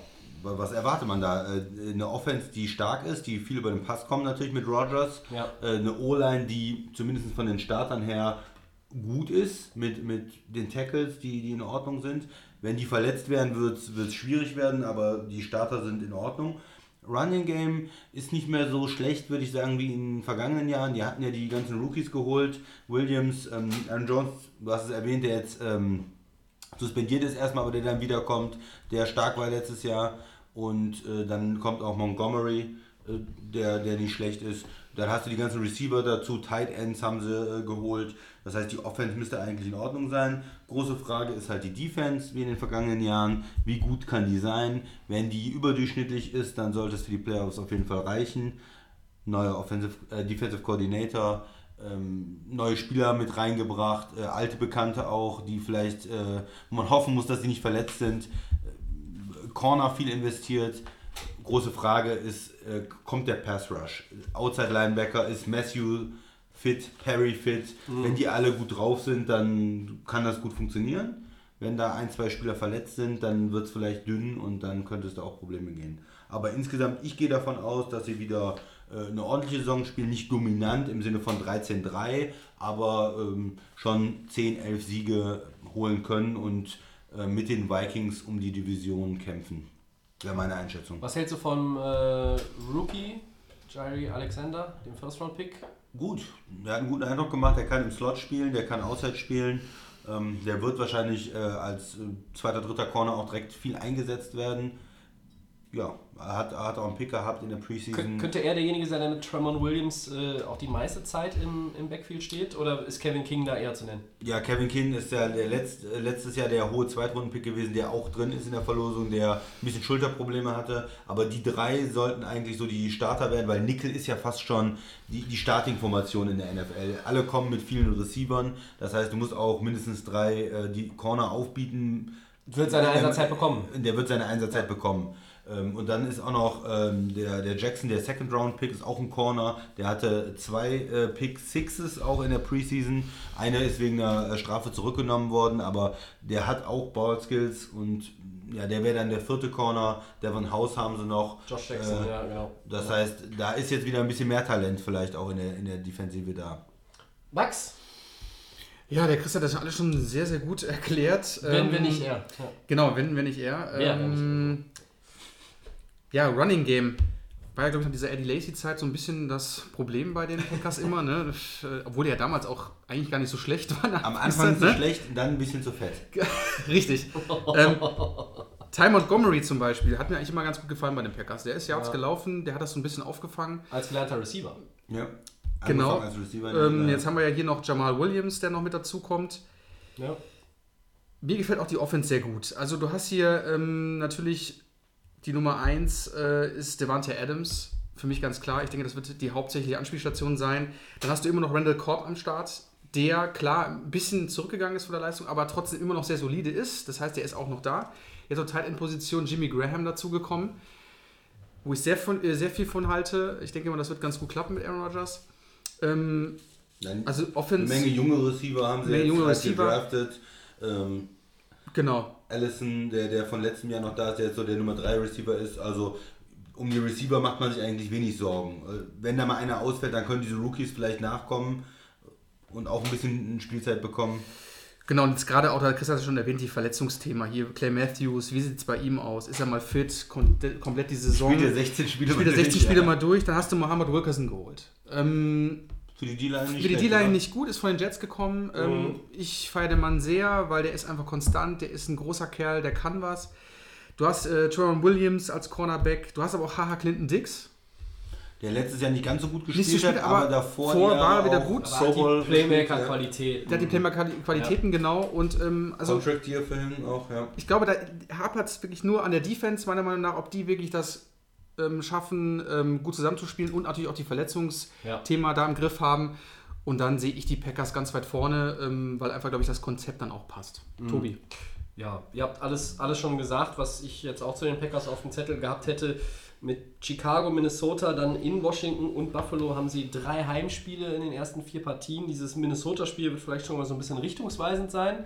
was erwartet man da? Äh, Eine Offense, die stark ist, die viel über den Pass kommt natürlich mit Rodgers. Ja. Äh, Eine O-Line, die zumindest von den Startern her gut ist, mit, mit den Tackles, die, die in Ordnung sind. Wenn die verletzt werden, wird es schwierig werden, aber die Starter sind in Ordnung. Running Game ist nicht mehr so schlecht, würde ich sagen, wie in den vergangenen Jahren. Die hatten ja die ganzen Rookies geholt. Williams, ähm, Aaron Jones, du hast es erwähnt, der jetzt ähm, suspendiert ist erstmal, aber der dann wiederkommt, der stark war letztes Jahr. Und äh, dann kommt auch Montgomery, äh, der, der nicht schlecht ist. Dann hast du die ganzen Receiver dazu, Tight Ends haben sie äh, geholt. Das heißt, die Offense müsste eigentlich in Ordnung sein. Große Frage ist halt die Defense, wie in den vergangenen Jahren. Wie gut kann die sein? Wenn die überdurchschnittlich ist, dann sollte es für die Playoffs auf jeden Fall reichen. Neuer Offensive, äh, Defensive Coordinator, ähm, neue Spieler mit reingebracht, äh, alte Bekannte auch, die vielleicht, äh, man hoffen muss, dass sie nicht verletzt sind. Corner viel investiert. Große Frage ist, äh, kommt der Pass Rush? Outside Linebacker ist Matthew fit, Perry fit. Wenn die alle gut drauf sind, dann kann das gut funktionieren. Wenn da ein, zwei Spieler verletzt sind, dann wird es vielleicht dünn und dann könnte es da auch Probleme gehen. Aber insgesamt, ich gehe davon aus, dass sie wieder äh, eine ordentliche Saison spielen, nicht dominant im Sinne von 13-3, aber ähm, schon 10, 11 Siege holen können und mit den Vikings um die Division kämpfen. Wäre meine Einschätzung. Was hältst du vom äh, Rookie Jairi Alexander, dem First-Round-Pick? Gut, der hat einen guten Eindruck gemacht, der kann im Slot spielen, der kann Outside spielen. Ähm, der wird wahrscheinlich äh, als äh, zweiter, dritter Corner auch direkt viel eingesetzt werden. Ja, er hat, er hat auch einen Pick gehabt in der Kön Preseason. könnte er derjenige sein, der mit Tremont Williams äh, auch die meiste Zeit im, im Backfield steht? Oder ist Kevin King da eher zu nennen? Ja, Kevin King ist ja der letzt, äh, letztes Jahr der hohe Zweitrunden-Pick gewesen, der auch drin ist in der Verlosung, der ein bisschen Schulterprobleme hatte. Aber die drei sollten eigentlich so die Starter werden, weil Nickel ist ja fast schon die, die Starting-Formation in der NFL. Alle kommen mit vielen Receivern. Das heißt, du musst auch mindestens drei äh, die Corner aufbieten. Wird seine Einsatzzeit bekommen. Der wird seine Einsatzzeit bekommen. Ähm, Und dann ist auch noch ähm, der, der Jackson, der Second Round Pick, ist auch ein Corner. Der hatte zwei äh, Pick Sixes auch in der Preseason. Einer ist wegen einer äh, Strafe zurückgenommen worden, aber der hat auch Ball Skills und ja, der wäre dann der vierte Corner. Devon House haben sie noch. Josh Jackson, Äh, ja, genau. Das heißt, da ist jetzt wieder ein bisschen mehr Talent vielleicht auch in der, in der Defensive da. Max, Ja, der Chris hat das alles schon sehr, sehr gut erklärt. wenn Ähm, wir nicht er. Ja. Genau, wenn, wenn nicht er. Wenn Ähm, ja, Running Game. War ja, glaube ich, nach dieser Eddie Lacey-Zeit so ein bisschen das Problem bei den Packers immer, ne? Obwohl der ja damals auch eigentlich gar nicht so schlecht war. Am Anfang zu ne? schlecht, dann ein bisschen zu fett. Richtig. ähm, Ty Montgomery zum Beispiel hat mir eigentlich immer ganz gut gefallen bei den Packers. Der ist ja, Ja. gelaufen, der hat das so ein bisschen aufgefangen. Als gelernter Receiver. Ja. Genau. Ähm, jetzt haben wir ja hier noch Jamal Williams, der noch mit dazu kommt. Ja. Mir gefällt auch die Offense sehr gut. Also du hast hier ähm, natürlich die Nummer 1 äh, ist Devante Adams. Für mich ganz klar. Ich denke, das wird die hauptsächliche Anspielstation sein. Dann hast du immer noch Randall Cobb am Start, der klar ein bisschen zurückgegangen ist von der Leistung, aber trotzdem immer noch sehr solide ist. Das heißt, der ist auch noch da. Jetzt auf Tight End Position Jimmy Graham dazugekommen, wo ich sehr, von, äh, sehr viel von halte. Ich denke mal, das wird ganz gut klappen mit Aaron Rodgers. Ähm, Dann also eine Offense, Menge junge Receiver haben sie jetzt junge halt Receiver. gedraftet. Ähm, genau. Allison, der, der von letztem Jahr noch da ist, der jetzt so der Nummer 3 Receiver ist. Also um die Receiver macht man sich eigentlich wenig Sorgen. Äh, Wenn da mal einer ausfällt, dann können diese Rookies vielleicht nachkommen und auch ein bisschen Spielzeit bekommen. Genau, und jetzt gerade auch, da Chris hat es schon erwähnt, die Verletzungsthema hier. Clay Matthews, wie sieht es bei ihm aus? Ist er mal fit? Kon komplett die Saison? Spielt er 16 Spiele Spielt er durch, 60 Spiele mal durch, dann hast du Mohamed Wilkerson geholt. Ähm, für die D-Line nicht Für die D-Line nicht gut, ist von den Jets gekommen. Ähm, ich feiere den Mann sehr, weil der ist einfach konstant, der ist ein großer Kerl, der kann was. Du hast äh, Trevor Williams als Cornerback, du hast aber auch Haha Clinton Dix. Der letztes Jahr nicht ganz so gut gespielt so gespielt, hat, aber, aber davor vor war er wieder gut. Aber die gespielt, ja. Playmaker-Qualität. Der hat die Playmaker-Qualitäten genau und ähm, also Contract-Year-Film auch, ja. ich glaube, da hapert es wirklich nur an der Defense, meiner Meinung nach, ob die wirklich das ähm, schaffen, ähm, gut zusammenzuspielen und natürlich auch die Verletzungsthema da im Griff haben. Und dann sehe ich die Packers ganz weit vorne, ähm, weil einfach, glaube ich, das Konzept dann auch passt. Tobi. Ja, ihr habt alles, alles schon gesagt, was ich jetzt auch zu den Packers auf dem Zettel gehabt hätte. Mit Chicago, Minnesota, dann in Washington und Buffalo haben sie drei Heimspiele in den ersten vier Partien. Dieses Minnesota-Spiel wird vielleicht schon mal so ein bisschen richtungsweisend sein.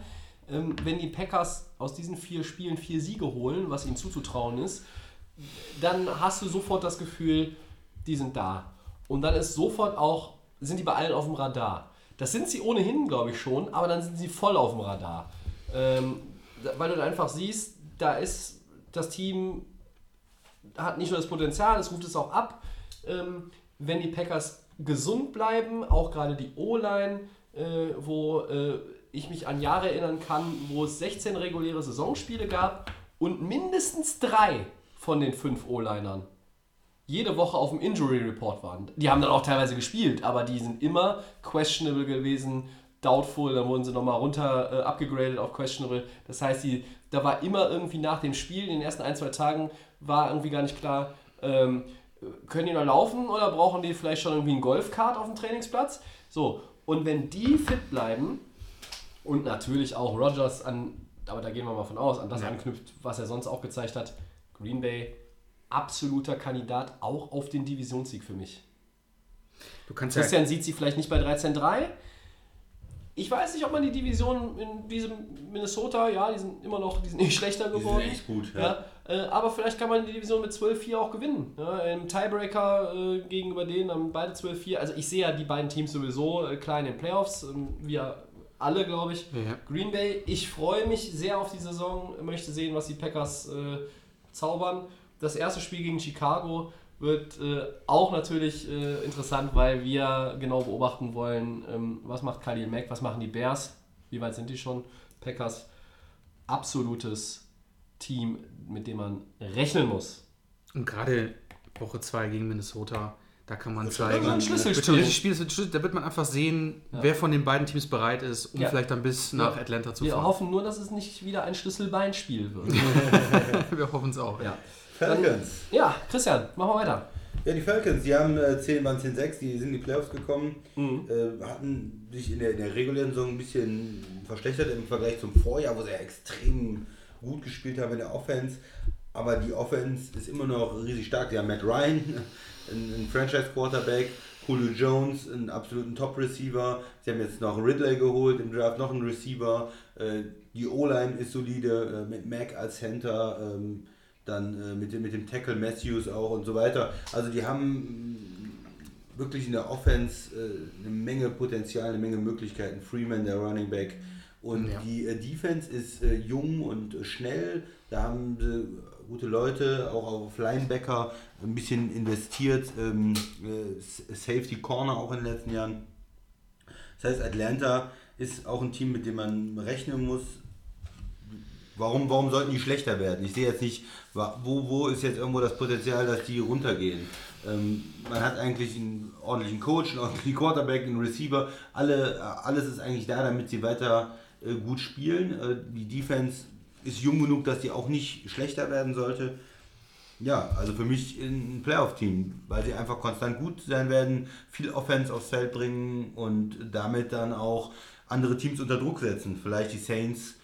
Ähm, wenn die Packers aus diesen vier Spielen vier Siege holen, was ihnen zuzutrauen ist, dann hast du sofort das Gefühl, die sind da. Und dann ist sofort auch, sind die bei allen auf dem Radar. Das sind sie ohnehin, glaube ich, schon, aber dann sind sie voll auf dem Radar. Ähm, weil du dann einfach siehst, da ist das Team, hat nicht nur das Potenzial, es ruft es auch ab. Ähm, wenn die Packers gesund bleiben, auch gerade die O-Line, äh, wo äh, ich mich an Jahre erinnern kann, wo es 16 reguläre Saisonspiele gab und mindestens drei von den fünf O-Linern jede Woche auf dem Injury Report waren. Die haben dann auch teilweise gespielt, aber die sind immer questionable gewesen, doubtful, dann wurden sie nochmal runter äh, abgegradet auf questionable. Das heißt, die, da war immer irgendwie nach dem Spiel, in den ersten ein, zwei Tagen, war irgendwie gar nicht klar, ähm, können die noch laufen oder brauchen die vielleicht schon irgendwie einen Golfkart auf dem Trainingsplatz? So, und wenn die fit bleiben und natürlich auch Rogers an, aber da gehen wir mal von aus, an das anknüpft, was er sonst auch gezeigt hat, Green Bay absoluter Kandidat auch auf den Divisionssieg für mich. Du kannst Christian sieht sie vielleicht nicht bei 13-3. Ich weiß nicht, ob man die Division in diesem Minnesota, ja, die sind immer noch, die sind nicht schlechter Die sind geworden. echt gut, ja. Ja, äh, aber vielleicht kann man die Division mit 12-4 auch gewinnen. Ja, Im Tiebreaker äh, gegenüber denen haben beide 12-4. Also ich sehe ja die beiden Teams sowieso äh, klar in den Playoffs. Ähm, wir alle, glaube ich. Ja. Green Bay, ich freue mich sehr auf die Saison, möchte sehen, was die Packers äh, zaubern. Das erste Spiel gegen Chicago wird äh, auch natürlich äh, interessant, weil wir genau beobachten wollen, ähm, was macht Khalil Mack, was machen die Bears, wie weit sind die schon, Packers, absolutes Team, mit dem man rechnen muss. Und gerade Woche 2 gegen Minnesota, da kann man schon zeigen. ein Schlüsselspiel. Spiel, wird da wird man einfach sehen, wer von den beiden Teams bereit ist, um Ja. vielleicht dann bis nach Ja. Atlanta zu Wir fahren. hoffen nur, dass es nicht wieder ein Schlüsselbeinspiel wird. Wir hoffen es auch. ja. Falcons. ja, Christian, machen wir weiter. Ja, die Falcons, die haben äh, 10, waren 10-6, die sind in die Playoffs gekommen, Mhm. äh, hatten sich in der, in der regulären Saison ein bisschen verschlechtert im Vergleich zum Vorjahr, wo sie ja extrem gut gespielt haben in der Offense. Aber die Offense ist immer noch riesig stark. Sie haben Matt Ryan, einen, einen Franchise-Quarterback, Julio Jones, einen absoluten Top-Receiver. Sie haben jetzt noch Ridley geholt, im Draft noch einen Receiver. Äh, die O-Line ist solide, äh, mit Mac als Center. Ähm, dann äh, mit, dem, mit dem Tackle Matthews auch und so weiter. Also die haben wirklich in der Offense eine Menge Potenzial, eine Menge Möglichkeiten. Freeman, der Running Back. Und Ja. die Defense ist jung und schnell. Da haben sie gute Leute, auch auf Linebacker ein bisschen investiert. Ähm, äh, Safety Corner auch in den letzten Jahren. Das heißt, Atlanta ist auch ein Team, mit dem man rechnen muss. Warum, warum sollten die schlechter werden? Ich sehe jetzt nicht, wo, wo ist jetzt irgendwo das Potenzial, dass die runtergehen. Ähm, man hat eigentlich einen ordentlichen Coach, einen ordentlichen Quarterback, einen Receiver. Alle, äh, alles ist eigentlich da, damit sie weiter äh, gut spielen. Äh, die Defense ist jung genug, dass die auch nicht schlechter werden sollte. Ja, also für mich ein Playoff-Team, weil sie einfach konstant gut sein werden, viel Offense aufs Feld bringen und damit dann auch andere Teams unter Druck setzen. Vielleicht die Saints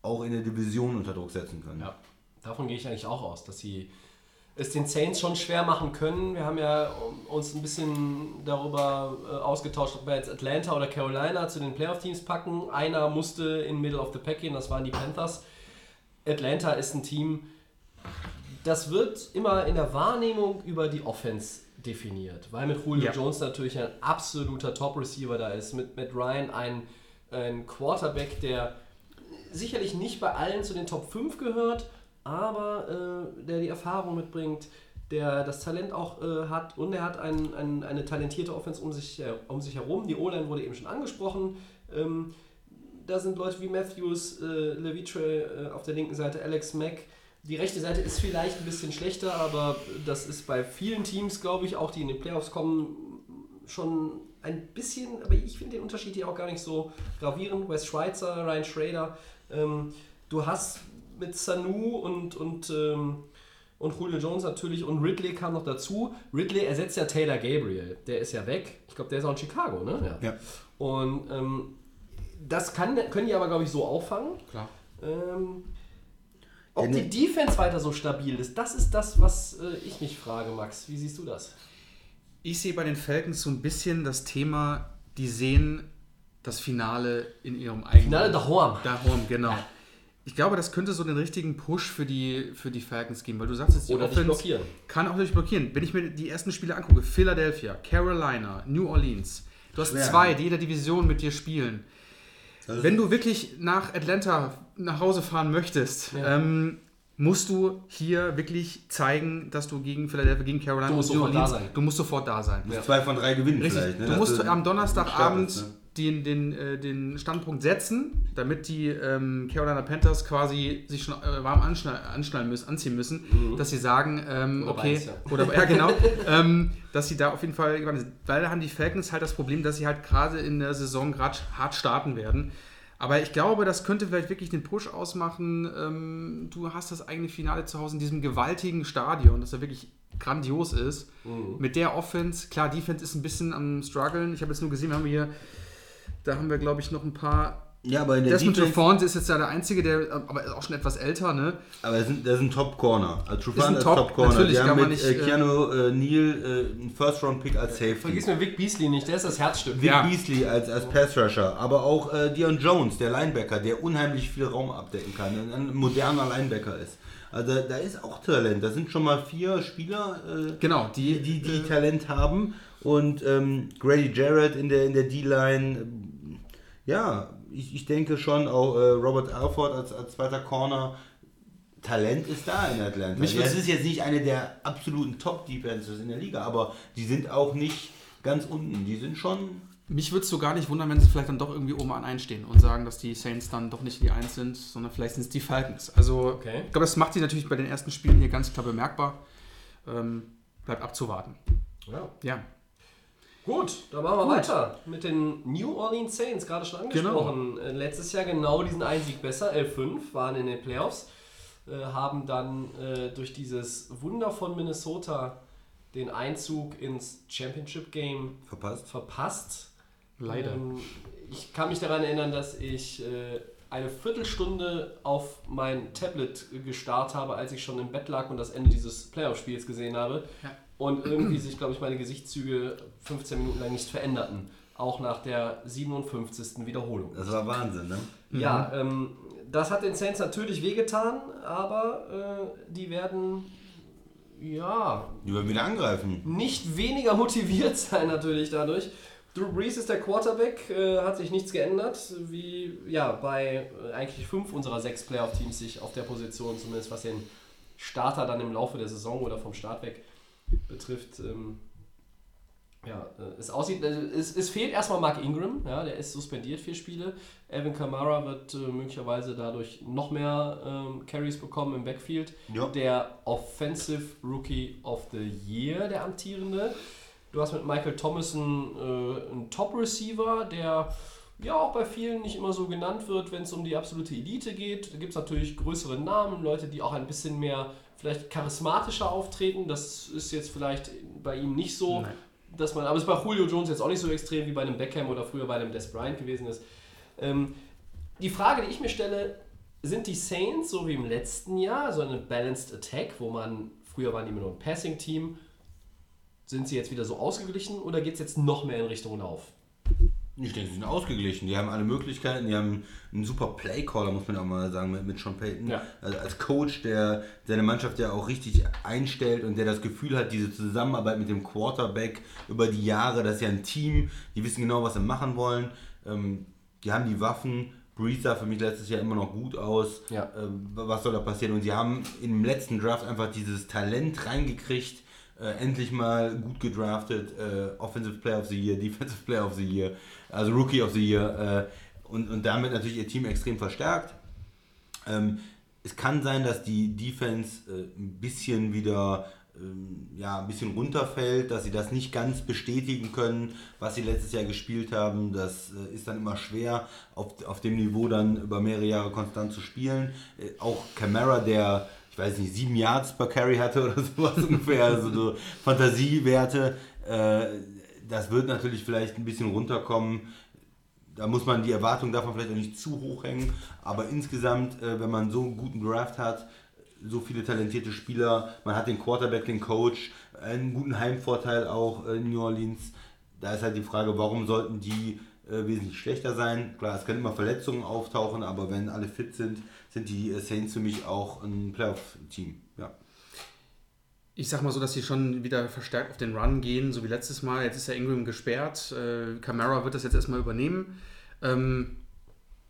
auch in der Division unter Druck setzen können. Ja, davon gehe ich eigentlich auch aus, dass sie es den Saints schon schwer machen können. Wir haben ja uns ein bisschen darüber äh, ausgetauscht, ob wir jetzt Atlanta oder Carolina zu den Playoff-Teams packen. Einer musste in Middle of the Pack gehen, das waren die Panthers. Atlanta ist ein Team, das wird immer in der Wahrnehmung über die Offense definiert, weil mit Julio Ja. Jones natürlich ein absoluter Top-Receiver da ist, mit Matt Ryan ein, ein Quarterback, der sicherlich nicht bei allen zu den Top 5 gehört, aber äh, der die Erfahrung mitbringt, der das Talent auch äh, hat und er hat ein, ein, eine talentierte Offense um sich, äh, um sich herum. Die O-Line wurde eben schon angesprochen. Ähm, da sind Leute wie Matthews, äh, Levitre äh, auf der linken Seite, Alex Mack. Die rechte Seite ist vielleicht ein bisschen schlechter, aber das ist bei vielen Teams, glaube ich, auch die in den Playoffs kommen, schon ein bisschen, aber ich finde den Unterschied hier auch gar nicht so gravierend. Wes Schweitzer, Ryan Schrader, ähm, du hast mit Sanu und, und, ähm, und Julio Jones natürlich und Ridley kam noch dazu. Ridley ersetzt ja Taylor Gabriel, der ist ja weg. Ich glaube, der ist auch in Chicago, ne? Ja. Und ähm, das kann, können die aber, glaube ich, so auffangen. Klar. Ähm, ob Ja, ne- die Defense weiter so stabil ist, das ist das, was äh, ich mich frage, Max. Wie siehst du das? Ich sehe bei den Falcons so ein bisschen das Thema, die sehen das Finale in ihrem eigenen. Finale daheim. Daheim, genau. Ich glaube, das könnte so den richtigen Push für die, für die Falcons geben, weil du sagst jetzt, die Oder Offense blockieren. kann auch durch blockieren. Wenn ich mir die ersten Spiele angucke, Philadelphia, Carolina, New Orleans, du hast Schwer. zwei, die jeder Division mit dir spielen. Das Wenn du wirklich nach Atlanta nach Hause fahren möchtest, Ja. ähm, musst du hier wirklich zeigen, dass du gegen Philadelphia, gegen Carolina Du musst sofort da sein. Du musst sofort da sein. ist zwei von drei gewinnen Richtig. vielleicht. Ne? Du musst am Donnerstagabend ne? Den, den, äh, den Standpunkt setzen, damit die ähm, Carolina Panthers quasi sich schon äh, warm anschnallen, anschnallen müssen, anziehen müssen, dass sie sagen, ähm, Mhm. Oder okay, ja. oder ja genau, ähm, dass sie da auf jeden Fall, weil da haben die Falcons halt das Problem, dass sie halt gerade in der Saison gerade hart starten werden. Aber ich glaube, das könnte vielleicht wirklich den Push ausmachen. Ähm, du hast das eigene Finale zu Hause in diesem gewaltigen Stadion, das ja wirklich grandios ist. Mhm. Mit der Offense, klar, Defense ist ein bisschen am struggeln. Ich habe jetzt nur gesehen, wir haben hier, da haben wir, glaube ich, noch ein paar. Ja, aber in der Desmond Defense, Trufant ist jetzt ja der Einzige, der aber ist auch schon etwas älter, ne? aber das sind, das sind Top Corner. Also Ist Trufant ein ist Top- Top Corner. natürlich Die haben kann man mit nicht, äh, äh, Keanu äh, Neal äh, einen First Round Pick als Safety. Vergiss mir Vic Beasley nicht, der ist das Herzstück. Vic Ja. Beasley als, als Pass Rusher, aber auch äh, Dion Jones, der Linebacker, der unheimlich viel Raum abdecken kann, ein moderner Linebacker ist. Also da ist auch Talent. Da sind schon mal vier Spieler, äh, Genau, die, die, die Talent haben. Und ähm, Grady Jarrett in der, in der D-Line, ja, ich, ich denke schon auch äh, Robert Alford als, als zweiter Corner. Talent ist da in Atlanta. Mich es ist jetzt nicht eine der absoluten Top-Defenses in der Liga, aber die sind auch nicht ganz unten. Die sind schon Mich würde es so gar nicht wundern, wenn sie vielleicht dann doch irgendwie oben an einstehen und sagen, dass die Saints dann doch nicht die Eins sind, sondern vielleicht sind es die Falcons. Also Okay. ich glaube, das macht sie natürlich bei den ersten Spielen hier ganz klar bemerkbar. Ähm, bleibt abzuwarten. Ja. Ja. Gut, dann machen wir weiter mit den New Orleans Saints, gerade schon angesprochen. Äh, Letztes Jahr genau diesen einen Sieg besser, 11-5, waren in den Playoffs, äh, haben dann äh, durch dieses Wunder von Minnesota den Einzug ins Championship Game verpasst. verpasst. Leider. Ähm, ich kann mich daran erinnern, dass ich äh, eine Viertelstunde auf mein Tablet gestarrt habe, als ich schon im Bett lag und das Ende dieses Playoff-Spiels gesehen habe. Ja. Und irgendwie sich, glaube ich, meine Gesichtszüge 15 Minuten lang nicht veränderten. Auch nach der 57. Wiederholung. Das war Wahnsinn, ne? Ja, ähm, das hat den Saints natürlich wehgetan, aber äh, die werden ja Die werden wieder angreifen. nicht weniger motiviert sein natürlich dadurch. Drew Brees ist der Quarterback, äh, hat sich nichts geändert, wie ja bei äh, eigentlich fünf unserer sechs Playoff-Teams sich auf der Position, zumindest was den Starter dann im Laufe der Saison oder vom Start weg betrifft. Ähm, ja, äh, es aussieht, äh, es, es fehlt erstmal Mark Ingram, ja, der ist suspendiert vier Spiele. Evan Kamara wird äh, möglicherweise dadurch noch mehr ähm, Carries bekommen im Backfield. Ja. Der Offensive Rookie of the Year, der amtierende. Du hast mit Michael Thomason äh, einen Top-Receiver, der ja auch bei vielen nicht immer so genannt wird, wenn es um die absolute Elite geht. Da gibt es natürlich größere Namen, Leute, die auch ein bisschen mehr vielleicht charismatischer auftreten. Das ist jetzt vielleicht bei ihm nicht so, Nein. dass man, aber es ist bei Julio Jones jetzt auch nicht so extrem wie bei einem Beckham oder früher bei einem Des Bryant gewesen ist. Ähm, die Frage, die ich mir stelle, sind die Saints so wie im letzten Jahr so eine Balanced Attack, wo man, früher waren die immer nur ein Passing-Team, sind sie jetzt wieder so ausgeglichen oder geht es jetzt noch mehr in Richtung Lauf? Ich denke, sie sind ausgeglichen. Die haben alle Möglichkeiten. Die haben einen super Playcaller, muss man auch mal sagen, mit, mit Sean Payton. Ja. Also als Coach, der seine Mannschaft ja auch richtig einstellt und der das Gefühl hat, diese Zusammenarbeit mit dem Quarterback über die Jahre, das ist ja ein Team, die wissen genau, was sie machen wollen. Ähm, die haben die Waffen. Breeze sah für mich letztes Jahr immer noch gut aus. Ja. Äh, was soll da passieren? Und sie haben im letzten Draft einfach dieses Talent reingekriegt. Äh, endlich mal gut gedraftet. Äh, Offensive Player of the Year, Defensive Player of the Year, also Rookie of the Year. Äh, und, und damit natürlich ihr Team extrem verstärkt. Ähm, es kann sein, dass die Defense äh, ein bisschen wieder ähm, ja, ein bisschen runterfällt, dass sie das nicht ganz bestätigen können, was sie letztes Jahr gespielt haben. Das äh, ist dann immer schwer, auf, auf dem Niveau dann über mehrere Jahre konstant zu spielen. Äh, auch Camara, der, ich weiß nicht, sieben Yards per Carry hatte oder sowas ungefähr, also so Fantasiewerte, äh, das wird natürlich vielleicht ein bisschen runterkommen. Da muss man die Erwartung davon vielleicht auch nicht zu hoch hängen, aber insgesamt, äh, wenn man so einen guten Draft hat, so viele talentierte Spieler, man hat den Quarterback, den Coach, einen guten Heimvorteil auch in New Orleans. Da ist halt die Frage, warum sollten die äh, wesentlich schlechter sein? Klar, es können immer Verletzungen auftauchen, aber wenn alle fit sind, sind die Saints für mich auch ein Playoff-Team. Ich sag mal so, dass sie schon wieder verstärkt auf den Run gehen, so wie letztes Mal. Jetzt ist ja Ingram gesperrt. Äh, Camara wird das jetzt erstmal übernehmen. Ähm,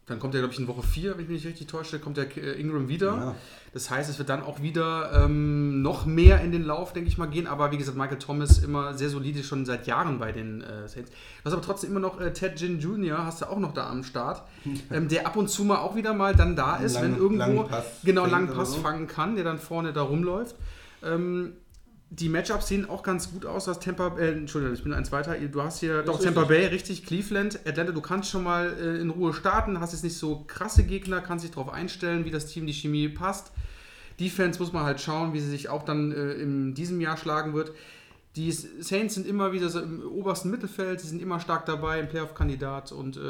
dann kommt er, glaube ich, in Woche 4, wenn ich mich nicht richtig täusche, kommt der äh, Ingram wieder. Ja. Das heißt, es wird dann auch wieder ähm, noch mehr in den Lauf, denke ich mal, gehen. Aber wie gesagt, Michael Thomas immer sehr solide, schon seit Jahren bei den äh, Saints. Du hast aber trotzdem immer noch äh, Ted Ginn Jr., hast du auch noch da am Start, ähm, der ab und zu mal auch wieder mal dann da ist, Langen- wenn irgendwo langen genau langen Pass so. fangen kann, der dann vorne da rumläuft. Ähm, die Matchups sehen auch ganz gut aus. Du hast Tampa, äh, Entschuldigung, ich bin eins weiter. Du hast hier doch ist Tampa. Bay, richtig, Cleveland, Atlanta. Du kannst schon mal äh, in Ruhe starten, hast jetzt nicht so krasse Gegner, kannst dich darauf einstellen, wie das Team, die Chemie passt. Defense muss man halt schauen, wie sie sich auch dann äh, in diesem Jahr schlagen wird. Die Saints sind immer wieder so im obersten Mittelfeld, sie sind immer stark dabei, im Playoff-Kandidat und äh,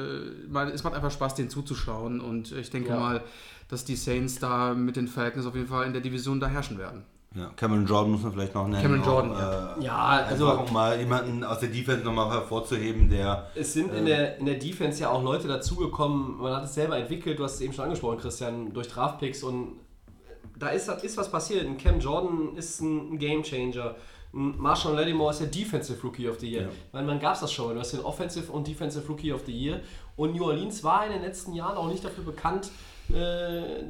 man, es macht einfach Spaß, denen zuzuschauen. Und ich denke Ja. mal, dass die Saints da mit den Falcons auf jeden Fall in der Division da herrschen werden. Ja, Cameron Jordan muss man vielleicht noch nennen. Cameron Jordan, äh, Ja, Also also auch mal jemanden aus der Defense nochmal hervorzuheben, der es sind in der, in der Defense ja auch Leute dazugekommen, man hat es selber entwickelt, du hast es eben schon angesprochen, Christian, durch Draftpicks und da ist, ist was passiert. Ein Cam Jordan ist ein Game Changer. Ein Marshall Lattimore ist der Defensive Rookie of the Year. Ja. Weil man gab es das schon. Du hast den Offensive und Defensive Rookie of the Year. Und New Orleans war in den letzten Jahren auch nicht dafür bekannt, äh,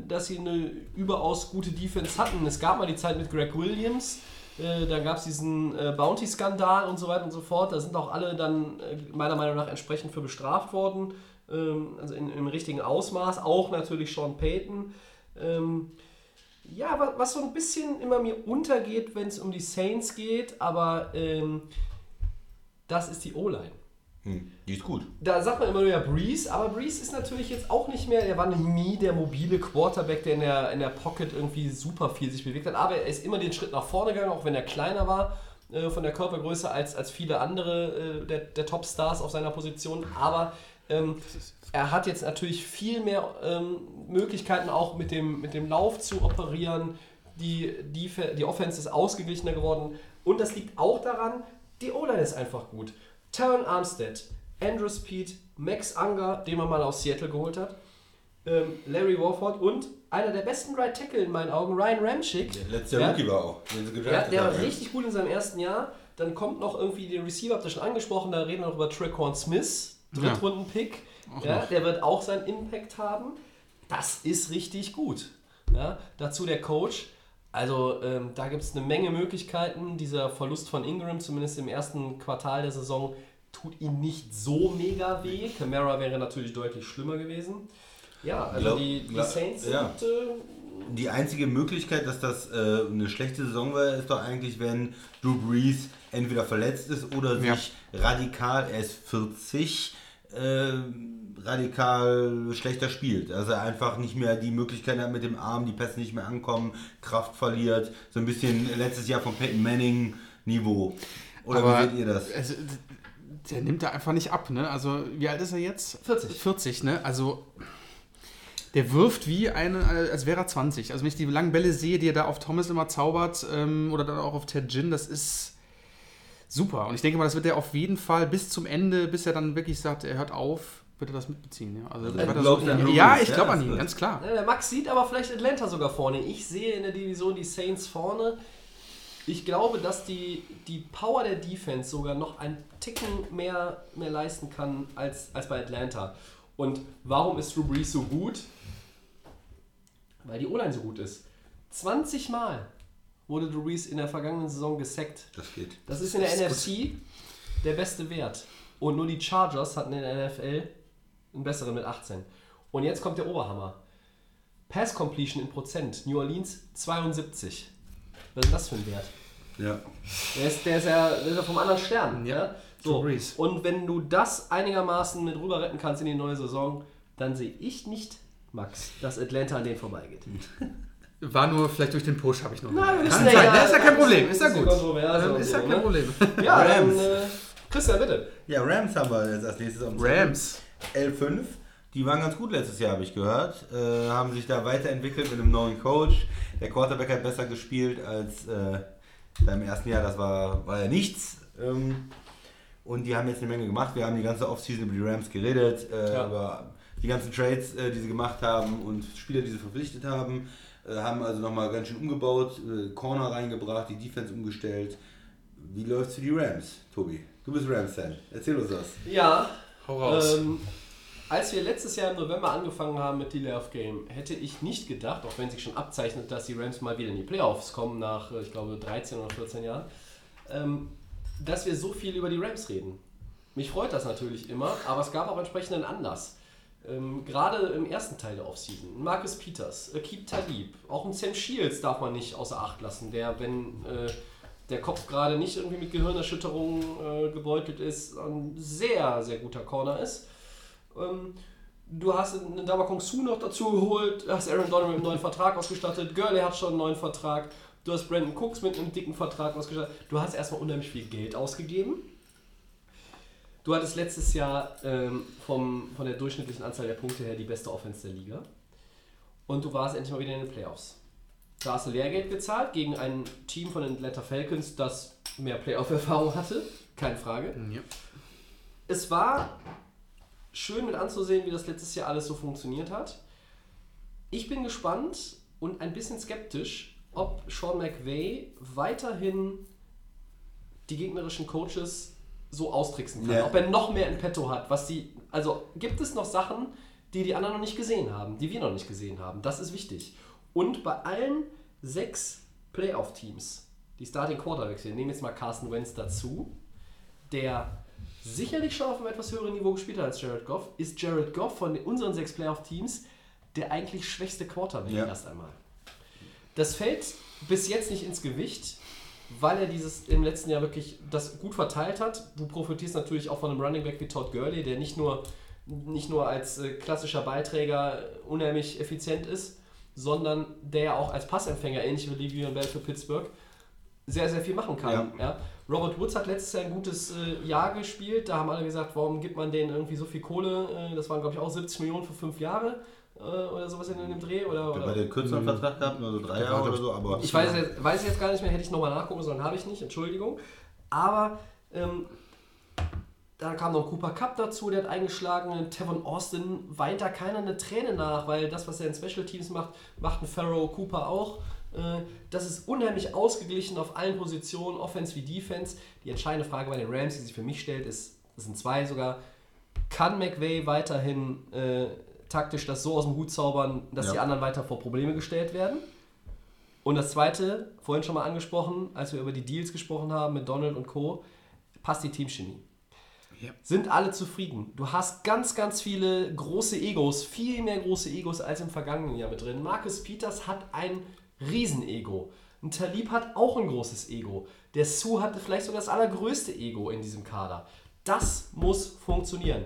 dass sie eine überaus gute Defense hatten. Es gab mal die Zeit mit Greg Williams. Äh, da gab es diesen äh, Bounty-Skandal und so weiter und so fort. Da sind auch alle dann äh, meiner Meinung nach entsprechend für bestraft worden. Ähm, also in, im richtigen Ausmaß. Auch natürlich Sean Payton. Ähm, ja, wa- was so ein bisschen immer mir untergeht, wenn es um die Saints geht, aber ähm, das ist die O-Line. Hm, die ist gut. Da sagt man immer nur ja Breeze, aber Breeze ist natürlich jetzt auch nicht mehr, der war nie der mobile Quarterback, der in der, in der Pocket irgendwie super viel sich bewegt hat, aber er ist immer den Schritt nach vorne gegangen, auch wenn er kleiner war äh, von der Körpergröße als, als viele andere äh, der, der Topstars auf seiner Position, aber ähm, er hat jetzt natürlich viel mehr ähm, Möglichkeiten auch mit dem, mit dem Lauf zu operieren, die, die, die Offense ist ausgeglichener geworden und das liegt auch daran, die O-Line ist einfach gut. Taron Armstead, Andrew Speed, Max Unger, den man mal aus Seattle geholt hat, ähm, Larry Warford und einer der besten Right Tackle in meinen Augen, Ryan Ramchick. Letztes Jahr Ja. Rookie war auch. Den sie Ja, gedraftet der war haben, ja. richtig gut in seinem ersten Jahr. Dann kommt noch irgendwie der Receiver, habt ihr schon angesprochen, da reden wir noch über Traquan Smith, Drittrunden-Pick. Ja, der wird auch seinen Impact haben. Das ist richtig gut. Ja, dazu der Coach. Also ähm, da gibt es eine Menge Möglichkeiten. Dieser Verlust von Ingram, zumindest im ersten Quartal der Saison, tut ihm nicht so mega weh. Camara wäre natürlich deutlich schlimmer gewesen. Ja, also Glaub- die, die glaub- Saints sind ja. äh, Die einzige Möglichkeit, dass das äh, eine schlechte Saison war, ist doch eigentlich, wenn Drew Brees entweder verletzt ist oder Ja. sich radikal, er ist 40, äh, radikal schlechter spielt. Also er einfach nicht mehr die Möglichkeit hat mit dem Arm, die Pässe nicht mehr ankommen, Kraft verliert. So ein bisschen letztes Jahr von Peyton Manning Niveau. Oder Aber wie seht ihr das? Es, der nimmt da einfach nicht ab, ne? Also, wie alt ist er jetzt? 40. 40, ne? Also, der wirft wie eine, als wäre er 20. Also, wenn ich die langen Bälle sehe, die er da auf Thomas immer zaubert, ähm, oder dann auch auf Ted Ginn, das ist super. Und ich denke mal, das wird er auf jeden Fall bis zum Ende, bis er dann wirklich sagt, er hört auf, wird er das mitbeziehen. Ja, also, Also er das ja ich glaube ja, an das ihn, wird- ganz klar. Ja, der Max sieht aber vielleicht Atlanta sogar vorne. Ich sehe in der Division die Saints vorne. Ich glaube, dass die, die Power der Defense sogar noch ein Ticken mehr, mehr leisten kann als, als bei Atlanta. Und warum ist Drew Brees so gut? Weil die O-Line so gut ist. 20 Mal wurde Drew Brees in der vergangenen Saison gesackt. Das geht. Das ist in der NFC der beste Wert. Und nur die Chargers hatten in der NFL einen besseren mit 18. Und jetzt kommt der Oberhammer. Pass Completion in Prozent. New Orleans 72. Was ist das für ein Wert? Ja. Der ist, der ist, ja, der ist ja vom anderen Stern. Ja, Ja? So. Und wenn du das einigermaßen mit rüber retten kannst in die neue Saison, dann sehe ich nicht, Max, dass Atlanta an denen vorbeigeht. War nur vielleicht durch den Push, habe ich noch. Na, wissen Kann ja, ja, ne? ist ja kein Problem, ist ja ist gut. Ähm, Ist ja so, kein ne? Problem. Ja, dann, Rams. äh, Christian, bitte. Ja, Rams haben wir jetzt als nächstes. Rams. L5. Die waren ganz gut letztes Jahr, habe ich gehört. Äh, haben sich da weiterentwickelt mit einem neuen Coach. Der Quarterback hat besser gespielt als äh, beim ersten Jahr. Das war, war ja nichts. Ähm, und die haben jetzt eine Menge gemacht. Wir haben die ganze Offseason über die Rams geredet, äh, Ja. über die ganzen Trades, äh, die sie gemacht haben und Spieler, die sie verpflichtet haben. Äh, haben also nochmal ganz schön umgebaut, äh, Corner reingebracht, die Defense umgestellt. Wie läuft's für die Rams, Tobi? Du bist Rams-Fan. Erzähl uns das. Ja, Ähm, als wir letztes Jahr im November angefangen haben mit Delay of Game, hätte ich nicht gedacht, auch wenn sich schon abzeichnet, dass die Rams mal wieder in die Playoffs kommen nach, äh, ich glaube, 13 oder 14 Jahren, ähm, dass wir so viel über die Rams reden. Mich freut das natürlich immer, aber es gab auch entsprechenden Anlass. Ähm, Gerade im ersten Teil der Offseason. Marcus Peters, Akib Talib, auch ein Sam Shields darf man nicht außer Acht lassen, der, wenn äh, der Kopf gerade nicht irgendwie mit Gehirnerschütterungen äh, gebeutelt ist, ein sehr, sehr guter Corner ist. Ähm, du hast einen Dama Kong Su noch dazu geholt, hast Aaron Donald mit einem neuen Vertrag ausgestattet, Gurley hat schon einen neuen Vertrag, du hast Brandon Cooks mit einem dicken Vertrag ausgestattet. Du hast erstmal unheimlich viel Geld ausgegeben. Du hattest letztes Jahr ähm, vom, von der durchschnittlichen Anzahl der Punkte her die beste Offense der Liga. Und du warst endlich mal wieder in den Playoffs. Da hast du Lehrgeld gezahlt gegen ein Team von den Atlanta Falcons, das mehr Playoff-Erfahrung hatte. Keine Frage. Ja. Es war schön mit anzusehen, wie das letztes Jahr alles so funktioniert hat. Ich bin gespannt und ein bisschen skeptisch, ob Sean McVay weiterhin die gegnerischen Coaches so austricksen kann. Ja. Ob er noch mehr in petto hat, was die. Also gibt es noch Sachen, die die anderen noch nicht gesehen haben, die wir noch nicht gesehen haben. Das ist wichtig. Und bei allen sechs Playoff-Teams, die Starting Quarterbacks, wir nehmen jetzt mal Carsten Wentz dazu, der sicherlich schon auf einem etwas höheren Niveau gespielt hat als Jared Goff, ist Jared Goff von unseren sechs Playoff-Teams der eigentlich schwächste Quarterback Ja. erst einmal. Das fällt bis jetzt nicht ins Gewicht, weil er dieses im letzten Jahr wirklich das gut verteilt hat. Du profitierst natürlich auch von einem Running Back wie Todd Gurley, der nicht nur, nicht nur als äh, klassischer Beiträger unheimlich effizient ist, sondern der ja auch als Passempfänger, ähnlich wie Le'Veon Bell für Pittsburgh, sehr, sehr viel machen kann. Ja. Robert Woods hat letztes Jahr ein gutes äh, Jahr gespielt. Da haben alle gesagt, warum gibt man denen irgendwie so viel Kohle? Äh, das waren, glaube ich, auch 70 Millionen für fünf Jahre äh, oder sowas in dem Dreh. Oder, Bei oder den kürzeren Vertrag gehabt, nur so drei Jahre oder so, aber. ich weiß jetzt, weiß jetzt gar nicht mehr, hätte ich nochmal nachgucken sollen, habe ich nicht, Entschuldigung. Aber ähm, da kam noch Cooper Cup dazu, der hat eingeschlagen. Tevon Austin weint da keiner eine Träne nach, weil das, was er in Special Teams macht, macht ein Pharaoh Cooper auch. Äh, Das ist unheimlich ausgeglichen auf allen Positionen, Offense wie Defense. Die entscheidende Frage bei den Rams, die sich für mich stellt, ist, es sind zwei sogar, kann McVay weiterhin äh, taktisch das so aus dem Hut zaubern, dass Ja. die anderen weiter vor Probleme gestellt werden? Und das zweite, vorhin schon mal angesprochen, als wir über die Deals gesprochen haben mit Donald und Co., passt die Teamchemie. Ja. Sind alle zufrieden? Du hast ganz, ganz viele große Egos, viel mehr große Egos als im vergangenen Jahr mit drin. Marcus Peters hat ein Riesenego. Ein Talib hat auch ein großes Ego. Der Sue hatte vielleicht sogar das allergrößte Ego in diesem Kader. Das muss funktionieren.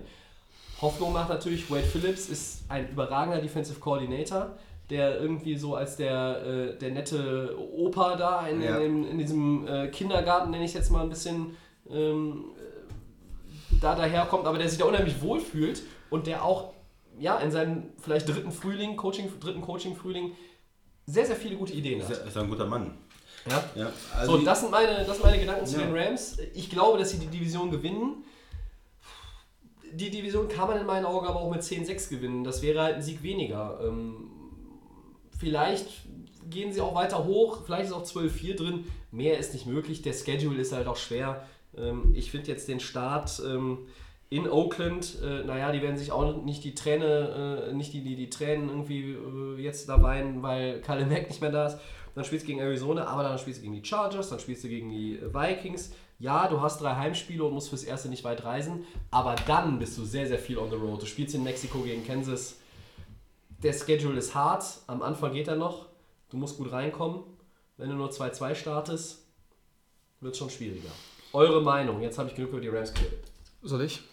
Hoffnung macht natürlich, Wade Phillips ist ein überragender Defensive Coordinator, der irgendwie so als der, äh, der nette Opa da in, Ja. in, in diesem äh, Kindergarten, nenne ich es jetzt mal ein bisschen, ähm, äh, da daherkommt, aber der sich da unheimlich wohlfühlt und der auch ja, in seinem vielleicht dritten Frühling, Coaching, dritten Coaching-Frühling sehr, sehr viele gute Ideen hat. ist ja ein guter Mann. Ja? Ja, So, also das sind meine, das sind meine Gedanken zu Ja. den Rams. Ich glaube, dass sie die Division gewinnen. Die Division kann man in meinen Augen aber auch mit 10-6 gewinnen. Das wäre halt ein Sieg weniger. Ähm, vielleicht gehen sie auch weiter hoch, vielleicht ist auch 12-4 drin. Mehr ist nicht möglich. Der Schedule ist halt auch schwer. Ähm, ich finde jetzt den Start ähm, in Oakland, äh, naja, die werden sich auch nicht die Träne, äh, nicht die, die, die Tränen irgendwie äh, jetzt da weinen, weil Kyle Mack nicht mehr da ist. Dann spielst du gegen Arizona, aber dann spielst du gegen die Chargers, dann spielst du gegen die äh, Vikings. Ja, du hast drei Heimspiele und musst fürs erste nicht weit reisen, aber dann bist du sehr, sehr viel on the road. Du spielst in Mexiko gegen Kansas. Der Schedule ist hart, am Anfang geht er noch. Du musst gut reinkommen. Wenn du nur 2-2 startest, wird es schon schwieriger. Eure Meinung, jetzt habe ich genug über die Rams geredet. Soll ich?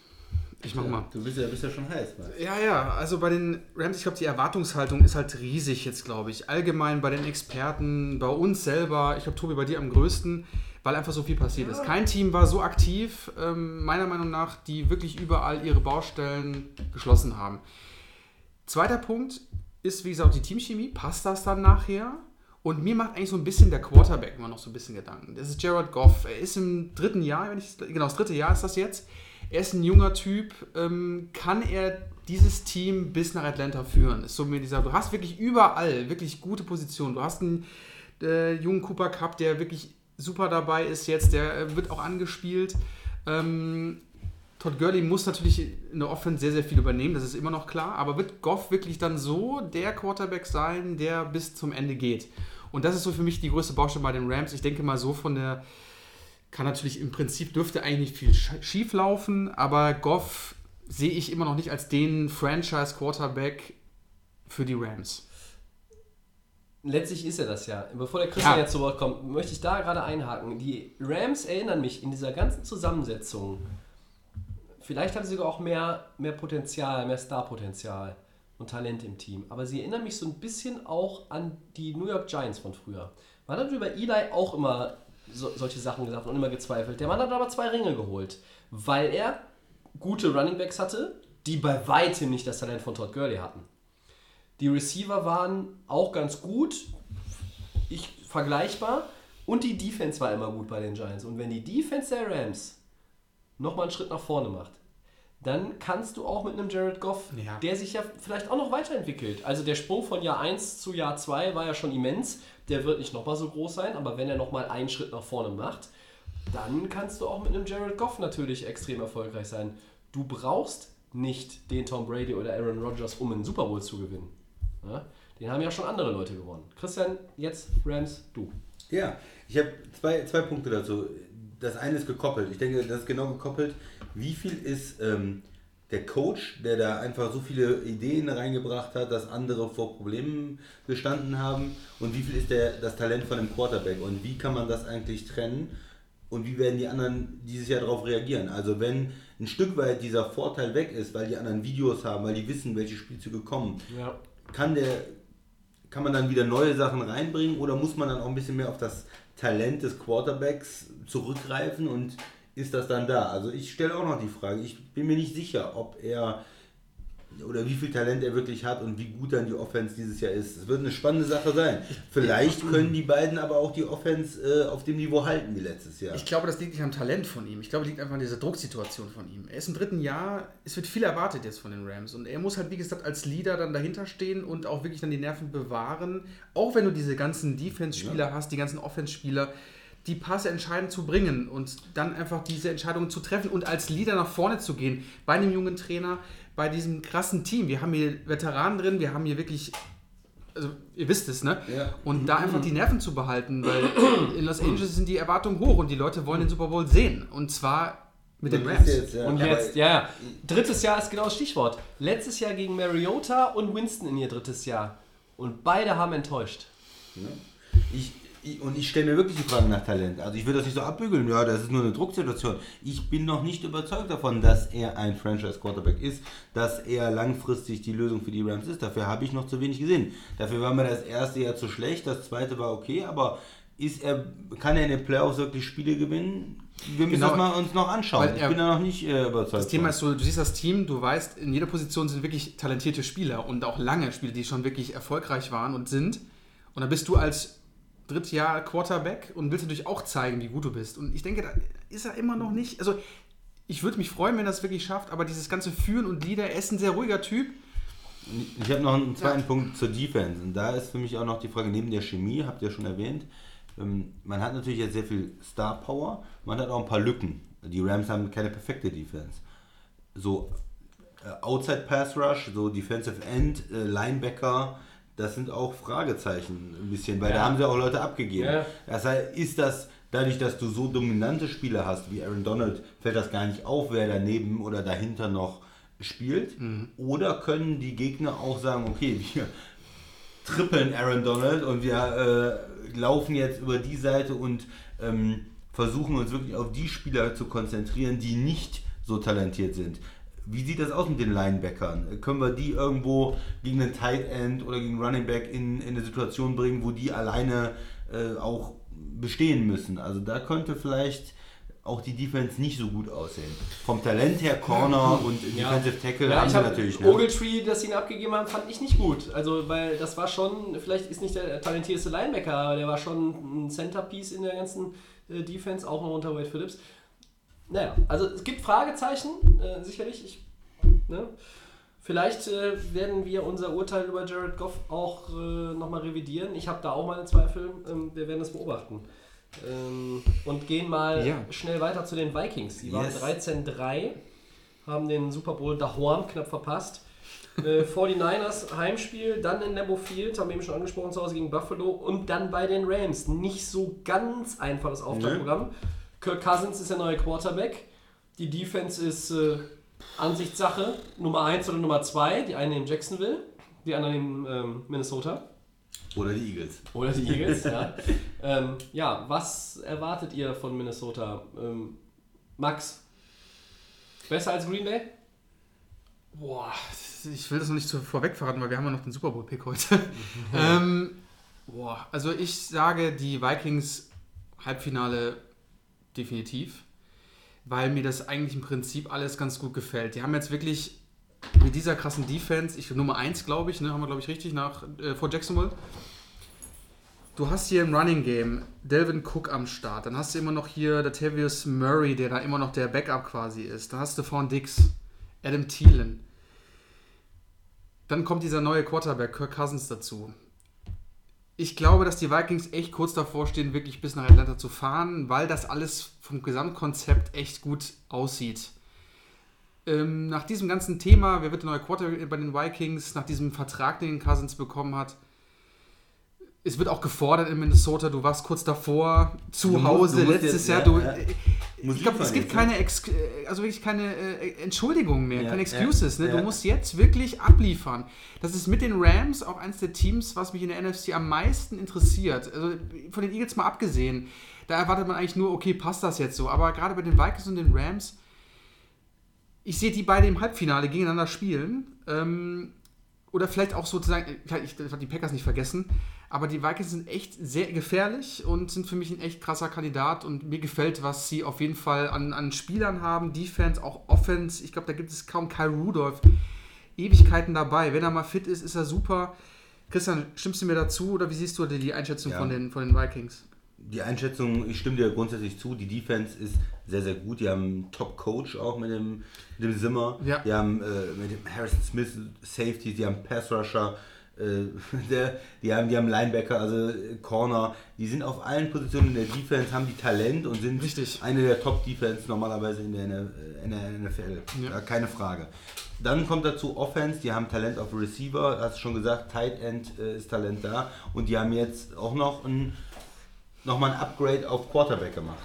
Ich mach mal. Du bist ja, bist ja schon heiß. Mann. Ja, ja, also bei den Rams, ich glaube, die Erwartungshaltung ist halt riesig jetzt, glaube ich. Allgemein bei den Experten, bei uns selber, ich glaube, Tobi, bei dir am größten, weil einfach so viel passiert ist. Kein Team war so aktiv, ähm, meiner Meinung nach, die wirklich überall ihre Baustellen geschlossen haben. Zweiter Punkt ist, wie gesagt, die Teamchemie. Passt das dann nachher? Und mir macht eigentlich so ein bisschen der Quarterback immer noch so ein bisschen Gedanken. Das ist Jared Goff. Er ist im dritten Jahr, wenn ich genau das dritte Jahr ist das jetzt. Er ist ein junger Typ. Ähm, kann er dieses Team bis nach Atlanta führen? Ist so mir dieser. Du hast wirklich überall wirklich gute Positionen. Du hast einen äh, jungen Cooper Cup, der wirklich super dabei ist jetzt. Der äh, wird auch angespielt. Ähm, Todd Gurley muss natürlich in der Offense sehr, sehr viel übernehmen, das ist immer noch klar. Aber wird Goff wirklich dann so der Quarterback sein, der bis zum Ende geht? Und das ist so für mich die größte Baustelle bei den Rams. Ich denke mal so von der, kann natürlich im Prinzip dürfte eigentlich nicht viel sch- schief laufen, aber Goff sehe ich immer noch nicht als den Franchise-Quarterback für die Rams. Letztlich ist er das ja. Bevor der Christian Ja. jetzt zu Wort kommt, möchte ich da gerade einhaken. Die Rams erinnern mich in dieser ganzen Zusammensetzung. Vielleicht haben sie sogar auch mehr, mehr Potenzial, mehr Starpotenzial und Talent im Team. Aber sie erinnern mich so ein bisschen auch an die New York Giants von früher. Man hat über Eli auch immer so, solche Sachen gesagt und immer gezweifelt. Der Mann hat aber zwei Ringe geholt, weil er gute Runningbacks hatte, die bei weitem nicht das Talent von Todd Gurley hatten. Die Receiver waren auch ganz gut, ich, vergleichbar. Und die Defense war immer gut bei den Giants. Und wenn die Defense der Rams nochmal einen Schritt nach vorne macht, dann kannst du auch mit einem Jared Goff, Ja. der sich ja vielleicht auch noch weiterentwickelt. Also der Sprung von Jahr 1 zu Jahr 2 war ja schon immens. Der wird nicht nochmal so groß sein, aber wenn er nochmal einen Schritt nach vorne macht, dann kannst du auch mit einem Jared Goff natürlich extrem erfolgreich sein. Du brauchst nicht den Tom Brady oder Aaron Rodgers, um einen Super Bowl zu gewinnen. Ja? Den haben ja schon andere Leute gewonnen. Christian, jetzt Rams, du. Ja, ich habe zwei, zwei Punkte dazu. Das eine ist gekoppelt. Ich denke, das ist genau gekoppelt. Wie viel ist ähm, der Coach, der da einfach so viele Ideen reingebracht hat, dass andere vor Problemen gestanden haben? Und wie viel ist der, das Talent von dem Quarterback? Und wie kann man das eigentlich trennen? Und wie werden die anderen dieses Jahr darauf reagieren? Also wenn ein Stück weit dieser Vorteil weg ist, weil die anderen Videos haben, weil die wissen, welche Spielzüge kommen, Ja. kann der kann man dann wieder neue Sachen reinbringen oder muss man dann auch ein bisschen mehr auf das Talent des Quarterbacks zurückgreifen und ist das dann da? Also ich stelle auch noch die Frage, ich bin mir nicht sicher, ob er oder wie viel Talent er wirklich hat und wie gut dann die Offense dieses Jahr ist. Es wird eine spannende Sache sein. Vielleicht können die beiden aber auch die Offense äh, auf dem Niveau halten wie letztes Jahr. Ich glaube, das liegt nicht am Talent von ihm. Ich glaube, es liegt einfach an dieser Drucksituation von ihm. Er ist im dritten Jahr, es wird viel erwartet jetzt von den Rams. Und er muss halt, wie gesagt, als Leader dann dahinter stehen und auch wirklich dann die Nerven bewahren. Auch wenn du diese ganzen Defense-Spieler hast, die ganzen Offense-Spieler, die Passe entscheidend zu bringen und dann einfach diese Entscheidungen zu treffen und als Leader nach vorne zu gehen. Bei einem jungen Trainer, bei diesem krassen Team. Wir haben hier Veteranen drin, wir haben hier wirklich also ihr wisst es, ne? Ja. Und da einfach die Nerven zu behalten, weil in Los Angeles sind die Erwartungen hoch und die Leute wollen den Super Bowl sehen. Und zwar mit den Und Rams. jetzt, ja, Und jetzt, ja, ja. Drittes Jahr ist genau das Stichwort. Letztes Jahr gegen Mariota und Winston in ihr drittes Jahr. Und beide haben enttäuscht. Ich, ich, und ich stelle mir wirklich die Frage nach Talent. Also ich will das nicht so abbügeln, ja, das ist nur eine Drucksituation. Ich bin noch nicht überzeugt davon, dass er ein Franchise-Quarterback ist, dass er langfristig die Lösung für die Rams ist. Dafür habe ich noch zu wenig gesehen. Dafür war mir das erste Jahr zu schlecht, das zweite war okay, aber ist er, kann er in den Playoffs wirklich Spiele gewinnen? Wir müssen Genau. das mal uns noch anschauen. Weil Ich er- bin da noch nicht äh, überzeugt. Das Thema ist so, du siehst das Team, du weißt, in jeder Position sind wirklich talentierte Spieler und auch lange Spieler, die schon wirklich erfolgreich waren und sind. Und dann bist du als Drittjahr Quarterback und willst natürlich auch zeigen, wie gut du bist. Und ich denke, da ist er immer noch nicht. Also, ich würde mich freuen, wenn er es wirklich schafft, aber dieses ganze Führen und Leader, er ist ein sehr ruhiger Typ. Ich habe noch einen zweiten Punkt zur Defense. Und da ist für mich auch noch die Frage, neben der Chemie, habt ihr schon erwähnt, ähm, man hat natürlich jetzt sehr viel Star Power, man hat auch ein paar Lücken. Die Rams haben keine perfekte Defense. so äh, Outside Pass Rush, so Defensive End, äh, Linebacker, das sind auch Fragezeichen ein bisschen, weil da Ja. haben sie auch Leute abgegeben. Ja. Das heißt, ist das dadurch, dass du so dominante Spieler hast wie Aaron Donald, fällt das gar nicht auf, wer daneben oder dahinter noch spielt? Oder können die Gegner auch sagen, okay, wir trippeln Aaron Donald und wir äh, laufen jetzt über die Seite und ähm, versuchen uns wirklich auf die Spieler zu konzentrieren, die nicht so talentiert sind. Wie sieht das aus mit den Linebackern? Können wir die irgendwo gegen einen Tight End oder gegen Running Back in, in eine Situation bringen, wo die alleine äh, auch bestehen müssen? Also da könnte vielleicht auch die Defense nicht so gut aussehen. Vom Talent her Corner und Defensive Tackle Ja, haben sie habe natürlich. Ne? Ogletree, das sie ihn abgegeben haben, fand ich nicht gut. Also, weil das war schon, vielleicht ist nicht der talentierteste Linebacker, aber der war schon ein Centerpiece in der ganzen äh, Defense, auch noch unter Wade Phillips. Naja, also es gibt Fragezeichen, äh, sicherlich. Ich, ne? Vielleicht äh, werden wir unser Urteil über Jared Goff auch äh, nochmal revidieren. Ich habe da auch meine Zweifel. Ähm, wir werden das beobachten. Ähm, und gehen mal Ja. schnell weiter zu den Vikings. Die waren Yes. 13-3 haben den Super Bowl daheim knapp verpasst. Äh, 49ers Heimspiel, dann in Lambeau Field, haben wir eben schon angesprochen, zu Hause gegen Buffalo und dann bei den Rams. Nicht so ganz einfaches Auftaktprogramm. Kirk Cousins ist der neue Quarterback. Die Defense ist äh, Ansichtssache. Nummer 1 oder Nummer 2. Die eine in Jacksonville, die andere in ähm, Minnesota. Oder die Eagles. Oder die Eagles, ja. Ähm, ja, was erwartet ihr von Minnesota? Ähm, Max, besser als Green Bay? Boah, ich will das noch nicht zu vorweg verraten, weil wir haben ja noch den Super Bowl-Pick heute. ähm, boah, also ich sage die Vikings Halbfinale definitiv, weil mir das eigentlich im Prinzip alles ganz gut gefällt. Die haben jetzt wirklich mit dieser krassen Defense, ich Nummer 1 glaube ich, ne, haben wir glaube ich richtig nach äh, vor Jacksonville. Du hast hier im Running Game Delvin Cook am Start, dann hast du immer noch hier Latavius Murray, der da immer noch der Backup quasi ist. Dann hast du Vaughn Dix, Adam Thielen. Dann kommt dieser neue Quarterback, Kirk Cousins, dazu. Ich glaube, dass die Vikings echt kurz davor stehen, wirklich bis nach Atlanta zu fahren, weil das alles vom Gesamtkonzept echt gut aussieht. Ähm, nach diesem ganzen Thema, wer wird der neue Quarterback bei den Vikings, nach diesem Vertrag, den Cousins bekommen hat, es wird auch gefordert in Minnesota, du warst kurz davor, zu Du Hause, letztes jetzt- Jahr, ja, du, ja. Ich glaube, es gibt jetzt, keine, ne? Ex äh, also wirklich keine äh, Entschuldigungen mehr, Ja, keine ja, Excuses. Ne? Du ja. musst jetzt wirklich abliefern. Das ist mit den Rams auch eines der Teams, was mich in der NFC am meisten interessiert. Also von den Eagles mal abgesehen. Da erwartet man eigentlich nur, okay, passt das jetzt so. Aber gerade bei den Vikings und den Rams, ich sehe die beide im Halbfinale gegeneinander spielen. Ähm, oder vielleicht auch sozusagen, ich darf die Packers nicht vergessen, aber die Vikings sind echt sehr gefährlich und sind für mich ein echt krasser Kandidat und mir gefällt, was sie auf jeden Fall an, an Spielern haben, Defense, auch Offense. Ich glaube, da gibt es kaum Kyle Rudolph. Ewigkeiten dabei. Wenn er mal fit ist, ist er super. Christian, stimmst du mir dazu oder wie siehst du die, Einschätzung Ja. von, den, von den Vikings? Die Einschätzung, ich stimme dir grundsätzlich zu, die Defense ist sehr, sehr gut. Die haben einen Top-Coach auch mit dem, mit dem Zimmer. Ja. Die haben äh, mit dem Harrison Smith Safety, die haben Pass-Rusher, der, die, haben, die haben Linebacker, also äh, Corner. Die sind auf allen Positionen in der Defense, haben die Talent und sind Richtig. eine der Top-Defense normalerweise in der, in der NFL. Ja. Keine Frage. Dann kommt dazu Offense, die haben Talent auf Receiver, hast du schon gesagt, Tight End äh, ist Talent da. Und die haben jetzt auch noch ein nochmal ein Upgrade auf Quarterback gemacht.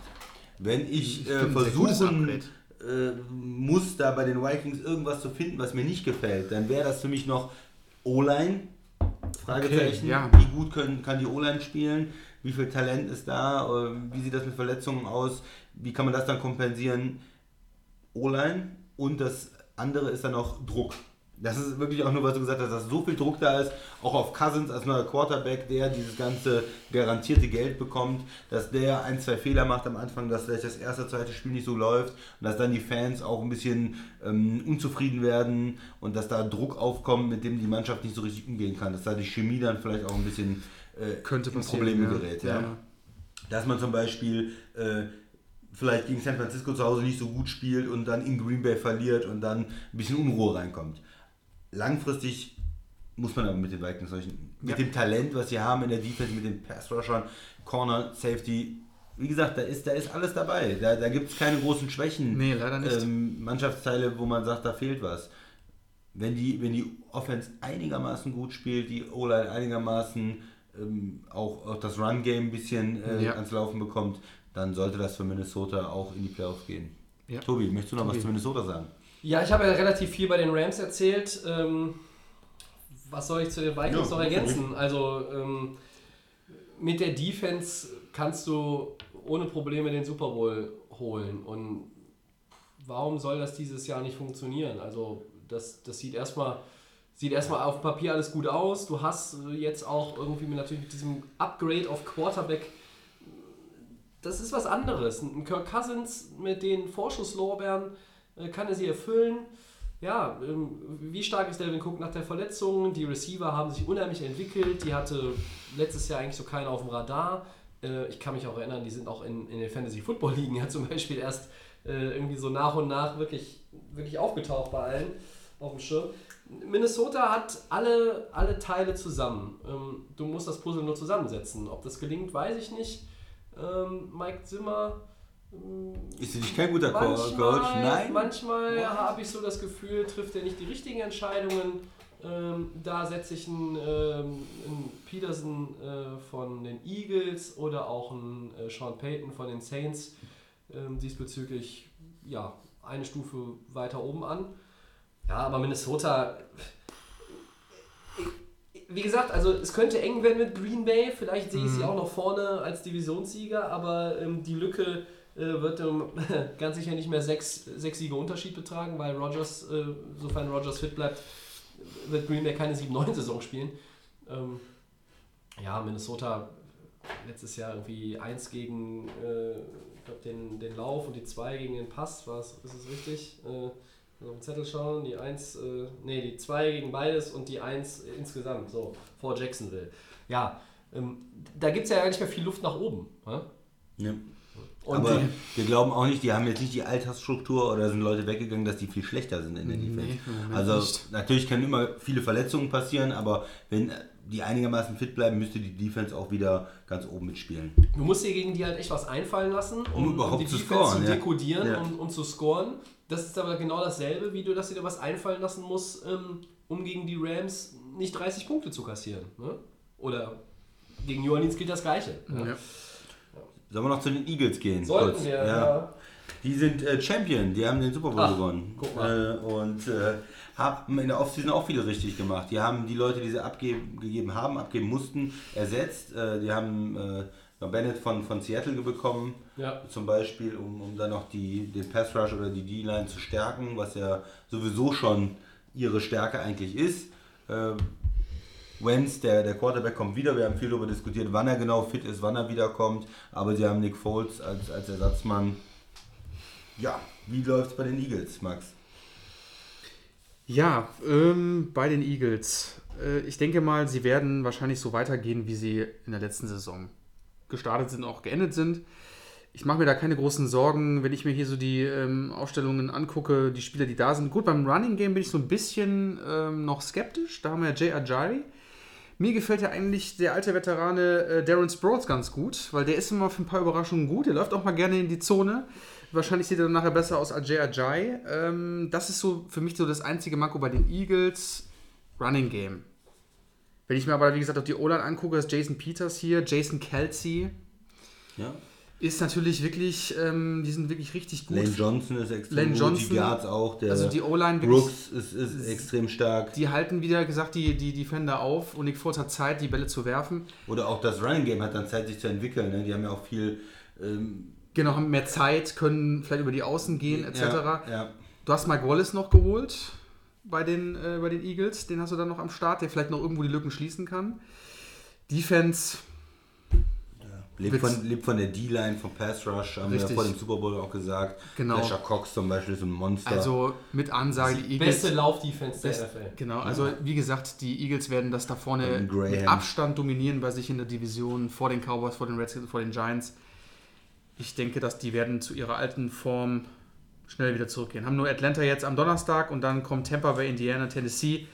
Wenn ich, äh, äh, muss, da bei den Vikings irgendwas zu finden, was mir nicht gefällt, dann wäre das für mich noch O-Line. Fragezeichen. Okay, ja. Wie gut können, kann die O-Line spielen? Wie viel Talent ist da? Äh, Wie sieht das mit Verletzungen aus? Wie kann man das dann kompensieren? O-Line und das andere ist dann auch Druck. Das ist wirklich auch nur, was du gesagt hast, dass so viel Druck da ist, auch auf Cousins als neuer Quarterback, der dieses ganze garantierte Geld bekommt, dass der ein, zwei Fehler macht am Anfang, dass vielleicht das erste, zweite Spiel nicht so läuft und dass dann die Fans auch ein bisschen ähm, unzufrieden werden und dass da Druck aufkommt, mit dem die Mannschaft nicht so richtig umgehen kann, dass da die Chemie dann vielleicht auch ein bisschen äh, Könnte in Probleme ja. gerät. Ja. Ja. Dass man zum Beispiel äh, vielleicht gegen San Francisco zu Hause nicht so gut spielt und dann in Green Bay verliert und dann ein bisschen Unruhe reinkommt. Langfristig muss man aber mit den Vikings solchen, mit Ja. dem Talent, was sie haben in der Defense, mit den Pass Rushern, Corner, Safety, wie gesagt, da ist, da ist alles dabei. Da, da gibt es keine großen Schwächen. Nee, leider nicht. Ähm, Mannschaftsteile, wo man sagt, da fehlt was. Wenn die, wenn die Offense einigermaßen gut spielt, die O-Line einigermaßen ähm, auch, auch das Run-Game ein bisschen äh, Ja. ans Laufen bekommt, dann sollte das für Minnesota auch in die Playoffs gehen. Ja. Tobi, möchtest du noch Tobi. was zu Minnesota sagen? Ja, ich habe ja relativ viel bei den Rams erzählt. Ähm, was soll ich zu den Vikings Ja, noch ergänzen? Also ähm, mit der Defense kannst du ohne Probleme den Super Bowl holen. Und warum soll das dieses Jahr nicht funktionieren? Also das, das sieht erstmal sieht erstmal auf Papier alles gut aus. Du hast äh, jetzt auch irgendwie mit, natürlich mit diesem Upgrade auf Quarterback das ist was anderes. Ein Kirk Cousins mit den Vorschusslorbeeren kann er sie erfüllen. Ja, ähm, wie stark ist Delvin Cook nach der Verletzung? Die Receiver haben sich unheimlich entwickelt. Die hatte letztes Jahr eigentlich so keiner auf dem Radar. Äh, ich kann mich auch erinnern, die sind auch in, in den Fantasy Football Ligen ja zum Beispiel erst äh, irgendwie so nach und nach wirklich, wirklich aufgetaucht bei allen auf dem Schirm. Minnesota hat alle, alle Teile zusammen. Ähm, du musst das Puzzle nur zusammensetzen. Ob das gelingt, weiß ich nicht. Ähm, Mike Zimmer. Ähm, Ist für dich kein guter Co- Coach? Manchmal, Nein? manchmal habe ich so das Gefühl, trifft er nicht die richtigen Entscheidungen. Ähm, da setze ich einen, ähm, einen Peterson äh, von den Eagles oder auch einen äh, Sean Payton von den Saints ähm, diesbezüglich ja, eine Stufe weiter oben an. Ja, aber Minnesota, wie gesagt, also es könnte eng werden mit Green Bay. Vielleicht sehe ich sie auch noch vorne als Divisionssieger, aber ähm, die Lücke äh, wird ähm, ganz sicher nicht mehr sechs, sechs Siege Unterschied betragen, weil Rogers, äh, sofern Rogers fit bleibt, wird Green Bay keine 7-9-Saison spielen. Ähm, ja, Minnesota letztes Jahr irgendwie 1 gegen äh, den, den Lauf und die 2 gegen den Pass, war's, ist es richtig? Äh, also auf den Zettel schauen, die 1, äh, nee, die 2 gegen beides und die 1 insgesamt, so, vor Jacksonville. Ja, ähm, da gibt es ja gar nicht mehr viel Luft nach oben. Ne? Ja. Und Aber wir glauben auch nicht, die haben jetzt nicht die Altersstruktur oder sind Leute weggegangen, dass die viel schlechter sind in der Defense. Nee, Moment also nicht. natürlich können immer viele Verletzungen passieren, aber wenn die einigermaßen fit bleiben, müsste die Defense auch wieder ganz oben mitspielen. Du musst dir gegen die halt echt was einfallen lassen, um, Um überhaupt die zu Defense scoren, zu ja. dekodieren Ja. und, und zu scoren. Das ist aber genau dasselbe, wie du dass dir was einfallen lassen musst, ähm, um gegen die Rams nicht 30 Punkte zu kassieren. Ne? Oder gegen New Orleans gilt das Gleiche. Ne? Ja. Sollen wir noch zu den Eagles gehen? Sollten Kurz? wir, ja. Die sind äh, Champion, die haben den Super Bowl Ach, gewonnen. guck mal. Äh, und äh, haben in der Offseason auch viele richtig gemacht. Die haben die Leute, die sie abgegeben haben, abgeben mussten, ersetzt. Äh, die haben äh, Bennett von, von Seattle bekommen, Ja. zum Beispiel, um, um dann noch die, den Pass Rush oder die D-Line zu stärken, was ja sowieso schon ihre Stärke eigentlich ist. Wentz, der, der Quarterback, kommt wieder. Wir haben viel darüber diskutiert, wann er genau fit ist, wann er wiederkommt. Aber sie haben Nick Foles als, als Ersatzmann. Ja, wie läuft es bei den Eagles, Max? Ja, ähm, bei den Eagles. Äh, ich denke mal, sie werden wahrscheinlich so weitergehen, wie sie in der letzten Saison gestartet sind, auch geendet sind. Ich mache mir da keine großen Sorgen, wenn ich mir hier so die ähm, Aufstellungen angucke, die Spieler, die da sind. Gut, beim Running Game bin ich so ein bisschen ähm, noch skeptisch. Da haben wir ja Jay Ajari. Mir gefällt ja eigentlich der alte Veterane äh, Darren Sproles ganz gut, weil der ist immer für ein paar Überraschungen gut. Der läuft auch mal gerne in die Zone. Wahrscheinlich sieht er dann nachher besser aus als Jay Ajay. Ähm, das ist so für mich so das einzige Manko bei den Eagles. Running Game. Wenn ich mir aber, wie gesagt, auch die O-Line angucke, ist Jason Peters hier, Jason Kelsey Ja. Ist natürlich wirklich, ähm, die sind wirklich richtig gut. Lane Johnson ist extrem Lane gut, Johnson, die Guards auch. Der also die O-Line Brooks ist, ist extrem stark. Die halten wieder gesagt die, die Defender auf und Nick Foles hat Zeit, die Bälle zu werfen. Oder auch das Running Game hat dann Zeit, sich zu entwickeln. Ne? Die haben ja auch viel. Ähm, Genau, haben mehr Zeit, können vielleicht über die Außen gehen, etc. Ja, ja. Du hast Mike Wallace noch geholt bei den, äh, bei den Eagles. Den hast du dann noch am Start, der vielleicht noch irgendwo die Lücken schließen kann. Defense, Lebt von, lebt von der D-Line, vom Pass Rush, haben wir ja Richtig. vor dem Super Bowl auch gesagt. Genau. Fletcher Cox zum Beispiel ist ein Monster. also mit Ansage, die Eagles. Beste Laufdefense der NFL. genau, also wie gesagt, die Eagles werden das da vorne mit Abstand dominieren bei sich in der Division vor den Cowboys, vor den Redskins, vor den Giants. Ich denke, dass die werden zu ihrer alten Form schnell wieder zurückgehen. Haben nur Atlanta jetzt am Donnerstag und dann kommt Tampa Bay, Indiana, Tennessee.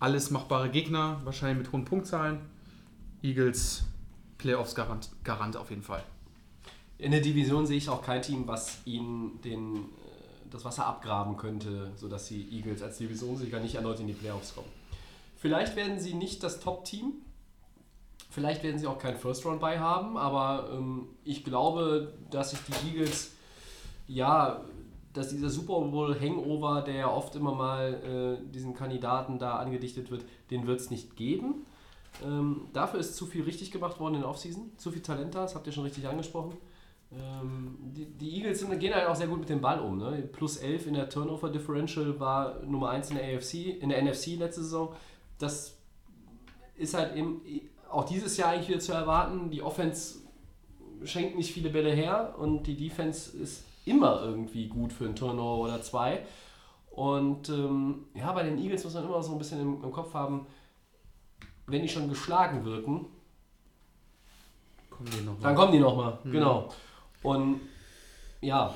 Alles machbare Gegner, wahrscheinlich mit hohen Punktzahlen. Eagles, Playoffs Garant, auf jeden Fall. In der Division sehe ich auch kein Team, was ihnen den, äh, das Wasser abgraben könnte, sodass die Eagles als Divisionssieger nicht erneut in die Playoffs kommen. Vielleicht werden sie nicht das Top-Team. Vielleicht werden sie auch keinen First-Round bei haben, aber ähm, ich glaube, dass sich die Eagles, ja, dass dieser Super Bowl-Hangover, der ja oft immer mal äh, diesen Kandidaten da angedichtet wird, den wird es nicht geben. Ähm, dafür ist zu viel richtig gemacht worden in der Offseason. Zu viel Talent da, das habt ihr schon richtig angesprochen. Ähm, die, die Eagles sind, gehen halt auch sehr gut mit dem Ball um. Ne? Plus 11 in der Turnover Differential war Nummer 1 in der AFC, in der NFC letzte Saison. Das ist halt eben auch dieses Jahr eigentlich wieder zu erwarten. Die Offense schenkt nicht viele Bälle her und die Defense ist immer irgendwie gut für einen Turnover oder zwei. Und ähm, ja, bei den Eagles muss man immer so ein bisschen im, im Kopf haben, wenn die schon geschlagen wirken, Kommen die noch dann mal. kommen die nochmal, genau. Und ja,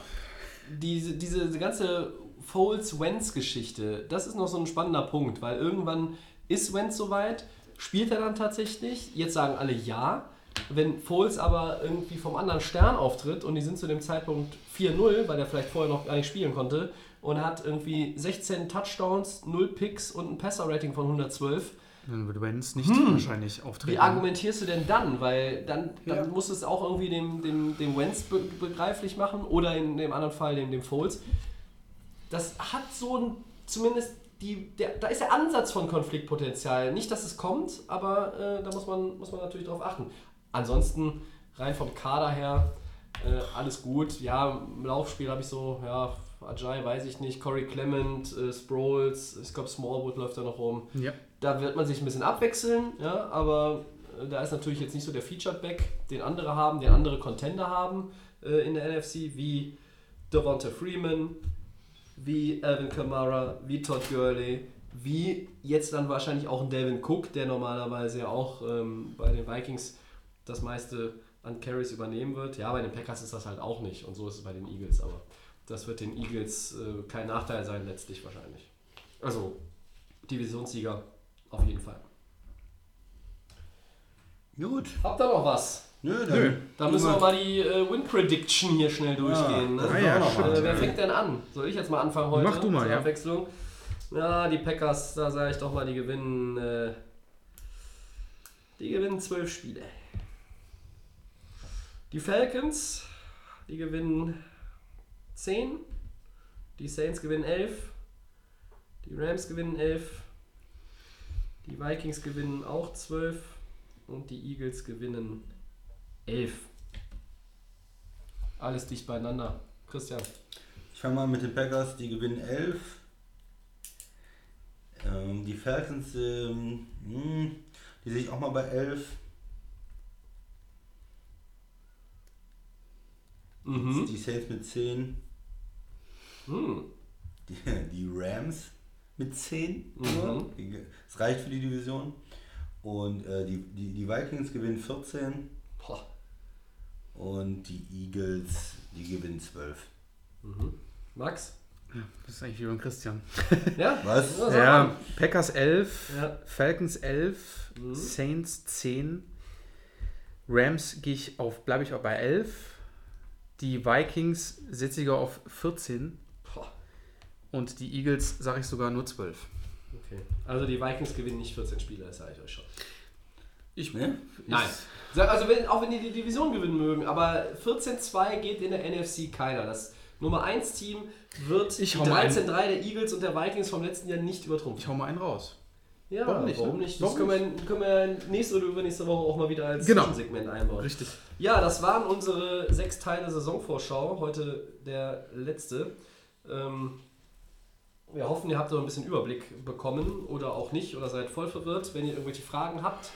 diese, diese ganze Foles-Wentz-Geschichte, das ist noch so ein spannender Punkt, weil irgendwann ist Wentz soweit, spielt er dann tatsächlich, jetzt sagen alle ja. Wenn Foles aber irgendwie vom anderen Stern auftritt und die sind zu dem Zeitpunkt 4-0, weil er vielleicht vorher noch gar nicht spielen konnte und hat irgendwie 16 Touchdowns, 0 Picks und ein Passer-Rating von 112, Dann würde Wenz nicht wahrscheinlich auftreten. wie argumentierst du denn dann? Weil dann, dann Ja. musst du es auch irgendwie dem, dem, dem Wentz be begreiflich machen oder in dem anderen Fall dem, dem Foles. Das hat so ein, zumindest die, der, da ist der Ansatz von Konfliktpotenzial. Nicht, dass es kommt, aber äh, da muss man, muss man natürlich drauf achten. Ansonsten, rein vom Kader her, äh, alles gut. Ja, im Laufspiel habe ich so, ja, Ajay weiß ich nicht, Corey Clement, äh, Sproles, ich glaube Smallwood läuft da noch rum Ja. Da wird man sich ein bisschen abwechseln, ja, aber äh, da ist natürlich jetzt nicht so der Featured Back, den andere haben, den andere Contender haben äh, in der NFC, wie Devonta Freeman, wie Alvin Kamara, wie Todd Gurley, wie jetzt dann wahrscheinlich auch ein Delvin Cook, der normalerweise ja auch ähm, bei den Vikings das meiste an Carries übernehmen wird. Ja, bei den Packers ist das halt auch nicht und so ist es bei den Eagles, aber das wird den Eagles äh, kein Nachteil sein letztlich wahrscheinlich. Also Divisionssieger auf jeden Fall. Gut. Habt ihr noch was? Nö, dann. Da müssen wir mal die äh, Win Prediction hier schnell durchgehen. das ne? ist ja, noch stimmt. was. Äh, wer fängt denn an? Soll ich jetzt mal anfangen heute? Mach du mal, ja. Abwechslung. Ja, die Packers, da sage ich doch mal, die gewinnen. Äh, die gewinnen zwölf Spiele. Die Falcons, die gewinnen 10. Die Saints gewinnen 11. Die Rams gewinnen 11. Die Vikings gewinnen auch 12. Und die Eagles gewinnen 11. Alles dicht beieinander. Christian. Ich fange mal mit den Packers, die gewinnen 11. Ähm, die Falcons, ähm, hm, die sehe ich auch mal bei 11. Mhm. Die Saints mit 10. Hm. Die, die Rams mit 10. Mhm. Das reicht für die Division. Und äh, die, die, die Vikings gewinnen 14. Boah. Und die Eagles, die gewinnen 12. Max? Das ist eigentlich wie beim Christian. Ja? Was? Ja, mal. Packers 11, Ja. Falcons 11, Saints 10, Rams gehe ich auf, bleibe ich auch bei 11, die Vikings setze ich auf 14 Boah. Und die Eagles sage ich sogar nur 12. Okay. Also die Vikings gewinnen nicht 14 Spiele, das sage ich euch schon. Ich, Ne? Nein. Also wenn, auch wenn die die Division gewinnen mögen, aber 14-2 geht in der NFC keiner. Das Nummer 1 Team wird Ich die hau mal 13-3 der Eagles und der Vikings vom letzten Jahr nicht übertrumpfen. ich hau mal einen raus. Ja, Warum nicht, Warum ne? nicht? Das Warum können wir, können wir nächste oder übernächste Woche auch mal wieder als Genau. Zwischensegment einbauen. Richtig. Ja, das waren unsere sechs Teile Saisonvorschau. Heute der letzte. Ähm, wir hoffen, ihr habt so ein bisschen Überblick bekommen oder auch nicht oder seid voll verwirrt. Wenn ihr irgendwelche Fragen habt,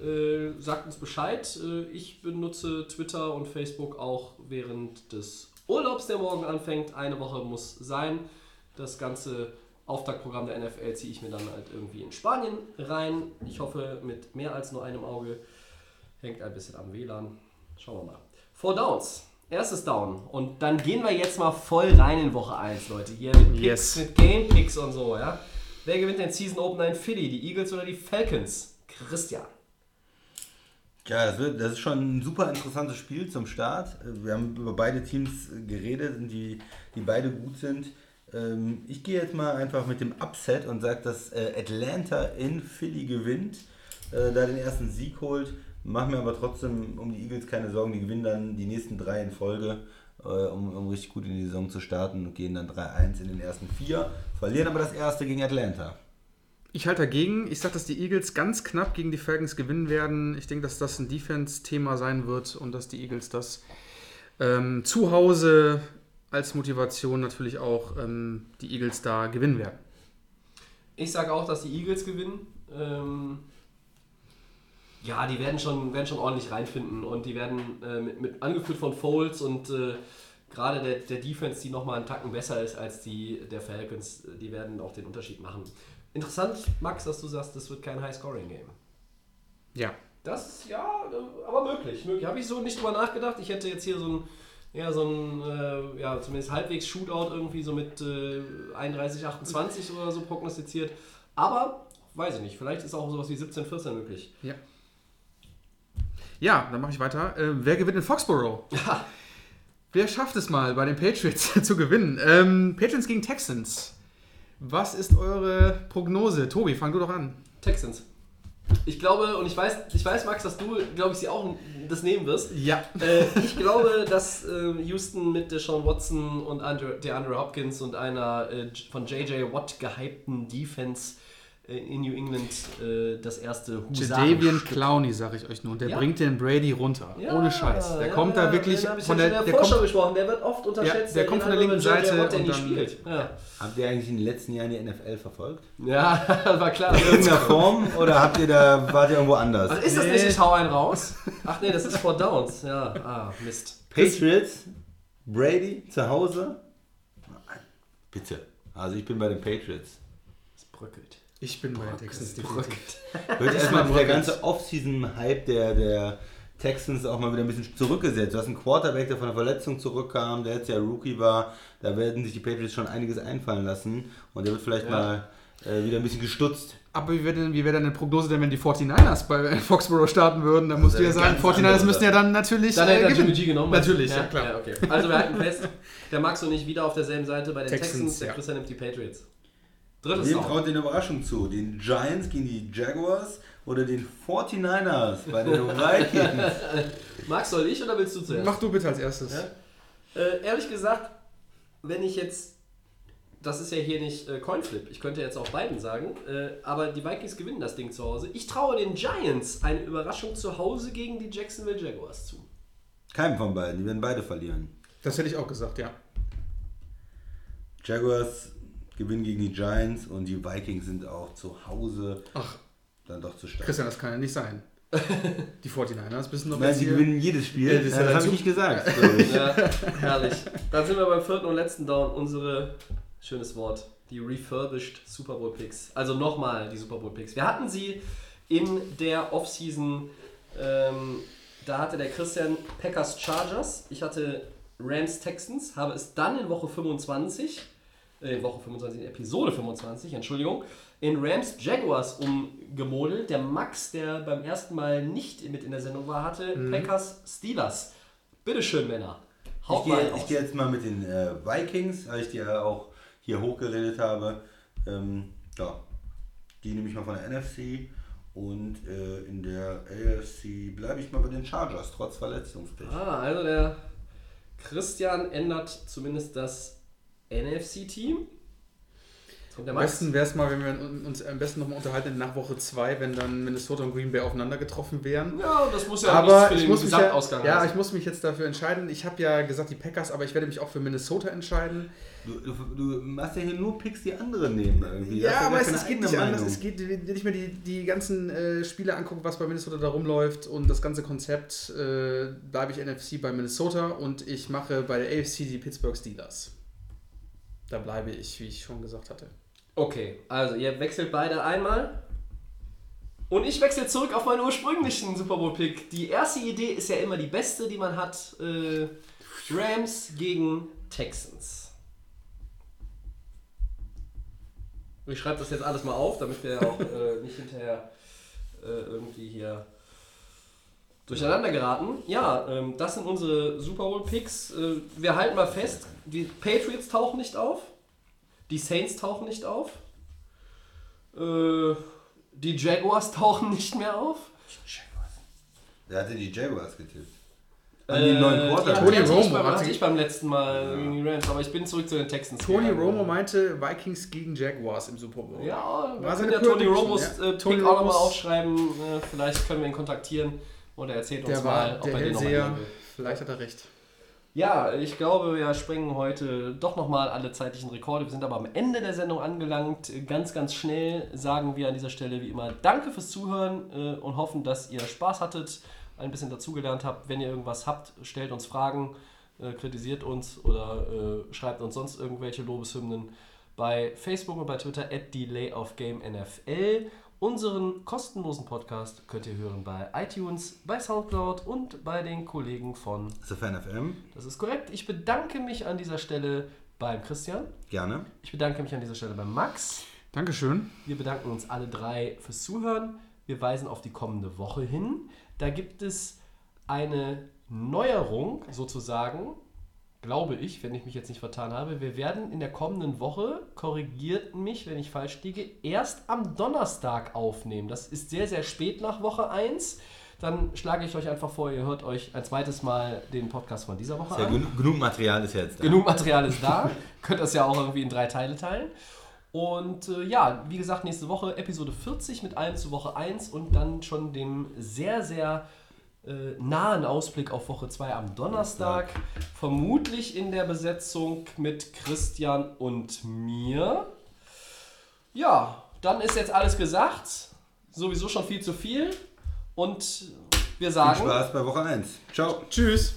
äh, sagt uns Bescheid. Äh, ich benutze Twitter und Facebook auch während des Urlaubs, der morgen anfängt. Eine Woche muss sein. Das ganze Auftaktprogramm der NFL ziehe ich mir dann halt irgendwie in Spanien rein. Ich hoffe mit mehr als nur einem Auge. Hängt ein bisschen am WLAN. Schauen wir mal. Four Downs. Erstes Down. Und dann gehen wir jetzt mal voll rein in Woche 1, Leute. Hier mit Picks, Yes. mit Game Picks und so, ja. Wer gewinnt den Season Opener in Philly? Die Eagles oder die Falcons? Christian. Ja, das, wird, das ist schon ein super interessantes Spiel zum Start. Wir haben über beide Teams geredet, die, die beide gut sind. Ähm, ich gehe jetzt mal einfach mit dem Upset und sage, dass äh, Atlanta in Philly gewinnt, äh, da den ersten Sieg holt. Machen mir aber trotzdem um die Eagles keine Sorgen. Die gewinnen dann die nächsten drei in Folge, äh, um, um richtig gut in die Saison zu starten und gehen dann 3-1 in den ersten vier. Verlieren aber das erste gegen Atlanta. Ich halte dagegen. Ich sage, dass die Eagles ganz knapp gegen die Falcons gewinnen werden. Ich denke, dass das ein Defense-Thema sein wird und dass die Eagles das ähm, zu Hause als Motivation natürlich auch ähm, die Eagles da gewinnen werden. Ich sage auch, dass die Eagles gewinnen. Ähm, ja, die werden schon, werden schon ordentlich reinfinden und die werden äh, mit, mit angeführt von Foles und äh, gerade der, der Defense, die nochmal einen Tacken besser ist als die der Falcons, die werden auch den Unterschied machen. Interessant, Max, dass du sagst, das wird kein High-Scoring-Game. Ja. Das ist ja, aber möglich. möglich. Habe ich so nicht drüber nachgedacht. Ich hätte jetzt hier so ein, ja, so ein, äh, ja, zumindest halbwegs Shootout irgendwie so mit äh, 31, 28 oder so prognostiziert. Aber, weiß ich nicht, vielleicht ist auch sowas wie 17, 14 möglich. Ja. Ja, dann mache ich weiter. Äh, wer gewinnt in Foxborough? Ja. Wer schafft es mal bei den Patriots zu gewinnen? Ähm, Patriots gegen Texans. Was ist eure Prognose? Tobi, fang du doch an. Texans. Ich glaube, und ich weiß, ich weiß, Max, dass du, glaube ich, sie auch das nehmen wirst. Ja. Äh, ich glaube, dass äh, Houston mit Deshaun Watson und Andre, DeAndre Hopkins und einer äh, von JJ Watt gehypten Defense in New England äh, das erste Jadavian Clowney, sage ich euch nur. Der Ja. bringt den Brady runter. Ja, Ohne Scheiß. Der ja, kommt ja, da wirklich von ja der, schon in der der Vorschau kommt, gesprochen. Der wird oft unterschätzt. der kommt von der linken Seite Watt, der und dann- spielt. Ja, Habt ihr eigentlich in den letzten Jahren die NFL verfolgt? ja war klar. In irgendeiner Form oder habt ihr da, wart ihr irgendwo anders? Ach, ist das Nee. nicht ich hau einen raus? Ach nee, das ist vor Downs. Ja, ah, Mist. Patriots, Brady zu Hause? Bitte. Also ich bin bei den Patriots. Es bröckelt. Ich bin bei den Texans definitiv. Wird erstmal mal der ganze Off-Season-Hype der, der Texans auch mal wieder ein bisschen zurückgesetzt. Du hast einen Quarterback, der von der Verletzung zurückkam, der jetzt ja Rookie war. Da werden sich die Patriots schon einiges einfallen lassen. Und der wird vielleicht Ja. mal äh, wieder ein bisschen gestutzt. Aber wie wäre denn, wie wäre denn eine Prognose denn, wenn die 49ers bei Foxborough starten würden? Dann musst du ja eine sagen, ganz 49ers andere müssen ja dann natürlich Dann hätte äh, er Jimmy. G genommen. Natürlich, ja, klar. okay. Also wir halten fest, der Max und ich wieder auf derselben Seite bei den Texans, Texans, der ja. Christian nimmt die Patriots. Drittes Wem traut den Überraschung zu? Den Giants gegen die Jaguars oder den 49ers bei den Vikings? Max, soll ich oder willst du zuerst? Mach du bitte als erstes. Ja? Äh, ehrlich gesagt, wenn ich jetzt. Das ist ja hier nicht äh, Coinflip. Ich könnte jetzt auch beiden sagen. Äh, aber die Vikings gewinnen das Ding zu Hause. Ich traue den Giants eine Überraschung zu Hause gegen die Jacksonville Jaguars zu. Keinem von beiden, die werden beide verlieren. Das hätte ich auch gesagt, ja. Jaguars gewinnen gegen die Giants und die Vikings sind auch zu Hause Ach, dann doch zu stark. Christian, das kann ja nicht sein. Die 49ers wissen doch Nein, sie gewinnen jedes Spiel. Ja, das ja das habe ich nicht gesagt. Ja, herrlich. Dann sind wir beim vierten und letzten Down. Unsere, schönes Wort, die refurbished Super Bowl Picks. Also nochmal die Super Bowl Picks. Wir hatten sie in der Offseason. Ähm, da hatte der Christian Packers Chargers. Ich hatte Rams Texans. Habe es dann in Woche 25, äh, Woche 25, in Episode 25, Entschuldigung, in Rams Jaguars umgemodelt. Der Max, der beim ersten Mal nicht mit in der Sendung war, hatte Packers Steelers. Bitteschön, Männer. Ich Haut gehe, ich gehe jetzt mal mit den äh, Vikings, weil ich die ja auch hier hochgeredet habe. Ähm, ja, die nehme ich mal von der NFC. Und äh, in der AFC bleibe ich mal bei den Chargers, trotz Verletzungspech. Ah, also der Christian ändert zumindest das NFC-Team. Am besten wäre es mal, wenn wir uns am besten nochmal unterhalten nach Woche 2, wenn dann Minnesota und Green Bay aufeinander getroffen wären. Ja, das muss ja aber nichts für ich den muss, mich ja, Gesamtausgang ja, heißen. ich muss mich jetzt dafür entscheiden. Ich habe ja gesagt die Packers, aber ich werde mich auch für Minnesota entscheiden. Du, du, du machst ja hier nur Picks, die andere nehmen irgendwie. Ja, aber es, geht nicht anders. Meinung. Es geht, wenn ich mir die, die ganzen äh, Spiele angucke, was bei Minnesota da rumläuft und das ganze Konzept, äh, bleibe ich NFC bei Minnesota und ich mache bei der AFC die Pittsburgh Steelers. Da bleibe ich, wie ich schon gesagt hatte. Okay, also ihr wechselt beide einmal. Und ich wechsle zurück auf meinen ursprünglichen Super Bowl-Pick. Die erste Idee ist ja immer die beste, die man hat. Äh, Rams gegen Texans. Ich schreibe das jetzt alles mal auf, damit wir auch äh, nicht hinterher äh, irgendwie hier Durcheinander geraten. Ja, ähm, das sind unsere Super Bowl Picks. Äh, wir halten mal fest, die Patriots tauchen nicht auf, die Saints tauchen nicht auf, äh, die Jaguars tauchen nicht mehr auf. Wer hatte die Jaguars getippt? An die neuen Äh, Quarterback. die Tony Romo beim, hat hatte ich beim letzten Mal gegen die Rams, aber ich bin zurück zu den Texans. Tony gegangen. Romo meinte Vikings gegen Jaguars im Super Bowl. Ja, wir War können seine ja Tony Romos ja. äh, Tony Pick auch nochmal aufschreiben. Äh, vielleicht können wir ihn kontaktieren und er erzählt uns Der mal, war ob der er den nochmal Hellseher. nehmen will. Vielleicht hat er recht. Ja, ich glaube, wir sprengen heute doch nochmal alle zeitlichen Rekorde. Wir sind aber am Ende der Sendung angelangt. Ganz, ganz schnell sagen wir an dieser Stelle wie immer Danke fürs Zuhören äh, und hoffen, dass ihr Spaß hattet, ein bisschen dazugelernt habt. Wenn ihr irgendwas habt, stellt uns Fragen, äh, kritisiert uns oder äh, schreibt uns sonst irgendwelche Lobeshymnen bei Facebook und bei Twitter at DelayOfGameNFL. Unseren kostenlosen Podcast könnt ihr hören bei iTunes, bei Soundcloud und bei den Kollegen von Sofern FM, das ist korrekt. Ich bedanke mich an dieser Stelle beim Christian. gerne. Ich bedanke mich an dieser Stelle beim Max. Dankeschön. Wir bedanken uns alle drei fürs Zuhören. Wir weisen auf die kommende Woche hin. Da gibt es eine Neuerung sozusagen, glaube ich, wenn ich mich jetzt nicht vertan habe. Wir werden in der kommenden Woche, korrigiert mich, wenn ich falsch liege, erst am Donnerstag aufnehmen. Das ist sehr, sehr spät nach Woche 1. Dann schlage ich euch einfach vor, ihr hört euch ein zweites Mal den Podcast von dieser Woche Ja, an. genug, genug Material ist jetzt da. Genug Material ist da. Könnt das ja auch irgendwie in drei Teile teilen. Und äh, ja, wie gesagt, nächste Woche Episode 40 mit allem zu Woche 1 und dann schon dem sehr, sehr äh, nahen Ausblick auf Woche 2 am Donnerstag. Vermutlich in der Besetzung mit Christian und mir. Ja, dann ist jetzt alles gesagt. Sowieso schon viel zu viel. Und wir Viel sagen. Spaß bei Woche 1. Ciao. Tschüss.